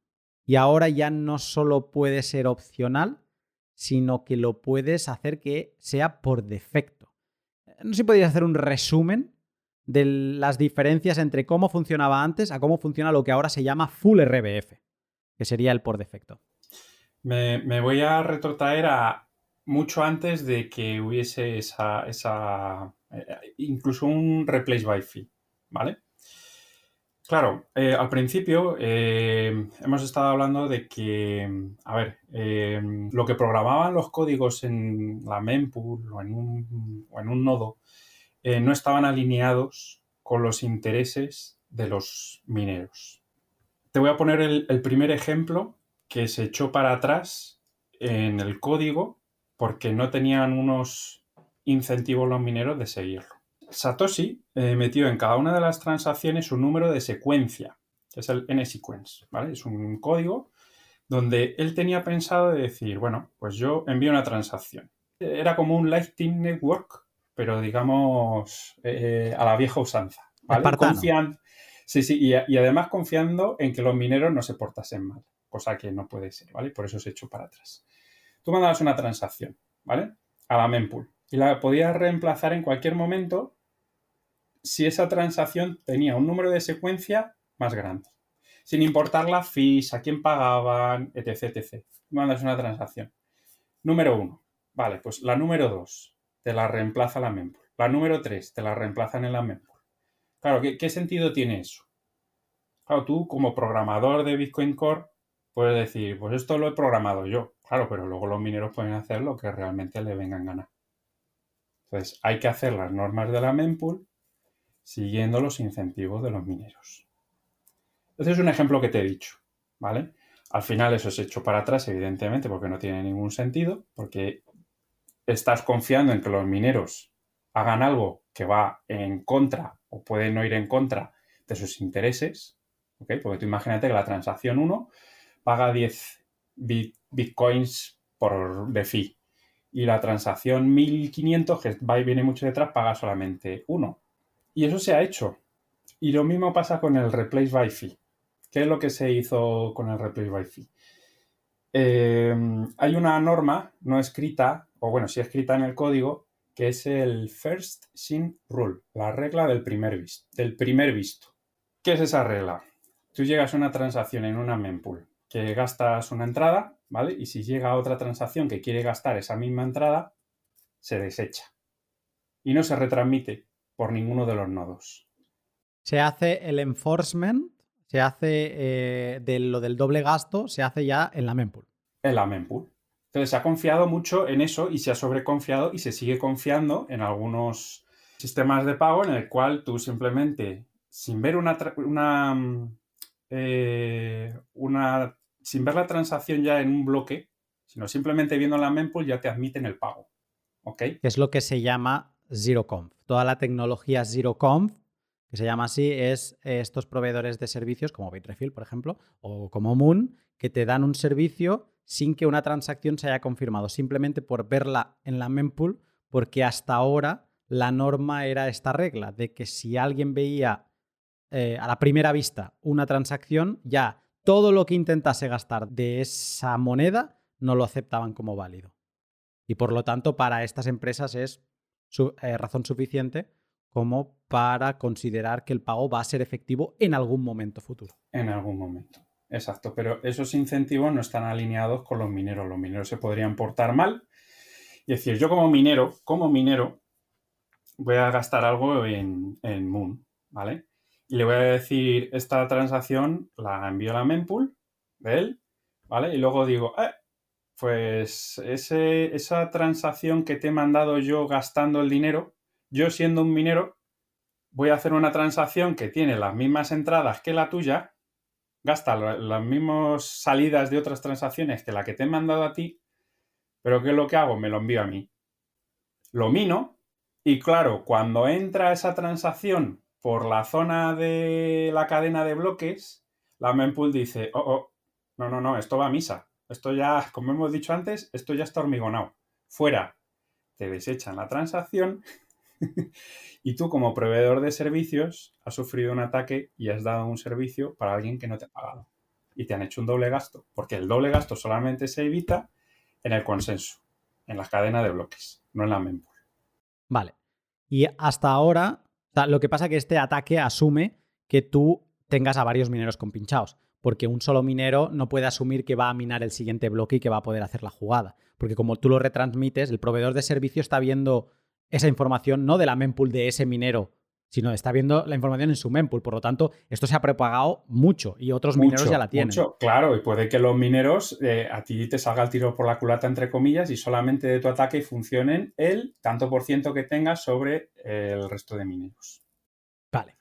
Y ahora ya no solo puede ser opcional, sino que lo puedes hacer que sea por defecto. No sé si podrías hacer un resumen de las diferencias entre cómo funcionaba antes a cómo funciona lo que ahora se llama Full RBF, que sería el por defecto. Me, voy a retrotraer a mucho antes de que hubiese esa, esa eh, incluso un replace by fee, ¿vale? Claro, eh, al principio eh, hemos estado hablando de que, a ver, lo que programaban los códigos en la mempool o en un, en un nodo no estaban alineados con los intereses de los mineros. Te voy a poner el primer ejemplo que se echó para atrás en el código porque no tenían unos incentivos los mineros de seguirlo. Satoshi eh, metió en cada una de las transacciones un número de secuencia, que es el n-sequence, ¿vale? Es un código donde él tenía pensado de decir, bueno, pues yo envío una transacción. Era como un Lightning Network, pero digamos eh, a la vieja usanza, ¿vale? sí, sí, y, y, además confiando en que los mineros no se portasen mal, cosa que no puede ser, ¿vale? Por eso se echó para atrás. Tú mandabas una transacción, ¿vale? A la mempool y la podías reemplazar en cualquier momento si esa transacción tenía un número de secuencia más grande. Sin importar la fees, a quién pagaban, etc. etc. Mandas una transacción. Número uno. Vale, pues la número dos te la reemplaza la mempool. La número tres te la reemplazan en la mempool. Claro, ¿qué, sentido tiene eso? Claro, tú como programador de Bitcoin Core puedes decir, pues esto lo he programado yo. Claro, pero luego los mineros pueden hacer lo que realmente le vengan ganar. Entonces, hay que hacer las normas de la mempool siguiendo los incentivos de los mineros. Este es un ejemplo que te he dicho, ¿vale? Al final eso es hecho para atrás, evidentemente, porque no tiene ningún sentido, porque estás confiando en que los mineros hagan algo que va en contra o puede no ir en contra de sus intereses. Porque tú imagínate que la transacción 1 paga 10 bitcoins por de fee y la transacción 1500, que va y viene mucho detrás, paga solamente 1. Y eso se ha hecho. Y lo mismo pasa con el replace by fee. ¿Qué es lo que se hizo con el replace by fee? Eh, hay una norma no escrita, o bueno, sí escrita en el código, que es el First Sin Rule, la regla del primer, visto, del primer visto. ¿Qué es esa regla? Tú llegas a una transacción en una mempool que gastas una entrada, ¿vale? Y si llega otra transacción que quiere gastar esa misma entrada, se desecha. Y no se retransmite por ninguno de los nodos. Se hace el enforcement, se hace eh, de lo del doble gasto, se hace ya en la mempool. En la mempool. Entonces se ha confiado mucho en eso y se ha sobreconfiado y se sigue confiando en algunos sistemas de pago en el cual tú simplemente, sin ver una, una, mm, eh, una sin ver la transacción ya en un bloque, sino simplemente viendo la mempool ya te admiten el pago. ¿Ok? Es lo que se llama ZeroConf. Toda la tecnología ZeroConf, que se llama así, es eh, estos proveedores de servicios como Bitrefill, por ejemplo, o como Moon, que te dan un servicio sin que una transacción se haya confirmado, simplemente por verla en la mempool, porque hasta ahora la norma era esta regla, de que si alguien veía eh, a la primera vista una transacción, ya todo lo que intentase gastar de esa moneda no lo aceptaban como válido. Y por lo tanto, para estas empresas es eh, razón suficiente como para considerar que el pago va a ser efectivo en algún momento futuro. En algún momento, exacto. Pero esos incentivos no están alineados con los mineros. Los mineros se podrían portar mal y decir, yo como minero, como minero, voy a gastar algo en, en Moon, ¿vale? Y le voy a decir, esta transacción la envío a la mempool de él, ¿vale? Y luego digo, eh, pues ese, esa transacción que te he mandado yo gastando el dinero, yo siendo un minero, voy a hacer una transacción que tiene las mismas entradas que la tuya, gasta las mismas salidas de otras transacciones que la que te he mandado a ti, pero ¿qué es lo que hago? Me lo envío a mí. Lo mino y claro, cuando entra esa transacción por la zona de la cadena de bloques, la mempool dice, oh, oh, no, no, no, esto va a misa. Esto ya, como hemos dicho antes, esto ya está hormigonado. Fuera. Te desechan la transacción y tú como proveedor de servicios has sufrido un ataque y has dado un servicio para alguien que no te ha pagado. Y te han hecho un doble gasto, porque el doble gasto solamente se evita en el consenso, en la cadena de bloques, no en la mempool. Vale. Y hasta ahora, lo que pasa es que este ataque asume que tú tengas a varios mineros compinchados, porque un solo minero no puede asumir que va a minar el siguiente bloque y que va a poder hacer la jugada. Porque como tú lo retransmites, el proveedor de servicio está viendo esa información no de la mempool de ese minero, sino está viendo la información en su mempool. Por lo tanto, esto se ha propagado mucho y otros mineros ya la tienen. Mucho, claro, y puede que los mineros eh, a ti te salga el tiro por la culata, entre comillas, y solamente de tu ataque funcionen el tanto por ciento que tengas sobre el resto de mineros. Vale.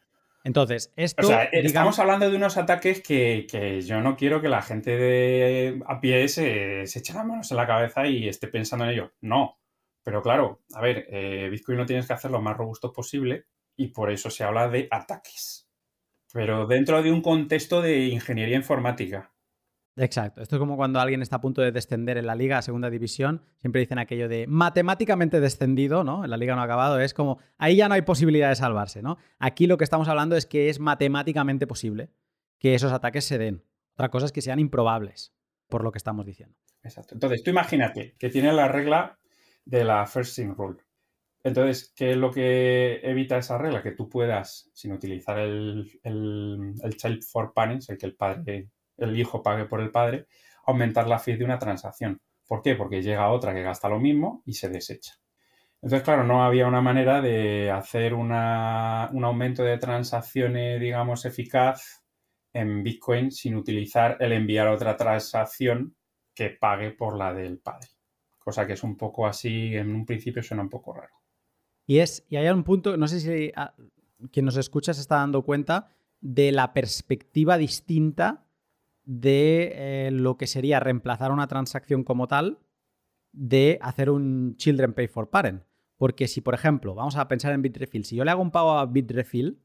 Entonces, esto. O sea, estamos hablando de unos ataques que, yo no quiero que la gente de a pie se, se eche las manos en la cabeza y esté pensando en ello. No. Pero claro, a ver, eh, Bitcoin no tienes que hacer lo más robusto posible y por eso se habla de ataques. Pero dentro de un contexto de ingeniería informática. Exacto. Esto es como cuando alguien está a punto de descender en la liga a segunda división. Siempre dicen aquello de matemáticamente descendido, ¿no? En la liga no ha acabado. Es como, ahí ya no hay posibilidad de salvarse, ¿no? Aquí lo que estamos hablando es que es matemáticamente posible que esos ataques se den. Otra cosa es que sean improbables, por lo que estamos diciendo. Exacto. Entonces, tú imagínate que tiene la regla de la first in rule. Entonces, ¿qué es lo que evita esa regla? Que tú puedas, sin utilizar el, el, child for parents, el que el padre, el hijo pague por el padre, aumentar la fee de una transacción. ¿Por qué? Porque llega otra que gasta lo mismo y se desecha. Entonces, claro, no había una manera de hacer un aumento de transacciones, digamos, eficaz en Bitcoin sin utilizar el enviar otra transacción que pague por la del padre cosa que es un poco así, en un principio suena un poco raro. Y, es, y hay un punto, no sé si ah, quien nos escucha se está dando cuenta de la perspectiva distinta de eh, lo que sería reemplazar una transacción como tal de hacer un children pay for parent. Porque si, por ejemplo, vamos a pensar en Bitrefill, si yo le hago un pago a Bitrefill,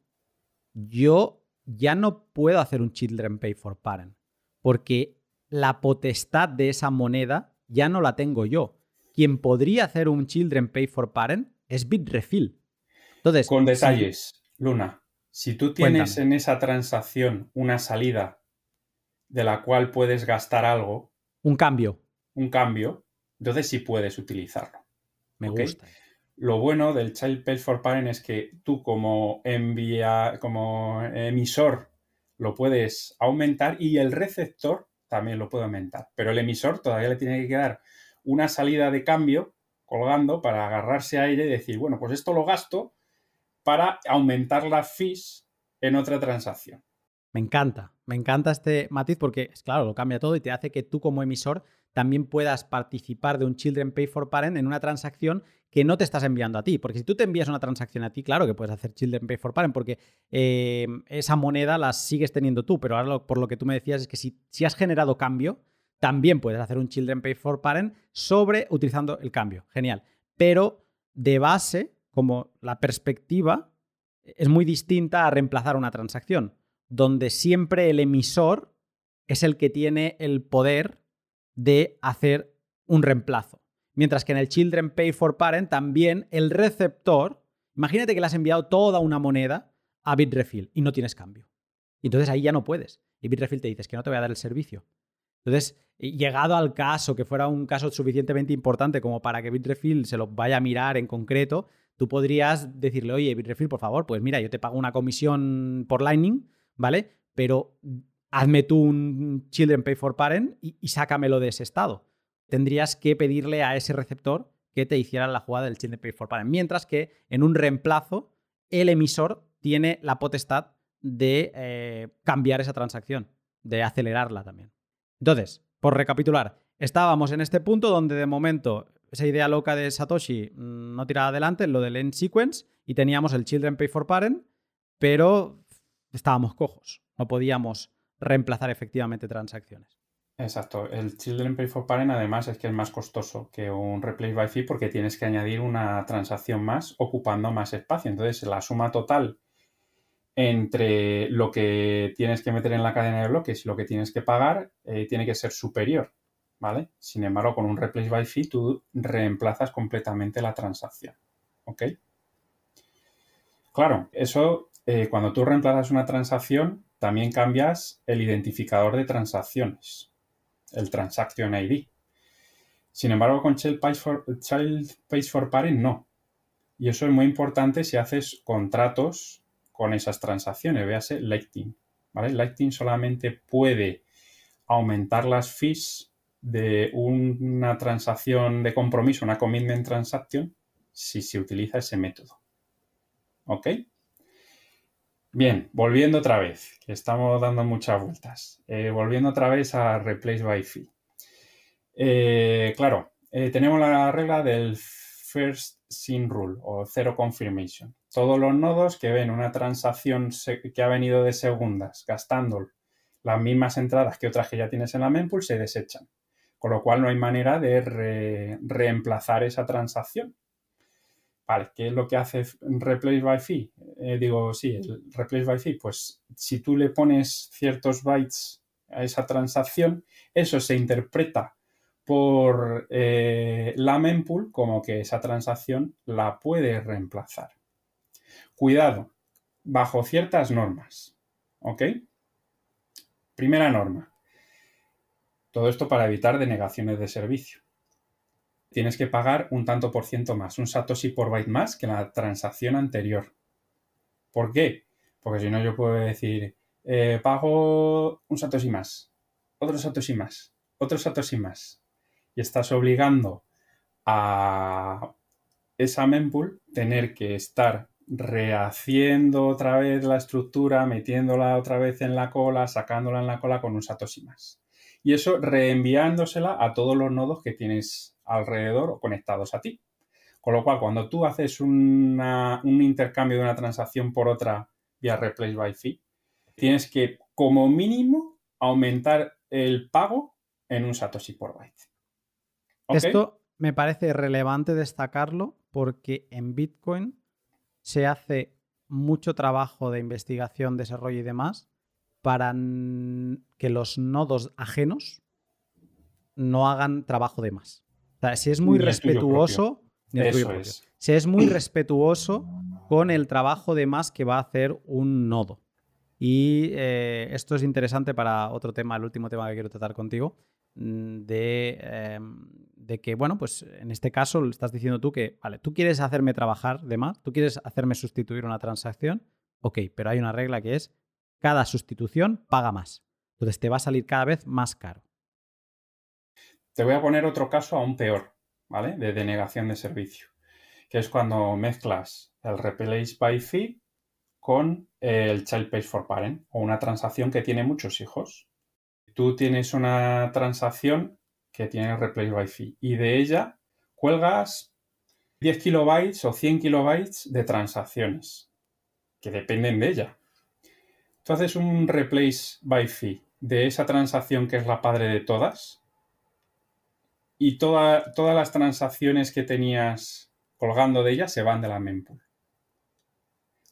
yo ya no puedo hacer un children pay for parent, porque la potestad de esa moneda ya no la tengo yo. Quien podría hacer un Children Pay for Parent es Bitrefill. Entonces, Con detalles, Luna. Si tú tienes en esa transacción una salida de la cual puedes gastar algo. Un cambio. Un cambio. Entonces sí puedes utilizarlo. Me gusta. Lo bueno del Child Pay for Parent es que tú como envía, como emisor lo puedes aumentar y el receptor también lo puede aumentar. Pero el emisor todavía le tiene que quedar una salida de cambio colgando para agarrarse aire y decir, bueno, pues esto lo gasto para aumentar la fees en otra transacción. Me encanta, me encanta este matiz porque, claro, lo cambia todo y te hace que tú como emisor también puedas participar de un Children Pay for Parent en una transacción que no te estás enviando a ti. Porque si tú te envías una transacción a ti, claro que puedes hacer Children Pay for Parent porque eh, esa moneda la sigues teniendo tú. Pero ahora por lo que tú me decías es que si, si has generado cambio, también puedes hacer un Children Pay for Parent sobre utilizando el cambio. Genial. Pero de base, como la perspectiva es muy distinta a reemplazar una transacción, donde siempre el emisor es el que tiene el poder de hacer un reemplazo. Mientras que en el Children Pay for Parent también el receptor, imagínate que le has enviado toda una moneda a Bitrefill y no tienes cambio. Entonces ahí ya no puedes. Y Bitrefill te dice que no te voy a dar el servicio. Entonces, llegado al caso, que fuera un caso suficientemente importante como para que Bitrefill se lo vaya a mirar en concreto, tú podrías decirle, oye, Bitrefill, por favor, pues mira, yo te pago una comisión por Lightning, ¿vale? Pero hazme tú un Children Pay for Parent y, sácamelo de ese estado. Tendrías que pedirle a ese receptor que te hicieran la jugada del Children Pay for Parent. Mientras que en un reemplazo, el emisor tiene la potestad de eh, cambiar esa transacción, de acelerarla también. Entonces, por recapitular, estábamos en este punto donde de momento esa idea loca de Satoshi mm, no tiraba adelante, lo del end sequence, y teníamos el Children Pay for Parent, pero estábamos cojos, no podíamos reemplazar efectivamente transacciones. Exacto. El Children Pay for Parent además es que es más costoso que un Replace by Fee porque tienes que añadir una transacción más ocupando más espacio. Entonces la suma total entre lo que tienes que meter en la cadena de bloques y lo que tienes que pagar eh, tiene que ser superior. ¿Vale? Sin embargo, con un Replace by Fee tú reemplazas completamente la transacción. ¿Ok? Claro, eso eh, cuando tú reemplazas una transacción también cambias el identificador de transacciones el Transaction ID. Sin embargo, con Child Pays for, for Parent no. Y eso es muy importante si haces contratos con esas transacciones. Véase Lightning. ¿vale? Lightning solamente puede aumentar las fees de una transacción de compromiso, una commitment transaction, si se utiliza ese método. ¿Ok? Bien, volviendo otra vez, que estamos dando muchas vueltas. Eh, volviendo otra vez a Replace by Fee. Eh, claro, eh, tenemos la regla del First Sin Rule o Zero Confirmation. Todos los nodos que ven una transacción que ha venido de segundas gastando las mismas entradas que otras que ya tienes en la mempool se desechan. Con lo cual no hay manera de reemplazar esa transacción. Vale, ¿qué es lo que hace Replace by Fee? Eh, digo, sí, el Replace by Fee, pues si tú le pones ciertos bytes a esa transacción, eso se interpreta por eh, la mempool como que esa transacción la puede reemplazar. Cuidado, bajo ciertas normas. ¿Ok? Primera norma. Todo esto para evitar denegaciones de servicio tienes que pagar un tanto por ciento más, un Satoshi por byte más que la transacción anterior. ¿Por qué? Porque si no yo puedo decir, eh, pago un Satoshi más, otro Satoshi más, otro Satoshi más. Y estás obligando a esa mempool tener que estar rehaciendo otra vez la estructura, metiéndola otra vez en la cola, sacándola en la cola con un Satoshi más. Y eso reenviándosela a todos los nodos que tienes alrededor o conectados a ti. Con lo cual, cuando tú haces un intercambio de una transacción por otra vía Replace by Fee, tienes que, como mínimo, aumentar el pago en un Satoshi por byte. Esto me parece relevante destacarlo porque en Bitcoin se hace mucho trabajo de investigación, desarrollo y demás para que los nodos ajenos no hagan trabajo de más si es muy respetuoso, si es muy respetuoso con el trabajo de más que va a hacer un nodo. Y eh, esto es interesante para otro tema, el último tema que quiero tratar contigo, mm, de, em, de, que, bueno, pues en este caso estás diciendo tú que, vale, tú quieres hacerme trabajar de más, tú quieres hacerme sustituir una transacción, ok, pero hay una regla que es cada sustitución paga más. Entonces te va a salir cada vez más caro. Te voy a poner otro caso aún peor, ¿vale? De denegación de servicio, que es cuando mezclas el replace by fee con el child pays for parent o una transacción que tiene muchos hijos. Tú tienes una transacción que tiene replace by fee y de ella cuelgas 10 kilobytes o 100 kilobytes de transacciones que dependen de ella. Tú haces un replace by fee de esa transacción que es la padre de todas y todas las transacciones que tenías colgando de ella se van de la mempool.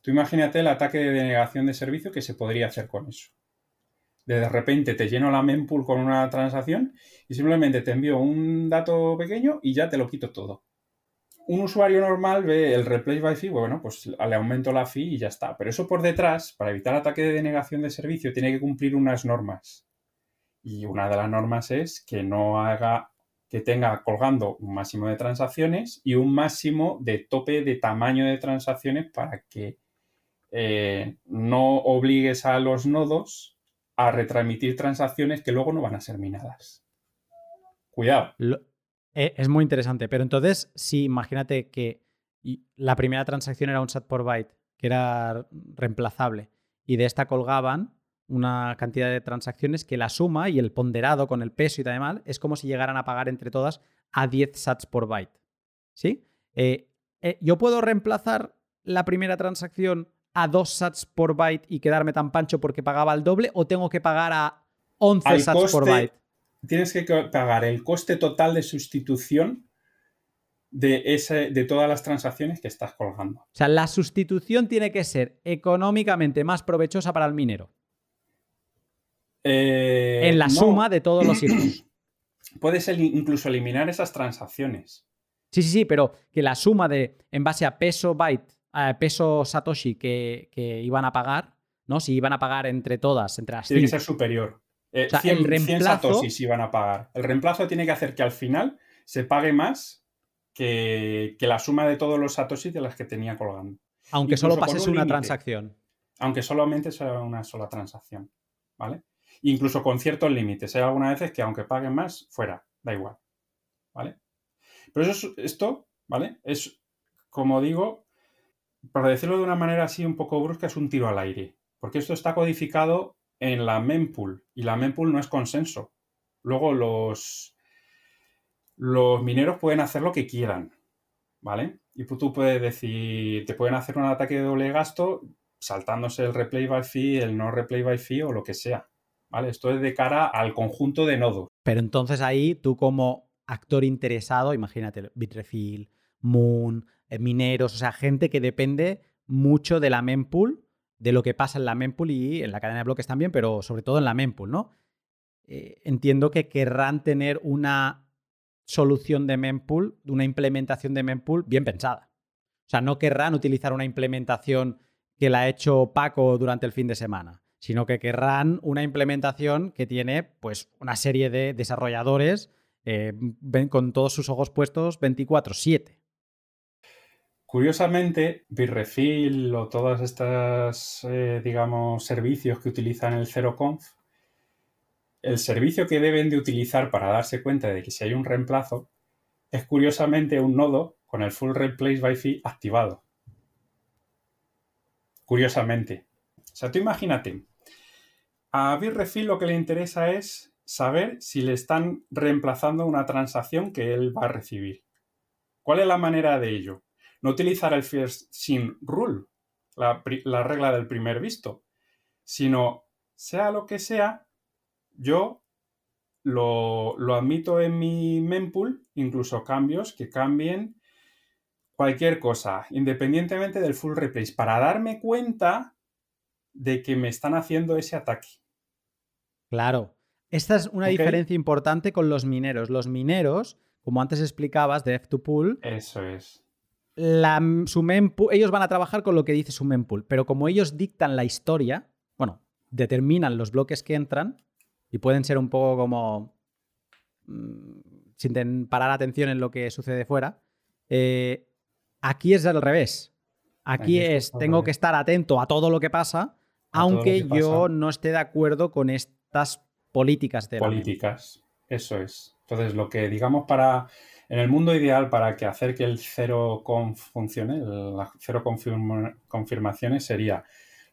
Tú imagínate el ataque de denegación de servicio que se podría hacer con eso. De repente te lleno la mempool con una transacción y simplemente te envío un dato pequeño y ya te lo quito todo. Un usuario normal ve el replace by fee, bueno, pues le aumento la fee y ya está. Pero eso por detrás, para evitar ataque de denegación de servicio, tiene que cumplir unas normas. Y una de las normas es que no haga que tenga colgando un máximo de transacciones y un máximo de tope de tamaño de transacciones para que eh, no obligues a los nodos a retransmitir transacciones que luego no van a ser minadas. Cuidado. Eh, es muy interesante, pero entonces, si imagínate que la primera transacción era un sat por byte, que era reemplazable, y de esta colgaban una cantidad de transacciones que la suma y el ponderado con el peso y tal es como si llegaran a pagar entre todas a 10 sats por byte. ¿Sí? Eh, eh, ¿Yo puedo reemplazar la primera transacción a 2 sats por byte y quedarme tan pancho porque pagaba el doble o tengo que pagar a 11 sats por byte? Tienes que pagar el coste total de sustitución de, ese, de todas las transacciones que estás colgando. O sea, la sustitución tiene que ser económicamente más provechosa para el minero. Eh, en la suma de todos los hijos. Puedes incluso eliminar esas transacciones. Sí, sí, sí, pero que la suma de en base a peso byte, a peso Satoshi que, iban a pagar, ¿no? Si iban a pagar entre todas, entre las Tiene que ser superior. Eh, el reemplazo, iban a pagar. El reemplazo tiene que hacer que al final se pague más que, la suma de todos los Satoshi de las que tenía colgando. Aunque solo pases una transacción. Aunque solamente sea una sola transacción. ¿Vale? Incluso con ciertos límites. Hay algunas veces que aunque paguen más, fuera, da igual. ¿Vale? Pero eso, esto, ¿vale? Es, como digo, para decirlo de una manera así un poco brusca, es un tiro al aire. Porque esto está codificado en la mempool y la mempool no es consenso. Luego los, los mineros pueden hacer lo que quieran, ¿vale? Y tú puedes decir, te pueden hacer un ataque de doble gasto saltándose el replay by fee, el no replay by fee o lo que sea. ¿Vale? Esto es de cara al conjunto de nodos. Pero entonces ahí tú como actor interesado, imagínate, Bitrefill, Moon, eh, mineros, o sea, gente que depende mucho de la mempool, de lo que pasa en la mempool y en la cadena de bloques también, pero sobre todo en la mempool, ¿no? Eh, entiendo que querrán tener una solución de mempool, una implementación de mempool bien pensada. O sea, no querrán utilizar una implementación que la ha hecho Paco durante el fin de semana sino que querrán una implementación que tiene pues una serie de desarrolladores eh, con todos sus ojos puestos 24/7. Curiosamente, Bitrefill o todos estos, eh, digamos, servicios que utilizan el ZeroConf, el servicio que deben de utilizar para darse cuenta de que si hay un reemplazo es curiosamente un nodo con el full replace by fee activado. Curiosamente. O sea, tú imagínate, a Bitrefill lo que le interesa es saber si le están reemplazando una transacción que él va a recibir. ¿Cuál es la manera de ello? No utilizar el first sin rule, la, regla del primer visto, sino sea lo que sea, yo lo, lo, admito en mi mempool, incluso cambios que cambien cualquier cosa, independientemente del full replace, para darme cuenta de que me están haciendo ese ataque. Claro. Esta es una diferencia importante con los mineros. Los mineros, como antes explicabas, de F2Pool. Eso es. La, su mempool, ellos van a trabajar con lo que dice su mempool, pero como ellos dictan la historia, bueno, determinan los bloques que entran y pueden ser un poco como. Mm, sin parar atención en lo que sucede fuera. Eh, aquí es al revés. Aquí es, tengo que estar atento a todo lo que pasa, aunque yo no esté de acuerdo con estas políticas de políticas. Eso es. Entonces, lo que digamos para en el mundo ideal para que hacer que el cero conf funcione, la cero confirmaciones sería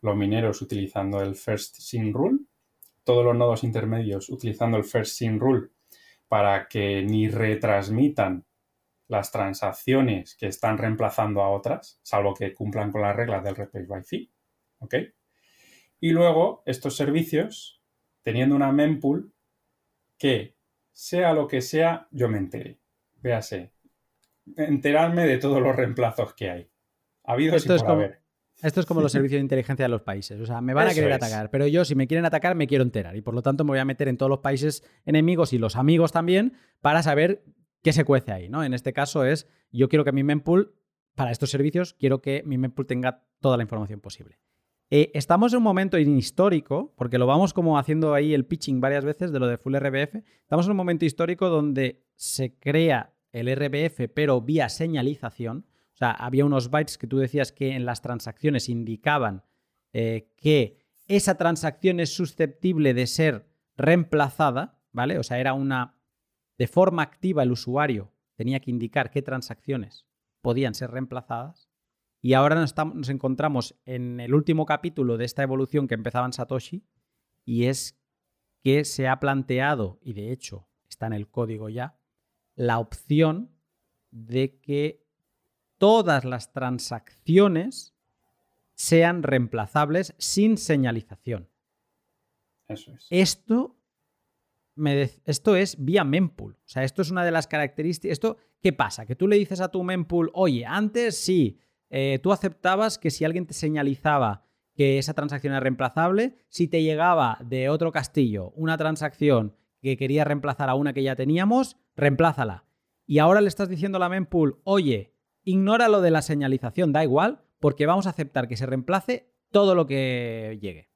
los mineros utilizando el first sin rule, todos los nodos intermedios utilizando el first sin rule para que ni retransmitan las transacciones que están reemplazando a otras, salvo que cumplan con las reglas del replace by fee. ¿Ok? Y luego estos servicios teniendo una mempool que, sea lo que sea, yo me entere. Véase, enterarme de todos los reemplazos que hay. Ha habido esto es como, Esto es como los servicios de inteligencia de los países. O sea, me van a querer atacar, pero yo, si me quieren atacar, me quiero enterar. Y por lo tanto, me voy a meter en todos los países enemigos y los amigos también para saber qué se cuece ahí, ¿no? En este caso es, yo quiero que mi mempool, para estos servicios, quiero que mi mempool tenga toda la información posible. Eh, estamos en un momento histórico, porque lo vamos como haciendo ahí el pitching varias veces de lo de Full RBF. Estamos en un momento histórico donde se crea el RBF, pero vía señalización. O sea, había unos bytes que tú decías que en las transacciones indicaban eh, que esa transacción es susceptible de ser reemplazada, ¿vale? O sea, era una de forma activa el usuario tenía que indicar qué transacciones podían ser reemplazadas. Y ahora nos, nos encontramos en el último capítulo de esta evolución que empezaba en Satoshi, y es que se ha planteado, y de hecho está en el código ya, la opción de que todas las transacciones sean reemplazables sin señalización. Eso es. Esto, me esto es vía mempool. O sea, esto es una de las características. Esto, ¿Qué pasa? Que tú le dices a tu mempool, oye, antes sí, eh, tú aceptabas que si alguien te señalizaba que esa transacción era reemplazable, si te llegaba de otro castillo una transacción que quería reemplazar a una que ya teníamos, reemplázala. Y ahora le estás diciendo a la mempool, oye, ignora lo de la señalización, da igual, porque vamos a aceptar que se reemplace todo lo que llegue.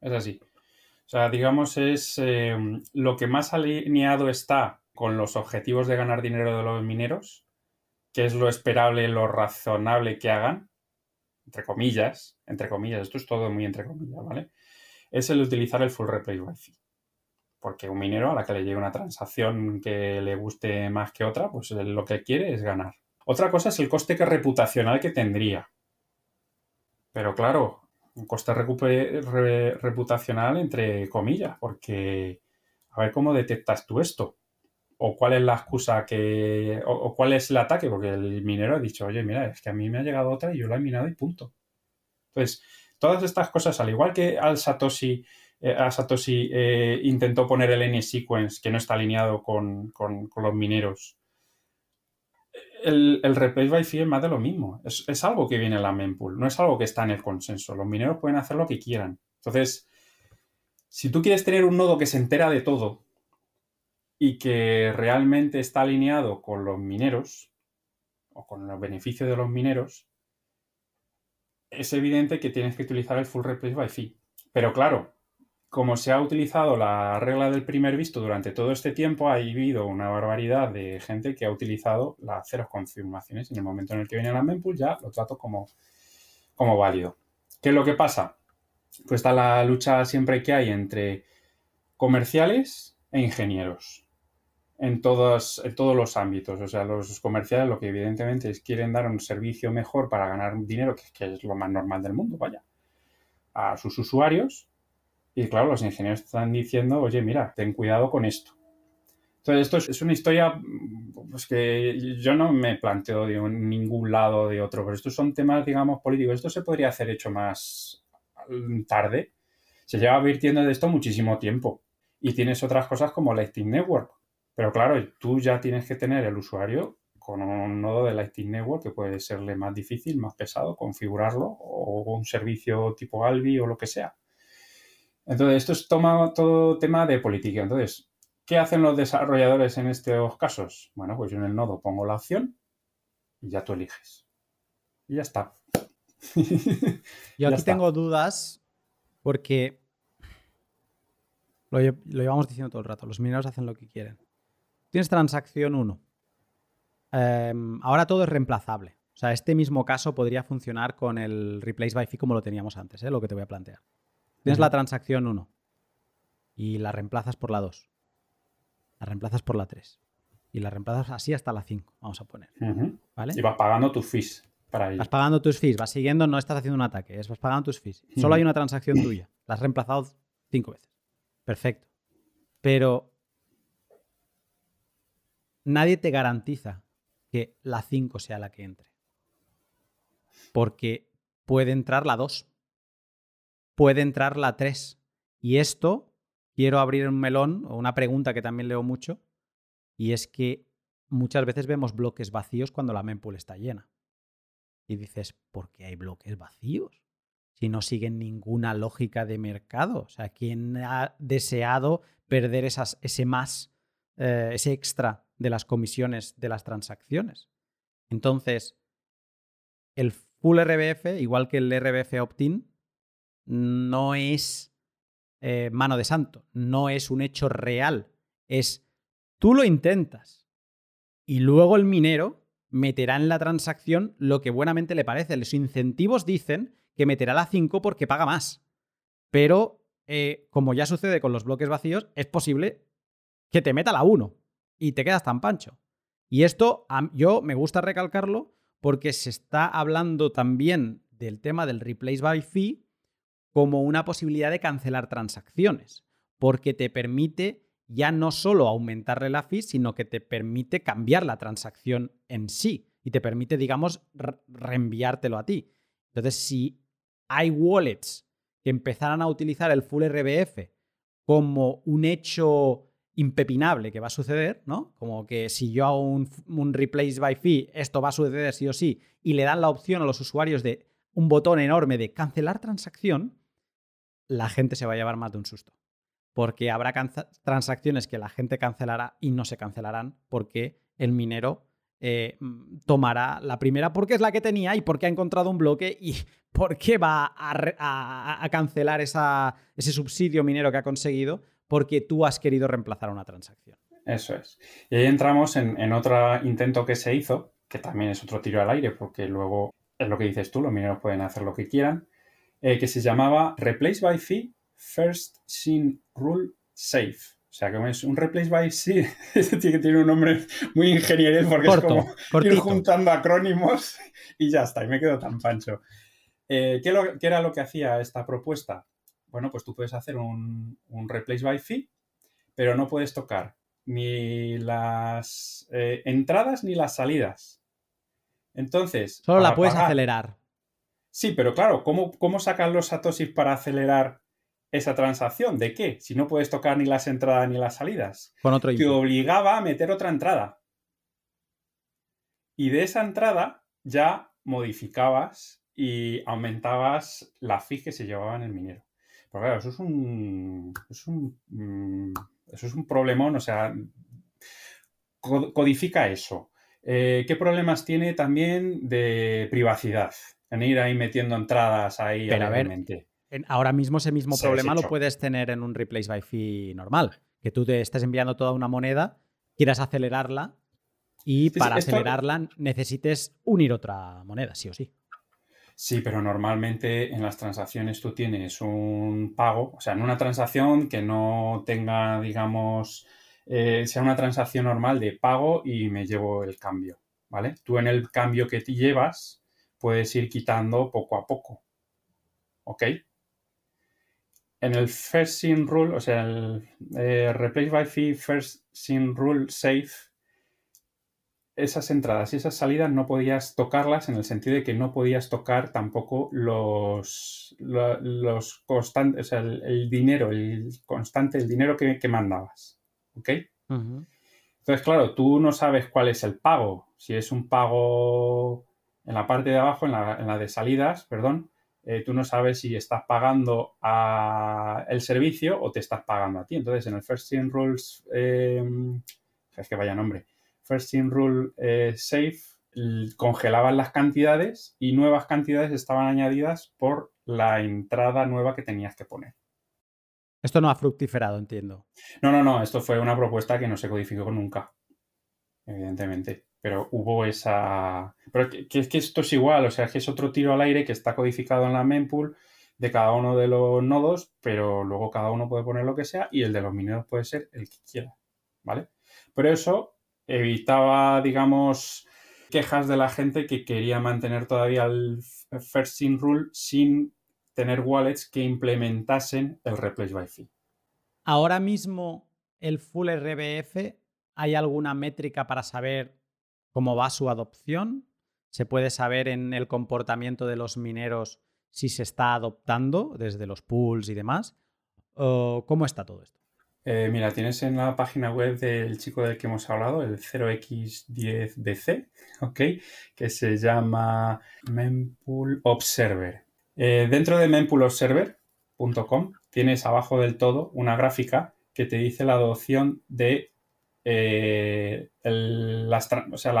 Es así. O sea, digamos, es eh, lo que más alineado está con los objetivos de ganar dinero de los mineros, que es lo esperable, lo razonable que hagan, entre comillas, entre comillas, esto es todo muy entre comillas, ¿vale? Es el utilizar el full replay wifi. Porque un minero a la que le llegue una transacción que le guste más que otra, pues lo que quiere es ganar. Otra cosa es el coste reputacional que tendría. Pero claro, un coste reputacional entre comillas, porque a ver cómo detectas tú esto. O cuál es la excusa que. O, cuál es el ataque, porque el minero ha dicho, oye, mira, es que a mí me ha llegado otra y yo la he minado y punto. Entonces, todas estas cosas, al igual que al Satoshi, eh, Satoshi eh, intentó poner el N-sequence que no está alineado con, los mineros. El, el replace by fee es más de lo mismo. Es, es, algo que viene en la mempool, no es algo que está en el consenso. Los mineros pueden hacer lo que quieran. Entonces, si tú quieres tener un nodo que se entera de todo y que realmente está alineado con los mineros o con los beneficios de los mineros, es evidente que tienes que utilizar el full replace by fee. Pero claro, como se ha utilizado la regla del primer visto durante todo este tiempo, ha habido una barbaridad de gente que ha utilizado las cero confirmaciones. En el momento en el que viene la mempool ya lo trato como, como válido. ¿Qué es lo que pasa? Pues está la lucha siempre que hay entre comerciales e ingenieros en todos, en todos los ámbitos. O sea, los comerciales lo que evidentemente es quieren dar un servicio mejor para ganar dinero, que, es lo más normal del mundo, vaya, a sus usuarios. Y claro, los ingenieros están diciendo, oye, mira, ten cuidado con esto. Entonces, esto es, una historia pues, que yo no me planteo de ningún lado o de otro, pero estos son temas, digamos, políticos. Esto se podría hacer hecho más tarde. Se lleva advirtiendo de esto muchísimo tiempo. Y tienes otras cosas como Lightning Network, pero claro, tú ya tienes que tener el usuario con un nodo de Lightning Network que puede serle más difícil, más pesado, configurarlo o un servicio tipo Albi o lo que sea. Entonces, esto es todo tema de política. Entonces, ¿qué hacen los desarrolladores en estos casos? Bueno, pues yo en el nodo pongo la opción y ya tú eliges. Y ya está. yo aquí tengo dudas porque lo, lo llevamos diciendo todo el rato. Los mineros hacen lo que quieren. Tienes transacción 1. Em, ahora todo es reemplazable. O sea, este mismo caso podría funcionar con el replace by fee como lo teníamos antes, ¿eh? lo que te voy a plantear. Tienes la transacción 1 y la reemplazas por la 2. La reemplazas por la 3. Y la reemplazas así hasta la 5, vamos a poner. ¿Vale? Y vas pagando tus fees para ello. Vas pagando tus fees, vas siguiendo, no estás haciendo un ataque, es vas pagando tus fees. Solo hay una transacción tuya. La has reemplazado 5 veces. Perfecto. Pero nadie te garantiza que la 5 sea la que entre. Porque puede entrar la 2. Puede entrar la 3. Y esto, quiero abrir un melón o una pregunta que también leo mucho, y es que muchas veces vemos bloques vacíos cuando la mempool está llena. Y dices, ¿por qué hay bloques vacíos? Si no siguen ninguna lógica de mercado. O sea, ¿quién ha deseado perder esas, ese más, eh, ese extra de las comisiones de las transacciones. Entonces, el full RBF, igual que el RBF opt-in, no es eh, mano de santo, no es un hecho real. Es tú lo intentas y luego el minero meterá en la transacción lo que buenamente le parece. Los incentivos dicen que meterá la 5 porque paga más. Pero, eh, como ya sucede con los bloques vacíos, es posible que te meta la 1 y te quedas tan pancho. Y esto yo me gusta recalcarlo porque se está hablando también del tema del replace by fee como una posibilidad de cancelar transacciones, porque te permite ya no solo aumentarle la fee, sino que te permite cambiar la transacción en sí y te permite, digamos, reenviártelo a ti. Entonces, si hay wallets que empezaran a utilizar el full RBF como un hecho impepinable que va a suceder, ¿no? Como que si yo hago un, replace by fee, esto va a suceder sí o sí, y le dan la opción a los usuarios de un botón enorme de cancelar transacción, la gente se va a llevar más de un susto. Porque habrá transacciones que la gente cancelará y no se cancelarán porque el minero eh, tomará la primera porque es la que tenía y porque ha encontrado un bloque y porque va a, cancelar ese subsidio minero que ha conseguido porque tú has querido reemplazar una transacción. Eso es. Y ahí entramos en, otro intento que se hizo, que también es otro tiro al aire, porque luego es lo que dices tú, los mineros pueden hacer lo que quieran, eh, que se llamaba Replace by Fee First Sin Rule Safe. O sea, que es un replace by sí, tiene un nombre muy ingenieril porque es como ir juntando acrónimos y ya está, y me quedo tan pancho. Eh, ¿qué, era lo que hacía esta propuesta? Bueno, pues tú puedes hacer un, replace by fee, pero no puedes tocar ni las eh, entradas ni las salidas. Entonces. Solo la puedes acelerar. Sí, pero claro, ¿cómo, cómo sacan los satoshis para acelerar esa transacción? ¿De qué? Si no puedes tocar ni las entradas ni las salidas. Con otro Te obligaba a meter otra entrada. Y de esa entrada ya modificabas y aumentabas la fee que se llevaba en el minero. Claro, eso es un. Es un mm, eso es un problemón, o sea, codifica eso. Eh, ¿Qué problemas tiene también de privacidad? En ir ahí metiendo entradas ahí. Pero a ver, ahora mismo ese mismo problema lo puedes tener en un replace by fee normal. Que tú te estés enviando toda una moneda, quieras acelerarla y para acelerarla necesites unir otra moneda, sí o sí. Sí, pero normalmente en las transacciones tú tienes un pago, o sea, en una transacción que no tenga, digamos, eh, sea una transacción normal de pago y me llevo el cambio, ¿vale? Tú en el cambio que te llevas puedes ir quitando poco a poco, ¿ok? En el first sin rule, o sea, el eh, replace by fee first sin rule safe, esas entradas y esas salidas no podías tocarlas en el sentido de que no podías tocar tampoco los, los, constantes, o sea, el, dinero, el constante, el dinero que, mandabas. ¿Ok? Entonces, claro, tú no sabes cuál es el pago. Si es un pago en la parte de abajo, en la, de salidas, perdón, eh, tú no sabes si estás pagando a el servicio o te estás pagando a ti. Entonces, en el First In Rules, eh, es que vaya nombre, First In Rule eh, Safe congelaban las cantidades y nuevas cantidades estaban añadidas por la entrada nueva que tenías que poner. Esto no ha fructiferado, entiendo. No, no, no, esto fue una propuesta que no se codificó nunca, evidentemente. Pero hubo esa... Pero que, es que esto es igual, o sea, que es otro tiro al aire que está codificado en la mempool de cada uno de los nodos, pero luego cada uno puede poner lo que sea y el de los mineros puede ser el que quiera, ¿vale? Pero eso evitaba, digamos, quejas de la gente que quería mantener todavía el First In Rule sin tener wallets que implementasen el Replace by Fee. Ahora mismo, el Full RBF, ¿hay alguna métrica para saber cómo va su adopción? ¿Se puede saber en el comportamiento de los mineros si se está adoptando desde los pools y demás? ¿Cómo está todo esto? Eh, mira, tienes en la página web del chico del que hemos hablado, el 0x10bc, ¿ok? Que se llama Mempool Observer. Eh, dentro de mempoolobserver.com tienes abajo del todo una gráfica que te dice la adopción de eh, la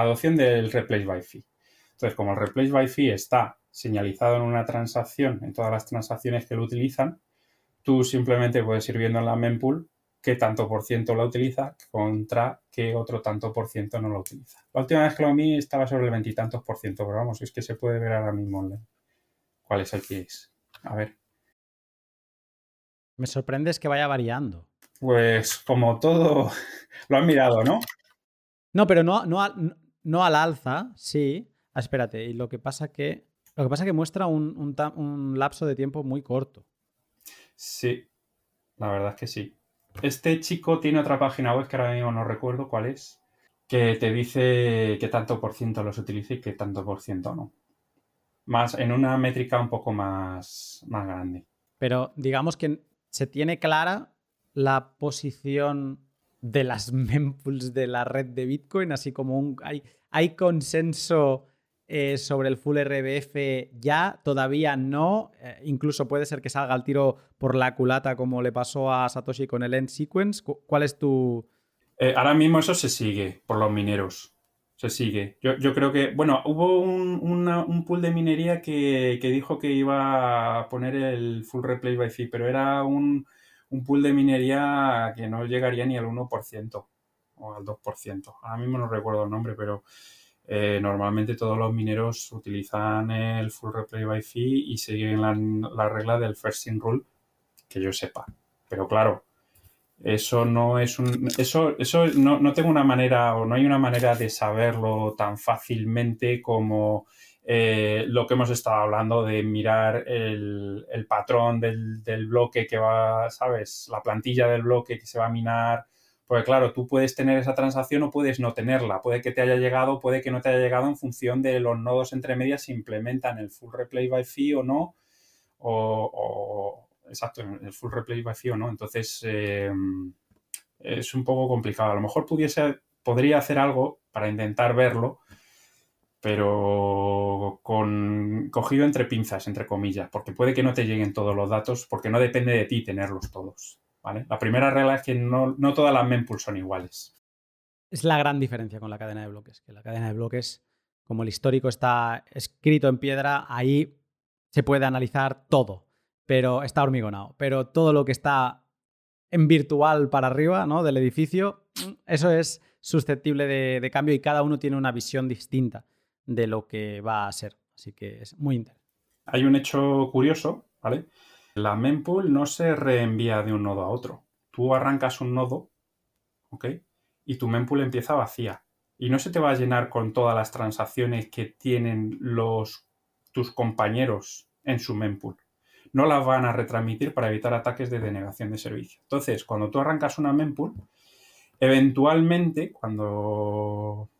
adopción del replace by fee. Entonces, como el replace by fee está señalizado en una transacción, en todas las transacciones que lo utilizan, tú simplemente puedes ir viendo en la mempool qué tanto por ciento la utiliza contra qué otro tanto por ciento no lo utiliza. La última vez que lo vi estaba sobre el veintitantos por ciento, pero vamos, es que se puede ver ahora mismo cuál es el que es. A ver. Me sorprende es que vaya variando. Pues como todo, lo han mirado, ¿no? No, pero no, no, al, no al alza, sí. Ah, espérate, y lo que pasa que. Lo que pasa que muestra un, un lapso de tiempo muy corto. Sí, la verdad es que sí. Este chico tiene otra página web que ahora mismo no recuerdo cuál es, que te dice qué tanto por ciento los utiliza y qué tanto por ciento no. Más en una métrica un poco más, más grande. Pero digamos que se tiene clara la posición de las mempools de la red de Bitcoin, así como un, hay, hay consenso eh, sobre el full RBF ya, todavía no. Eh, incluso puede ser que salga el tiro por la culata como le pasó a Satoshi con el end sequence. ¿Cuál es tu...? Eh, ahora mismo eso se sigue por los mineros. Se sigue. Yo, creo que, bueno, hubo un, pool de minería que, dijo que iba a poner el full replay by fee, pero era un, un pool de minería que no llegaría ni al 1% o al 2%. Ahora mismo no recuerdo el nombre, pero eh, normalmente todos los mineros utilizan el full replay by fee y siguen la, regla del first in rule, que yo sepa. Pero claro, eso no es un. Eso, eso no, tengo una manera o no hay una manera de saberlo tan fácilmente como eh, lo que hemos estado hablando de mirar el, patrón del, del, bloque que va, ¿sabes? La plantilla del bloque que se va a minar porque claro, tú puedes tener esa transacción o puedes no tenerla. Puede que te haya llegado, puede que no te haya llegado en función de los nodos entre medias si implementan el full replay by fee o no. O, exacto, el full replay by fee o no. Entonces eh, es un poco complicado. A lo mejor pudiese, podría hacer algo para intentar verlo, pero cogido entre pinzas, entre comillas, porque puede que no te lleguen todos los datos, porque no depende de ti tenerlos todos. La primera regla es que no, todas las mempools son iguales. Es la gran diferencia con la cadena de bloques, que la cadena de bloques, como el histórico está escrito en piedra, ahí se puede analizar todo, pero está hormigonado. Pero todo lo que está en virtual para arriba ¿no? del edificio, eso es susceptible de, de, cambio y cada uno tiene una visión distinta de lo que va a ser. Así que es muy interesante. Hay un hecho curioso, ¿vale? La mempool no se reenvía de un nodo a otro. Tú arrancas un nodo, ¿ok? Y tu mempool empieza vacía. Y no se te va a llenar con todas las transacciones que tienen los, tus compañeros en su mempool. No las van a retransmitir para evitar ataques de denegación de servicio. Entonces, cuando tú arrancas una mempool, eventualmente, cuando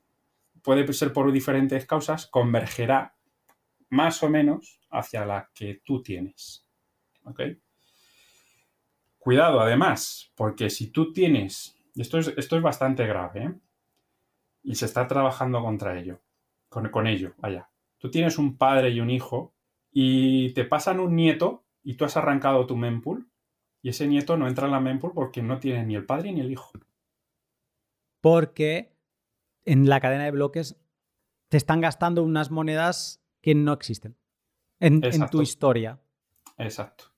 puede ser por diferentes causas, convergerá más o menos hacia la que tú tienes. ¿Ok? Cuidado, además, porque si tú tienes, esto es, esto es bastante grave, ¿eh? y se está trabajando contra ello, con, con ello, vaya. Tú tienes un padre y un hijo y te pasan un nieto y tú has arrancado tu mempool y ese nieto no entra en la mempool porque no tiene ni el padre ni el hijo. Porque en la cadena de bloques te están gastando unas monedas que no existen en, en tu historia. Exacto.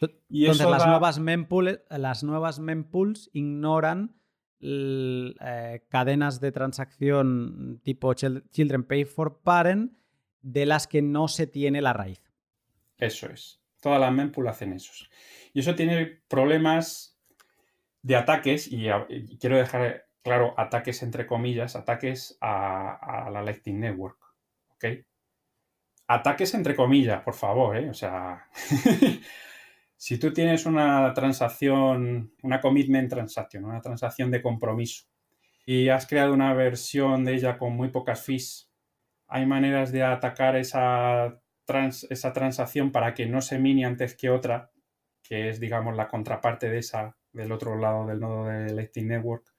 Entonces las, nuevas mempool, las nuevas mempools ignoran eh, cadenas de transacción tipo Children Pay for Parent de las que no se tiene la raíz. Eso es. Todas las mempool hacen eso. Y eso tiene problemas de ataques, y, quiero dejar claro, ataques entre comillas, ataques a, a la Lightning Network. ¿Ok? Ataques entre comillas, por favor, ¿eh? O sea, Si tú tienes una transacción, una commitment transaction, una transacción de compromiso, y has creado una versión de ella con muy pocas fees, hay maneras de atacar esa, esa transacción para que no se mine antes que otra, que es, digamos, la contraparte de esa, del otro lado del nodo de Lightning Network,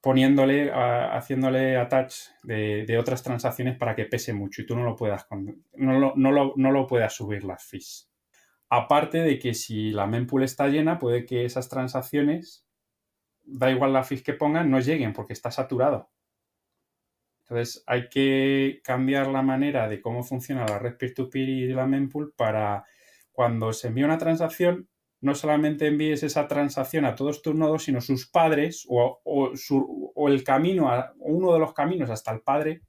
poniéndole, haciéndole attach de, otras transacciones para que pese mucho y tú no lo puedas, no no lo puedas subir las fees. Aparte de que si la mempool está llena, puede que esas transacciones, da igual la fees que pongan, no lleguen porque está saturado. Entonces hay que cambiar la manera de cómo funciona la red peer-to-peer y la mempool para cuando se envía una transacción, no solamente envíes esa transacción a todos tus nodos, sino sus padres o, o el camino, a, uno de los caminos hasta el padre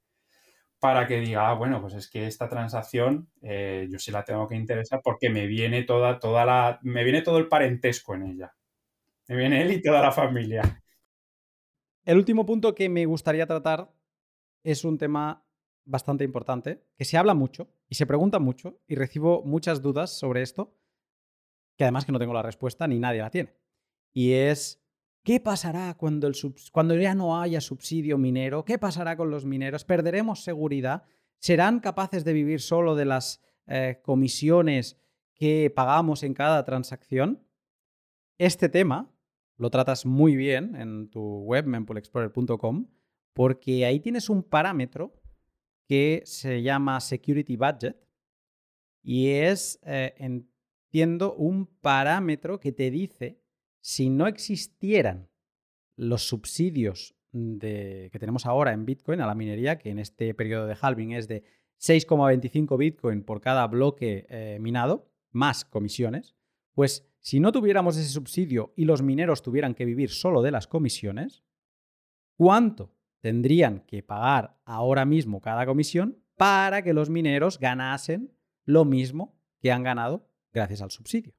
para que diga, ah, bueno, pues es que esta transacción eh, yo sí la tengo que interesar porque me viene toda, toda la, me viene todo el parentesco en ella. Me viene él y toda la familia. el último punto que me gustaría tratar es un tema bastante importante, que se habla mucho y se pregunta mucho y recibo muchas dudas sobre esto, que además que no tengo la respuesta ni nadie la tiene. Y es, ¿qué pasará cuando, ya no haya subsidio minero? ¿Qué pasará con los mineros? ¿Perderemos seguridad? ¿Serán capaces de vivir solo de las eh, comisiones que pagamos en cada transacción? Este tema lo tratas muy bien en tu web, mempoolexplorer.com, porque ahí tienes un parámetro que se llama Security Budget y es, eh, entiendo, un parámetro que te dice si no existieran los subsidios que tenemos ahora en Bitcoin a la minería, que en este periodo de halving es de 6,25 Bitcoin por cada bloque eh, minado, más comisiones, pues si no tuviéramos ese subsidio y los mineros tuvieran que vivir solo de las comisiones, ¿cuánto tendrían que pagar ahora mismo cada comisión para que los mineros ganasen lo mismo que han ganado gracias al subsidio?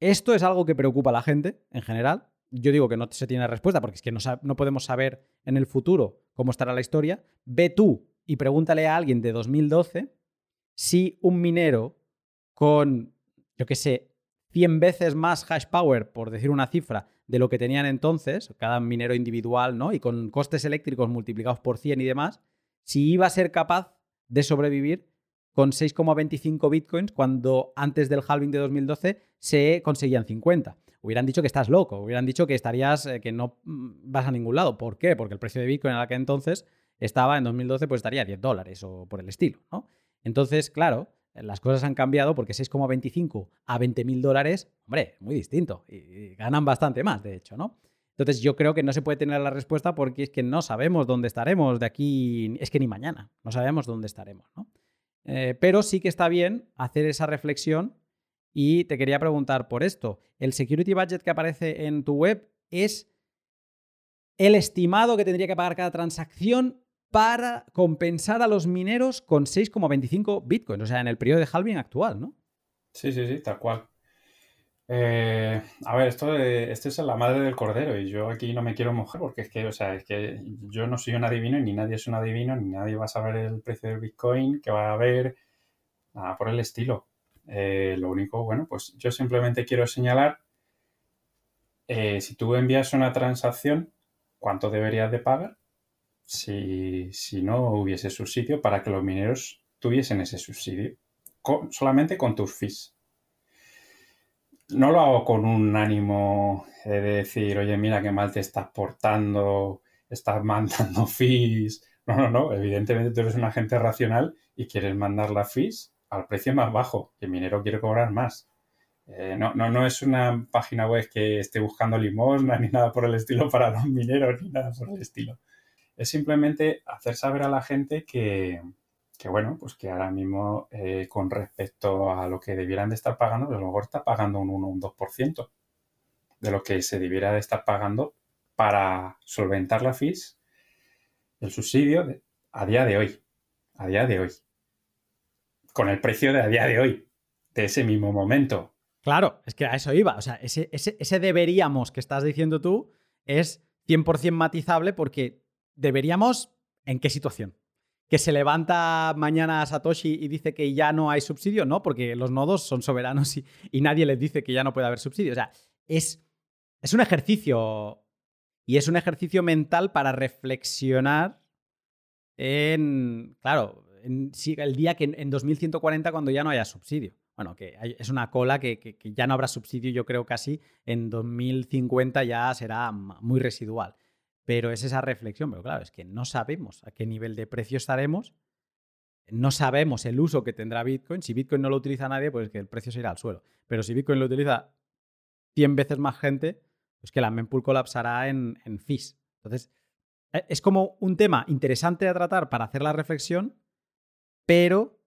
Esto es algo que preocupa a la gente en general. Yo digo que no se tiene respuesta porque es que no, no podemos saber en el futuro cómo estará la historia. Ve tú y pregúntale a alguien de 2012 si un minero con, yo qué sé, 100 veces más hash power, por decir una cifra, de lo que tenían entonces, cada minero individual, ¿no? Y con costes eléctricos multiplicados por 100 y demás, si iba a ser capaz de sobrevivir con 6,25 bitcoins cuando antes del halving de 2012 se conseguían 50. Hubieran dicho que estás loco, hubieran dicho que estarías, eh, que no mm, vas a ningún lado. ¿Por qué? Porque el precio de bitcoin en aquel entonces estaba en 2012, pues estaría a 10 dólares o por el estilo, ¿no? Entonces, claro, las cosas han cambiado porque 6,25 a 20 mil dólares, hombre, muy distinto. Y, ganan bastante más, de hecho, ¿no? Entonces yo creo que no se puede tener la respuesta porque es que no sabemos dónde estaremos de aquí, es que ni mañana, no sabemos dónde estaremos, ¿no? Eh, pero sí que está bien hacer esa reflexión y te quería preguntar por esto. ¿El security budget que aparece en tu web es el estimado que tendría que pagar cada transacción para compensar a los mineros con 6,25 bitcoins, o sea, en el periodo de halving actual, ¿no? Sí, sí, sí, tal cual. Eh, a ver, esto, esto es la madre del cordero y yo aquí no me quiero mojar porque es que, o sea, es que yo no soy un adivino y ni nadie es un adivino, ni nadie va a saber el precio del Bitcoin, que va a haber, nada por el estilo. Eh, lo único, bueno, pues yo simplemente quiero señalar, eh, si tú envías una transacción, ¿cuánto deberías de pagar? si, no hubiese subsidio para que los mineros tuviesen ese subsidio, solamente con tus fees. No lo hago con un ánimo de decir, oye, mira qué mal te estás portando, estás mandando fees. No, no, no. Evidentemente tú eres un agente racional y quieres mandar las fees al precio más bajo. Y el minero quiere cobrar más. Eh, no, no, no es una página web que esté buscando limosna ni nada por el estilo para los mineros ni nada por el estilo es simplemente hacer saber a la gente que, bueno, pues que ahora mismo eh, con respecto a lo que debieran de estar pagando, pues a lo mejor está pagando un 1 o un 2% de lo que se debiera de estar pagando para solventar la FIS, el subsidio a día de hoy, a día de hoy, con el precio de a día de hoy, de ese mismo momento. Claro, es que a eso iba, o sea, ese, ese, ese deberíamos que estás diciendo tú es 100% matizable porque deberíamos, ¿en qué situación? ¿Que se levanta mañana Satoshi y dice que ya no hay subsidio? No, porque los nodos son soberanos y, nadie les dice que ya no puede haber subsidio. O sea, es, es un ejercicio y es un ejercicio mental para reflexionar en, claro, en, el día que en 2140 cuando ya no haya subsidio. Bueno, que es una cola que, que, ya no habrá subsidio, yo creo casi en 2050 ya será muy residual. Pero es esa reflexión, pero claro, es que no sabemos a qué nivel de precio estaremos, no sabemos el uso que tendrá Bitcoin. Si Bitcoin no lo utiliza nadie, pues que el precio se irá al suelo. Pero si Bitcoin lo utiliza 100 veces más gente, pues que la mempool colapsará en, en fees. Entonces, e, es como un tema interesante a tratar para hacer la reflexión, pero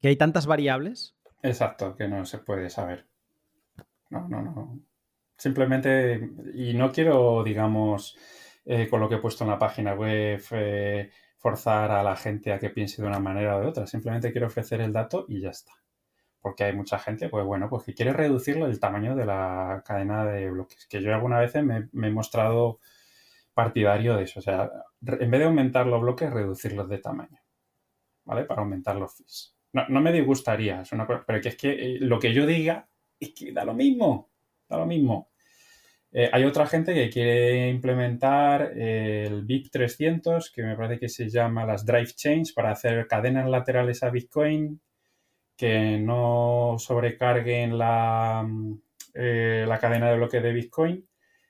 que hay tantas variables. Exacto, que no se puede saber. No, no, no. Simplemente, y no quiero, digamos, eh, con lo que he puesto en la página web, eh, forzar a la gente a que piense de una manera o de otra. Simplemente quiero ofrecer el dato y ya está. Porque hay mucha gente, pues bueno, pues que quiere reducir el tamaño de la cadena de bloques. Que yo alguna vez me, he mostrado partidario de eso. O sea, en vez de aumentar los bloques, reducirlos de tamaño. ¿Vale? Para aumentar los fees. No, me disgustaría, es una pero que es que eh, lo que yo diga es que da lo mismo. Da lo mismo. Eh, hay otra gente que quiere implementar el BIP 300, que me parece que se llama las Drive Chains, para hacer cadenas laterales a Bitcoin que no sobrecarguen la, eh, la cadena de bloque de Bitcoin,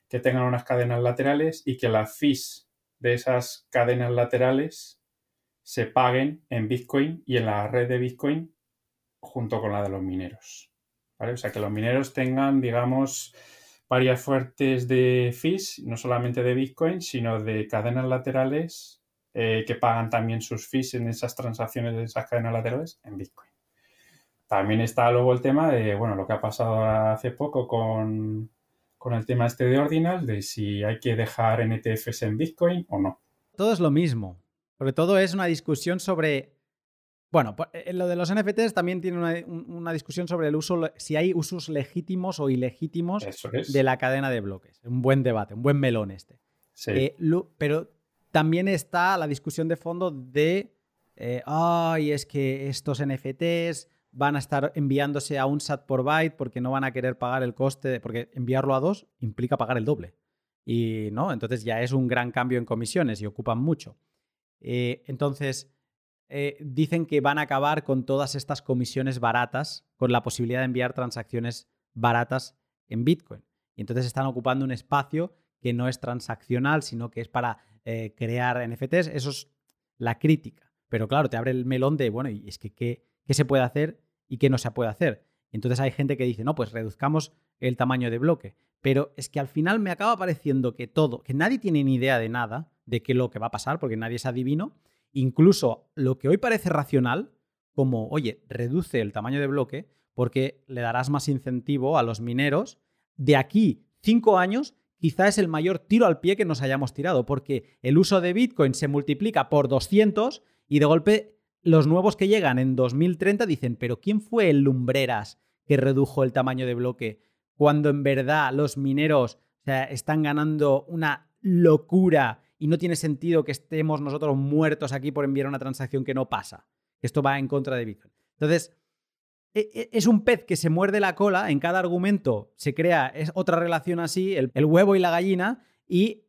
que tengan unas cadenas laterales y que las fees de esas cadenas laterales se paguen en Bitcoin y en la red de Bitcoin junto con la de los mineros. O sea, que los mineros tengan, digamos, varias fuertes de fees, no solamente de Bitcoin, sino de cadenas laterales eh, que pagan también sus fees en esas transacciones de esas cadenas laterales en Bitcoin. También está luego el tema de, bueno, lo que ha pasado hace poco con, con el tema este de Ordinal, de si hay que dejar NTFs en Bitcoin o no. Todo es lo mismo. Sobre todo es una discusión sobre bueno, eh, lo de los NFTs también tiene una, discusión sobre el uso, si hay usos legítimos o ilegítimos de la cadena de bloques. Un buen debate, un buen melón este. Eh, pero también está la discusión de fondo de, eh, ay, es que estos NFTs van a estar enviándose a un SAT por byte porque no van a querer pagar el coste, porque enviarlo a dos implica pagar el doble. Y no, entonces ya es un gran cambio en comisiones y ocupan mucho. entonces eh, dicen que van a acabar con todas estas comisiones baratas, con la posibilidad de enviar transacciones baratas en Bitcoin. Y entonces están ocupando un espacio que no es transaccional, sino que es para eh, crear NFTs. Eso es la crítica. Pero claro, te abre el melón de, bueno, y es que ¿qué, se puede hacer y qué no se puede hacer? entonces hay gente que dice, no, pues reduzcamos el tamaño de bloque. Pero es que al final me acaba pareciendo que todo, que nadie tiene ni idea de nada, de qué es lo que va a pasar, porque nadie es adivino, incluso lo que hoy parece racional, como, oye, reduce el tamaño de bloque porque le darás más incentivo a los mineros, de aquí cinco años quizá es el mayor tiro al pie que nos hayamos tirado, porque el uso de Bitcoin se multiplica por 200 y de golpe los nuevos que llegan en 2030 dicen, pero ¿quién fue el Lumbreras que redujo el tamaño de bloque cuando en verdad los mineros están ganando una locura y no tiene sentido que estemos nosotros muertos aquí por enviar una transacción que no pasa. Esto va en contra de Bitcoin. Entonces, e, e, es un pez que se muerde la cola, en cada argumento se crea otra relación así, el, huevo y la gallina, y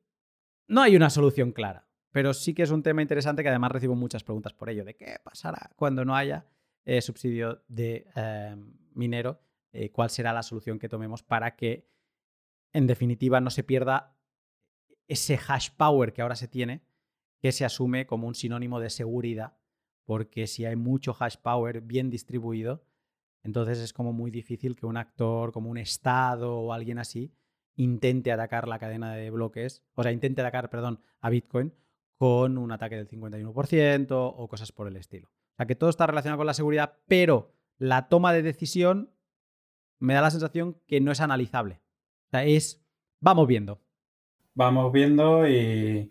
no hay una solución clara. Pero sí que es un tema interesante que además recibo muchas preguntas por ello, de qué pasará cuando no haya eh, subsidio de eh, minero, eh, cuál será la solución que tomemos para que, en definitiva, no se pierda ese hash power que ahora se tiene, que se asume como un sinónimo de seguridad, porque si hay mucho hash power bien distribuido, entonces es como muy difícil que un actor como un Estado o alguien así intente atacar la cadena de bloques, o sea, intente atacar, perdón, a Bitcoin con un ataque del 51% o cosas por el estilo. O sea, que todo está relacionado con la seguridad, pero la toma de decisión me da la sensación que no es analizable. O sea, es, vamos viendo vamos viendo y,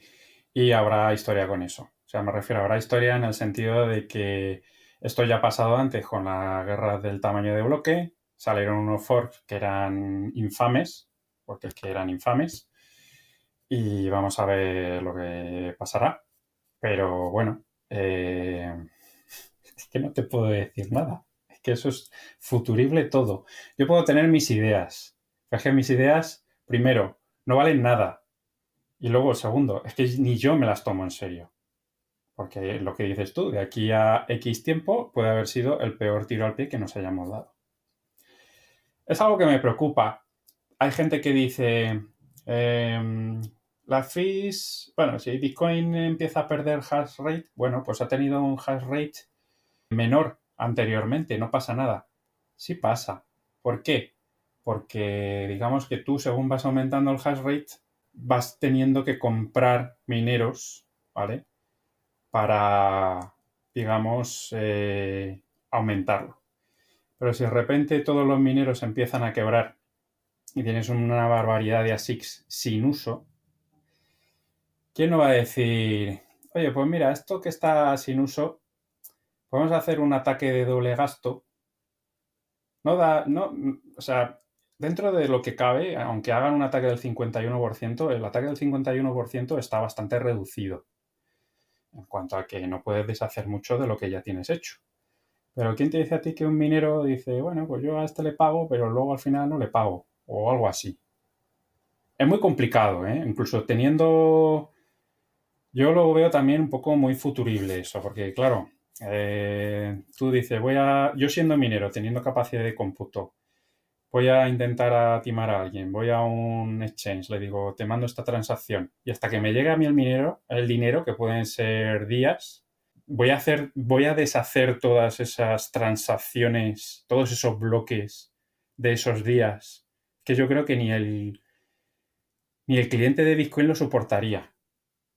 habrá historia con eso. O sea, me refiero, habrá historia en el sentido de que esto ya ha pasado antes con la guerra del tamaño de bloque. Salieron unos forks que eran infames, porque es que eran infames. Y vamos a ver lo que pasará. Pero bueno, eh, es que no te puedo decir nada. Es que eso es futurible todo. Yo puedo tener mis ideas. es que mis ideas, primero, no valen nada. Y luego, segundo, es que ni yo me las tomo en serio. Porque lo que dices tú, de aquí a X tiempo puede haber sido el peor tiro al pie que nos hayamos dado. Es algo que me preocupa. Hay gente que dice, eh, la fees, bueno, si Bitcoin empieza a perder hash rate, bueno, pues ha tenido un hash rate menor anteriormente, no pasa nada. Sí pasa. ¿Por qué? Porque digamos que tú según vas aumentando el hash rate, vas teniendo que comprar mineros, ¿vale? Para, digamos, eh, aumentarlo. Pero si de repente todos los mineros empiezan a quebrar y tienes una barbaridad de ASICs sin uso, ¿quién no va a decir, oye, pues mira, esto que está sin uso, podemos hacer un ataque de doble gasto? No da, no, o sea, dentro de lo que cabe, aunque hagan un ataque del 51%, el ataque del 51% está bastante reducido en cuanto a que no puedes deshacer mucho de lo que ya tienes hecho. Pero ¿quién te dice a ti que un minero dice, bueno, pues yo a este le pago, pero luego al final no le pago? O algo así. Es muy complicado, ¿eh? Incluso teniendo... Yo lo veo también un poco muy futurible eso, porque claro, eh, tú dices, voy a... Yo siendo minero, teniendo capacidad de cómputo, voy a intentar timar a alguien, voy a un exchange, le digo, te mando esta transacción y hasta que me llegue a mí el minero, el dinero, que pueden ser días, voy a hacer, voy a deshacer todas esas transacciones, todos esos bloques de esos días, que yo creo que ni el ni el cliente de Bitcoin lo soportaría.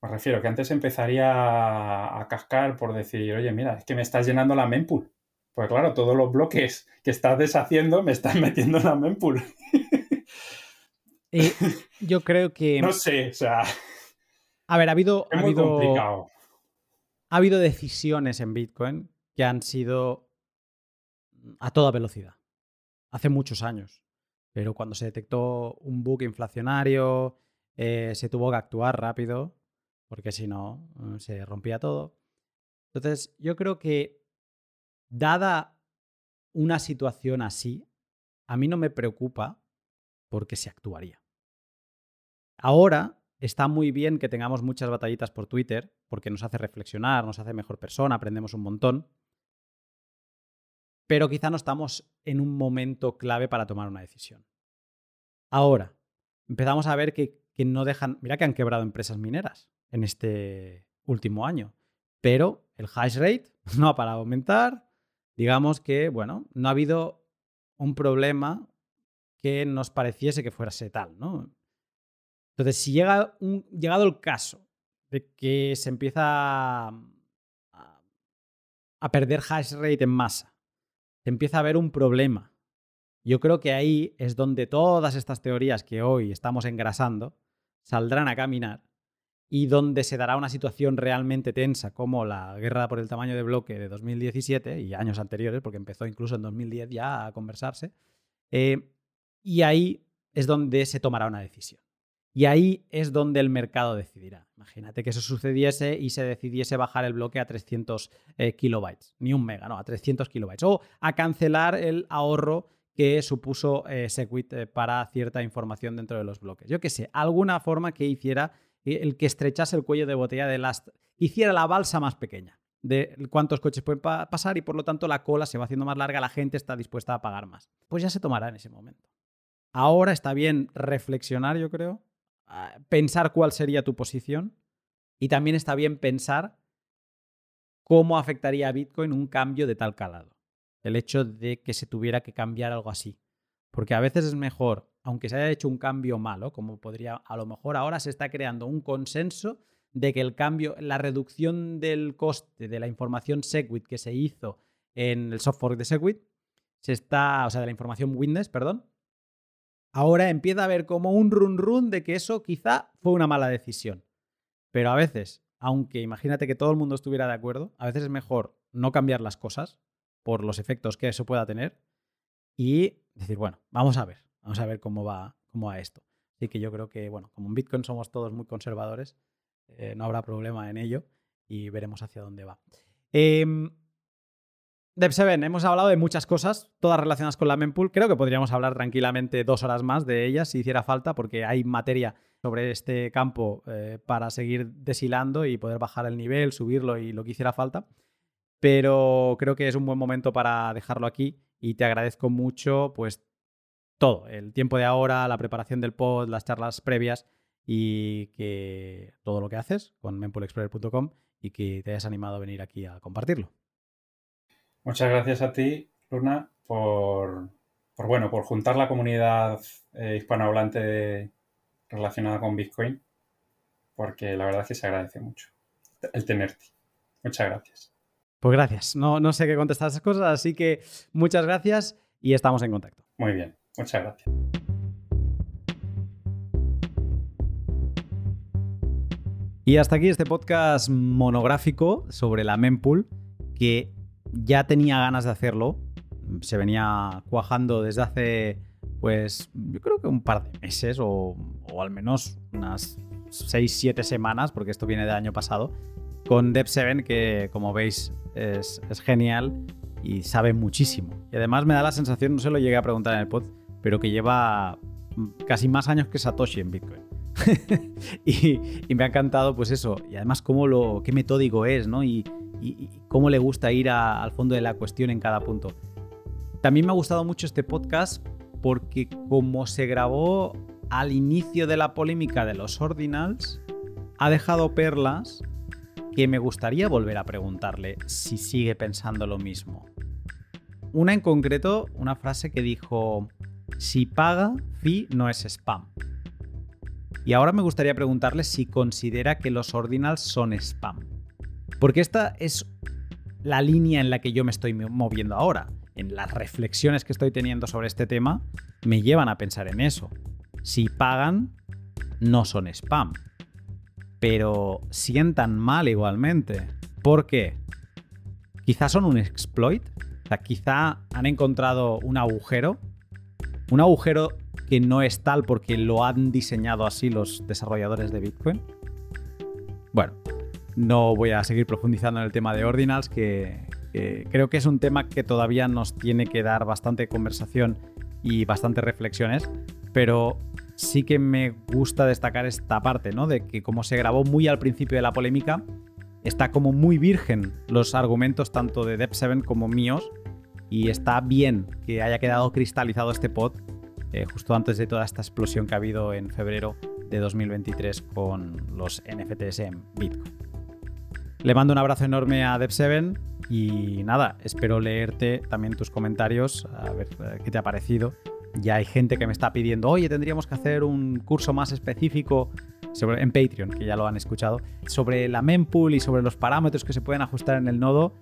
Me refiero que antes empezaría a cascar por decir, oye, mira, es que me estás llenando la mempool. Pues claro, todos los bloques que estás deshaciendo me están metiendo en la mempool. Eh, yo creo que. No sé, o sea. A ver, ha habido. Es ha muy habido, complicado. Ha habido decisiones en Bitcoin que han sido a toda velocidad. Hace muchos años. Pero cuando se detectó un bug inflacionario, eh, se tuvo que actuar rápido, porque si no, eh, se rompía todo. Entonces, yo creo que dada una situación así, a mí no me preocupa porque se actuaría. Ahora está muy bien que tengamos muchas batallitas por Twitter, porque nos hace reflexionar, nos hace mejor persona, aprendemos un montón. Pero quizá no estamos en un momento clave para tomar una decisión. Ahora, empezamos a ver que, que no dejan. Mira que han quebrado empresas mineras en este último año. Pero el hash rate no ha parado de aumentar. Digamos que, bueno, no ha habido un problema que nos pareciese que fuese tal, ¿no? Entonces, si llega llegado el caso de que se empieza a, a perder hash rate en masa, se empieza a ver un problema. Yo creo que ahí es donde todas estas teorías que hoy estamos engrasando saldrán a caminar y donde se dará una situación realmente tensa como la guerra por el tamaño de bloque de 2017 y años anteriores, porque empezó incluso en 2010 ya a conversarse. Eh, y ahí es donde se tomará una decisión. Y ahí es donde el mercado decidirá. Imagínate que eso sucediese y se decidiese bajar el bloque a 300 eh, kilobytes, ni un mega, no, a 300 kilobytes. O a cancelar el ahorro que supuso eh, Segwit eh, para cierta información dentro de los bloques. Yo qué sé, alguna forma que hiciera el que estrechase el cuello de botella de las... hiciera la balsa más pequeña de cuántos coches pueden pa pasar y por lo tanto la cola se va haciendo más larga, la gente está dispuesta a pagar más. Pues ya se tomará en ese momento. Ahora está bien reflexionar, yo creo, pensar cuál sería tu posición y también está bien pensar cómo afectaría a Bitcoin un cambio de tal calado. El hecho de que se tuviera que cambiar algo así. Porque a veces es mejor, aunque se haya hecho un cambio malo, como podría, a lo mejor ahora se está creando un consenso de que el cambio, la reducción del coste de la información Segwit que se hizo en el software de Segwit, se está, o sea, de la información Witness, perdón, ahora empieza a haber como un run run de que eso quizá fue una mala decisión. Pero a veces, aunque imagínate que todo el mundo estuviera de acuerdo, a veces es mejor no cambiar las cosas por los efectos que eso pueda tener y decir, bueno, vamos a ver, vamos a ver cómo va, cómo va esto. Así que yo creo que, bueno, como en Bitcoin somos todos muy conservadores, eh, no habrá problema en ello y veremos hacia dónde va. Eh, Dev7, hemos hablado de muchas cosas, todas relacionadas con la mempool. Creo que podríamos hablar tranquilamente dos horas más de ellas si hiciera falta, porque hay materia sobre este campo eh, para seguir deshilando y poder bajar el nivel, subirlo y lo que hiciera falta. Pero creo que es un buen momento para dejarlo aquí y te agradezco mucho, pues todo, el tiempo de ahora, la preparación del pod, las charlas previas y que todo lo que haces con mempoolexplorer.com y que te hayas animado a venir aquí a compartirlo. Muchas gracias a ti, Luna, por, por bueno, por juntar la comunidad eh, hispanohablante relacionada con Bitcoin, porque la verdad es que se agradece mucho el tenerte. Muchas gracias. Pues gracias. No, no sé qué contestar a esas cosas, así que muchas gracias y estamos en contacto. Muy bien, muchas gracias. Y hasta aquí este podcast monográfico sobre la mempool, que ya tenía ganas de hacerlo. Se venía cuajando desde hace pues yo creo que un par de meses o, al menos unas 6-7 semanas, porque esto viene del año pasado, con Dev7, que como veis es, genial y sabe muchísimo. Y además me da la sensación, no se lo llegué a preguntar en el pod, pero que lleva casi más años que Satoshi en Bitcoin. y, me ha encantado, pues eso, y además cómo lo, qué metódico es, ¿no? Y, cómo le gusta ir al fondo de la cuestión en cada punto. También me ha gustado mucho este podcast porque como se grabó al inicio de la polémica de los ordinals, ha dejado perlas que me gustaría volver a preguntarle si sigue pensando lo mismo. Una en concreto, una frase que dijo, si paga, fee no es spam. Y ahora me gustaría preguntarle si considera que los ordinals son spam. Porque esta es la línea en la que yo me estoy moviendo ahora en las reflexiones que estoy teniendo sobre este tema, me llevan a pensar en eso. Si pagan, no son spam. Pero sientan mal igualmente. ¿Por qué? Quizás son un exploit. O sea, quizá han encontrado un agujero. Un agujero que no es tal porque lo han diseñado así los desarrolladores de Bitcoin. Bueno, no voy a seguir profundizando en el tema de ordinals, que, creo que es un tema que todavía nos tiene que dar bastante conversación y bastantes reflexiones, pero sí que me gusta destacar esta parte, ¿no? De que como se grabó muy al principio de la polémica, está como muy virgen los argumentos tanto de Depp7 como míos y está bien que haya quedado cristalizado este pod eh, justo antes de toda esta explosión que ha habido en febrero de 2023 con los NFTs en Bitcoin. Le mando un abrazo enorme a Dev7 y nada, espero leerte también tus comentarios, a ver eh, qué te ha parecido. Ya hay gente que me está pidiendo, oye, tendríamos que hacer un curso más específico en Patreon, que ya lo han escuchado, sobre la mempool y sobre los parámetros que se pueden ajustar en el nodo.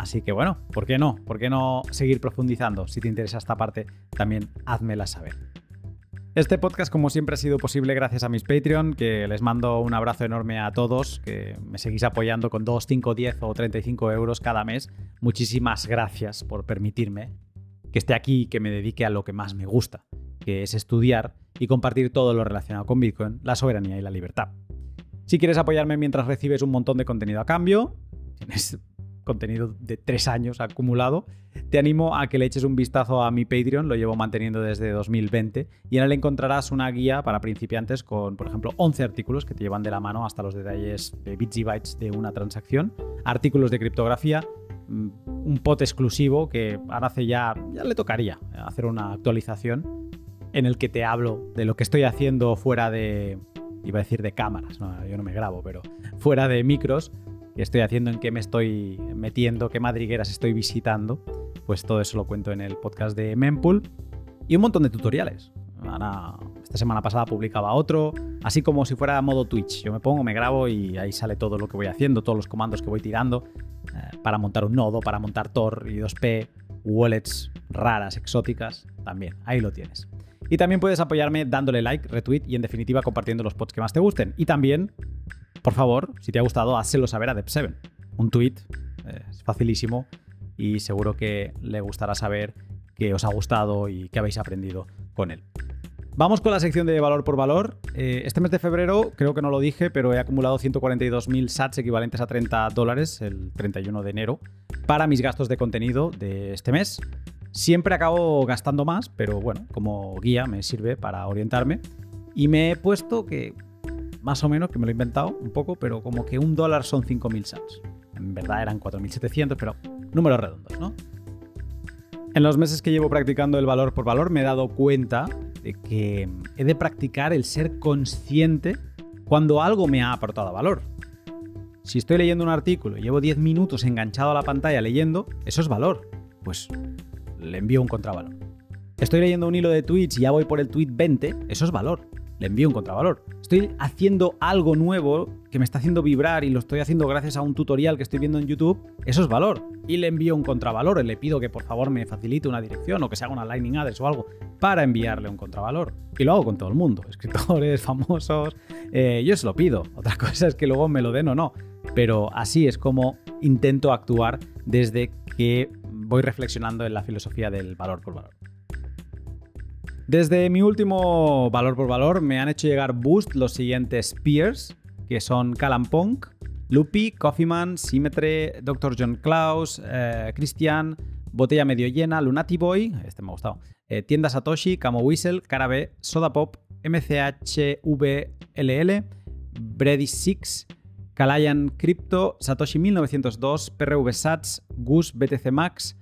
Así que bueno, ¿por qué no? ¿Por qué no seguir profundizando? Si te interesa esta parte, también házmela saber. Este podcast, como siempre, ha sido posible gracias a mis Patreon, que les mando un abrazo enorme a todos, que me seguís apoyando con 2, 5, 10 o 35 euros cada mes. Muchísimas gracias por permitirme que esté aquí y que me dedique a lo que más me gusta, que es estudiar y compartir todo lo relacionado con Bitcoin, la soberanía y la libertad. Si quieres apoyarme mientras recibes un montón de contenido a cambio, tienes contenido de tres años acumulado, te animo a que le eches un vistazo a mi Patreon, lo llevo manteniendo desde 2020, y en él encontrarás una guía para principiantes con, por ejemplo, 11 artículos que te llevan de la mano hasta los detalles de bits y bytes de una transacción, artículos de criptografía, mm, un pot exclusivo que ahora hace ya, ya le tocaría hacer una actualización en el que te hablo de lo que estoy haciendo fuera de, iba a decir de cámaras, yo no me grabo, pero fuera de micros, estoy haciendo, en qué me estoy metiendo, qué madrigueras estoy visitando, pues todo eso lo cuento en el podcast de Mempool y un montón de tutoriales. esta semana pasada publicaba otro, así como si fuera modo Twitch. Yo me pongo, me grabo y ahí sale todo lo que voy haciendo, todos los comandos que voy tirando eh, para montar un nodo, para montar Tor y 2P, wallets raras, exóticas, también, ahí lo tienes. Y también puedes apoyarme dándole like, retweet y en definitiva compartiendo los pods que más te gusten. Y también por favor, si te ha gustado, házelo saber a Dep7. Un tweet eh, es facilísimo y seguro que le gustará saber que os ha gustado y que habéis aprendido con él. Vamos con la sección de valor por valor. Eh, este mes de febrero, creo que no lo dije, pero he acumulado 142.000 sats equivalentes a 30 dólares el 31 de enero para mis gastos de contenido de este mes. Siempre acabo gastando más, pero bueno, como guía me sirve para orientarme. Y me he puesto que más o menos, que me lo he inventado un poco, pero como que un dólar son 5.000 sats. En verdad eran 4.700, pero números redondos, ¿no? En los meses que llevo practicando el valor por valor me he dado cuenta de que he de practicar el ser consciente cuando algo me ha aportado valor. Si estoy leyendo un artículo y llevo 10 minutos enganchado a la pantalla leyendo, eso es valor. Pues le envío un contravalor. Estoy leyendo un hilo de tweets y ya voy por el tweet 20, eso es valor le envío un contravalor. Estoy haciendo algo nuevo que me está haciendo vibrar y lo estoy haciendo gracias a un tutorial que estoy viendo en YouTube, eso es valor. Y le envío un contravalor, le pido que por favor me facilite una dirección o que se haga una Lightning Address o algo para enviarle un contravalor. Y lo hago con todo el mundo, escritores, famosos, eh, yo se lo pido. Otra cosa es que luego me lo den o no. Pero así es como intento actuar desde que voy reflexionando en la filosofía del valor por valor. Desde mi último valor por valor me han hecho llegar boost los siguientes peers, que son Punk, Lupi, Coffeeman, Symmetry, Dr. John Klaus, eh, Christian, Botella Medio Llena, Lunati Boy, este me ha gustado, eh, Tienda Satoshi, Camo Whistle, Cara B, Soda Pop, MCHVLL, Brady Six, Kalayan Crypto, Satoshi 1902, PRV Sats, Gus BTC Max,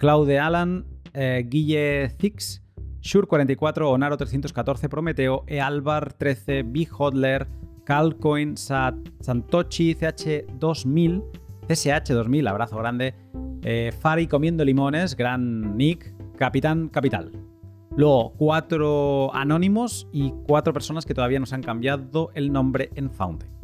Claude Alan, eh, Guille Zix, Shure44, Onaro 314, Prometeo, Ealbar 13, Big Hodler, Calcoin, Sat, Santochi, CH2000, CSH2000, abrazo grande, eh, Fari comiendo limones, gran nick, Capitán Capital. Luego, cuatro anónimos y cuatro personas que todavía nos han cambiado el nombre en Fountain.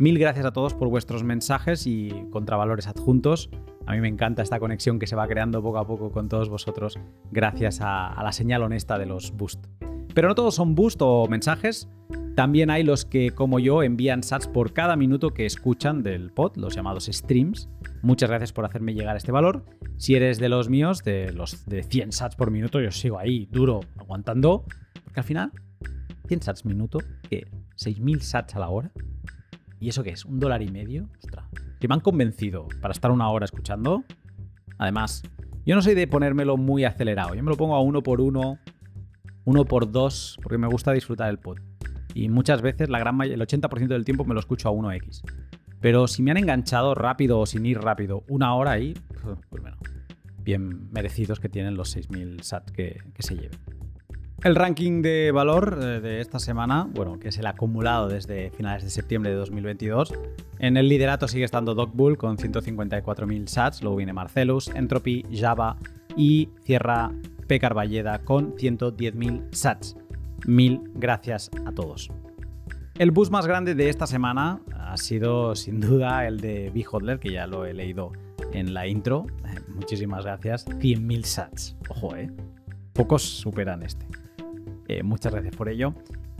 Mil gracias a todos por vuestros mensajes y contravalores adjuntos. A mí me encanta esta conexión que se va creando poco a poco con todos vosotros gracias a, la señal honesta de los boost. Pero no todos son boost o mensajes. También hay los que, como yo, envían sats por cada minuto que escuchan del pod, los llamados streams. Muchas gracias por hacerme llegar este valor. Si eres de los míos, de los de 100 sats por minuto, yo sigo ahí duro, aguantando. Porque al final, 100 sats minuto, ¿qué? ¿6.000 sats a la hora? ¿Y eso qué es? ¿Un dólar y medio? Ostras. Que me han convencido para estar una hora escuchando. Además, yo no soy de ponérmelo muy acelerado. Yo me lo pongo a uno por uno, uno por dos, porque me gusta disfrutar el pod. Y muchas veces, el 80% del tiempo me lo escucho a 1x. Pero si me han enganchado rápido o sin ir rápido una hora ahí, pues bueno, bien merecidos que tienen los 6.000 sats que, que se lleven. El ranking de valor eh, de esta semana, bueno, que es el acumulado desde finales de septiembre de 2022. En el liderato sigue estando Dogbull con 154.000 sats, luego viene Marcelus, Entropy, Java y cierra P. Carballeda con 110.000 sats. Mil gracias a todos. El bus más grande de esta semana ha sido sin duda el de. Hodler, que ya lo he leído en la intro. Muchísimas gracias. 100.000 sats. Ojo, eh. Pocos superan este. Eh, muchas gracias por ello.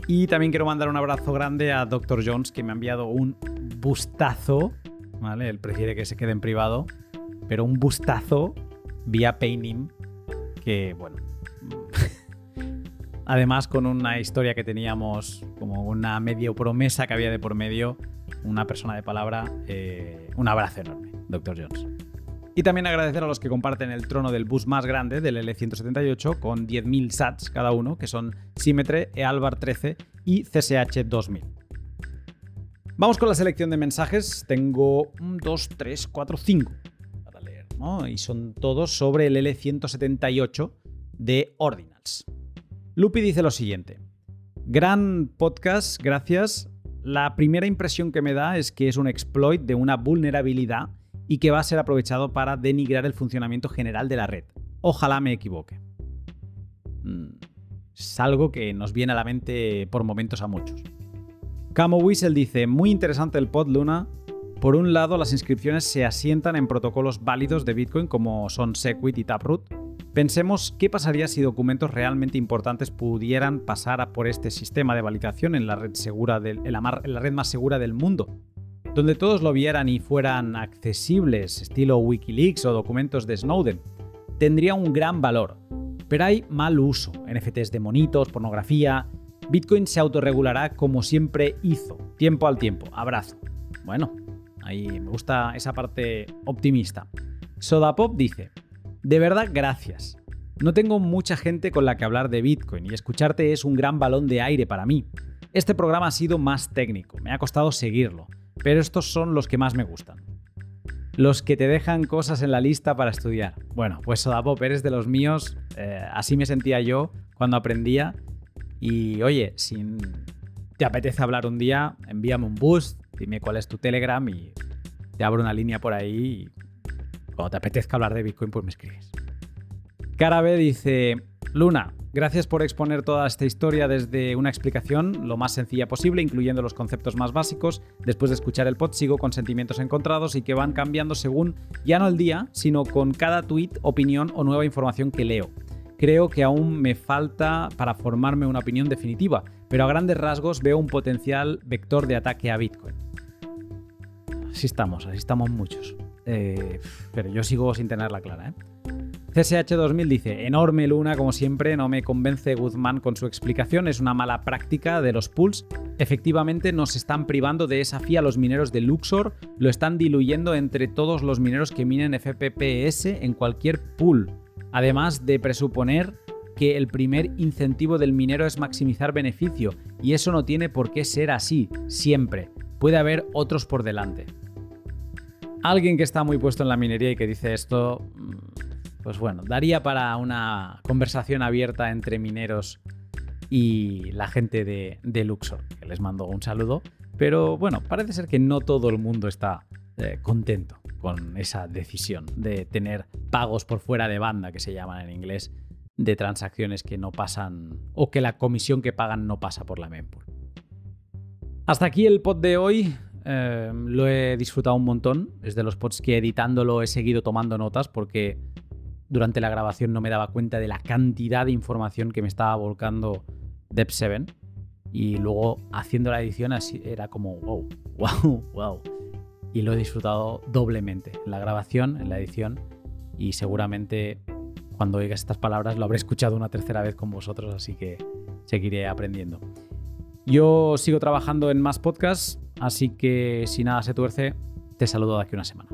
Y también quiero mandar un abrazo grande a Dr. Jones, que me ha enviado un bustazo. ¿Vale? Él prefiere que se quede en privado. Pero un bustazo vía Paynim. Que, bueno. Además, con una historia que teníamos, como una medio promesa que había de por medio, una persona de palabra. Eh, un abrazo enorme, Dr. Jones. Y también agradecer a los que comparten el trono del bus más grande del L178 con 10.000 sats cada uno, que son Symmetry, Ealbar 13 y CSH 2000. Vamos con la selección de mensajes. Tengo 2, 3, 4, 5 para leer, ¿no? Y son todos sobre el L178 de Ordinals. Lupi dice lo siguiente. Gran podcast, gracias. La primera impresión que me da es que es un exploit de una vulnerabilidad y que va a ser aprovechado para denigrar el funcionamiento general de la red. Ojalá me equivoque. Mm, es algo que nos viene a la mente por momentos a muchos. Camo Whistle dice, muy interesante el pod Luna. Por un lado, las inscripciones se asientan en protocolos válidos de Bitcoin como son Segwit y Taproot. Pensemos qué pasaría si documentos realmente importantes pudieran pasar por este sistema de validación en la red, segura en la red más segura del mundo, donde todos lo vieran y fueran accesibles, estilo Wikileaks o documentos de Snowden, tendría un gran valor. Pero hay mal uso, NFTs de monitos, pornografía. Bitcoin se autorregulará como siempre hizo, tiempo al tiempo. Abrazo. Bueno, ahí me gusta esa parte optimista. Sodapop dice, de verdad gracias. No tengo mucha gente con la que hablar de Bitcoin y escucharte es un gran balón de aire para mí. Este programa ha sido más técnico, me ha costado seguirlo pero estos son los que más me gustan. Los que te dejan cosas en la lista para estudiar. Bueno, pues Sodapop, eres de los míos. Eh, así me sentía yo cuando aprendía. Y oye, si te apetece hablar un día, envíame un boost, dime cuál es tu Telegram y te abro una línea por ahí. Y cuando te apetezca hablar de Bitcoin, pues me escribes. Carabe dice: Luna, Gracias por exponer toda esta historia desde una explicación lo más sencilla posible, incluyendo los conceptos más básicos. Después de escuchar el pod, sigo con sentimientos encontrados y que van cambiando según ya no el día, sino con cada tweet, opinión o nueva información que leo. Creo que aún me falta para formarme una opinión definitiva, pero a grandes rasgos veo un potencial vector de ataque a Bitcoin. Así estamos, así estamos muchos. Eh, pero yo sigo sin tenerla clara. ¿eh? CSH2000 dice, enorme Luna como siempre, no me convence Guzmán con su explicación, es una mala práctica de los pools. Efectivamente nos están privando de esa fía a los mineros de Luxor, lo están diluyendo entre todos los mineros que minen FPPS en cualquier pool. Además de presuponer que el primer incentivo del minero es maximizar beneficio, y eso no tiene por qué ser así, siempre. Puede haber otros por delante. Alguien que está muy puesto en la minería y que dice esto, mm, pues bueno, daría para una conversación abierta entre mineros y la gente de, Luxor, que les mando un saludo. Pero bueno, parece ser que no todo el mundo está eh, contento con esa decisión de tener pagos por fuera de banda, que se llaman en inglés, de transacciones que no pasan o que la comisión que pagan no pasa por la mempool. Hasta aquí el pod de hoy. Eh, lo he disfrutado un montón. Es de los pods que editándolo he seguido tomando notas porque durante la grabación no me daba cuenta de la cantidad de información que me estaba volcando Dev7. Y luego haciendo la edición así era como wow, wow, wow. Y lo he disfrutado doblemente en la grabación, en la edición. Y seguramente cuando oigas estas palabras lo habré escuchado una tercera vez con vosotros, así que seguiré aprendiendo. Yo sigo trabajando en más podcasts, así que si nada se tuerce, te saludo de aquí una semana.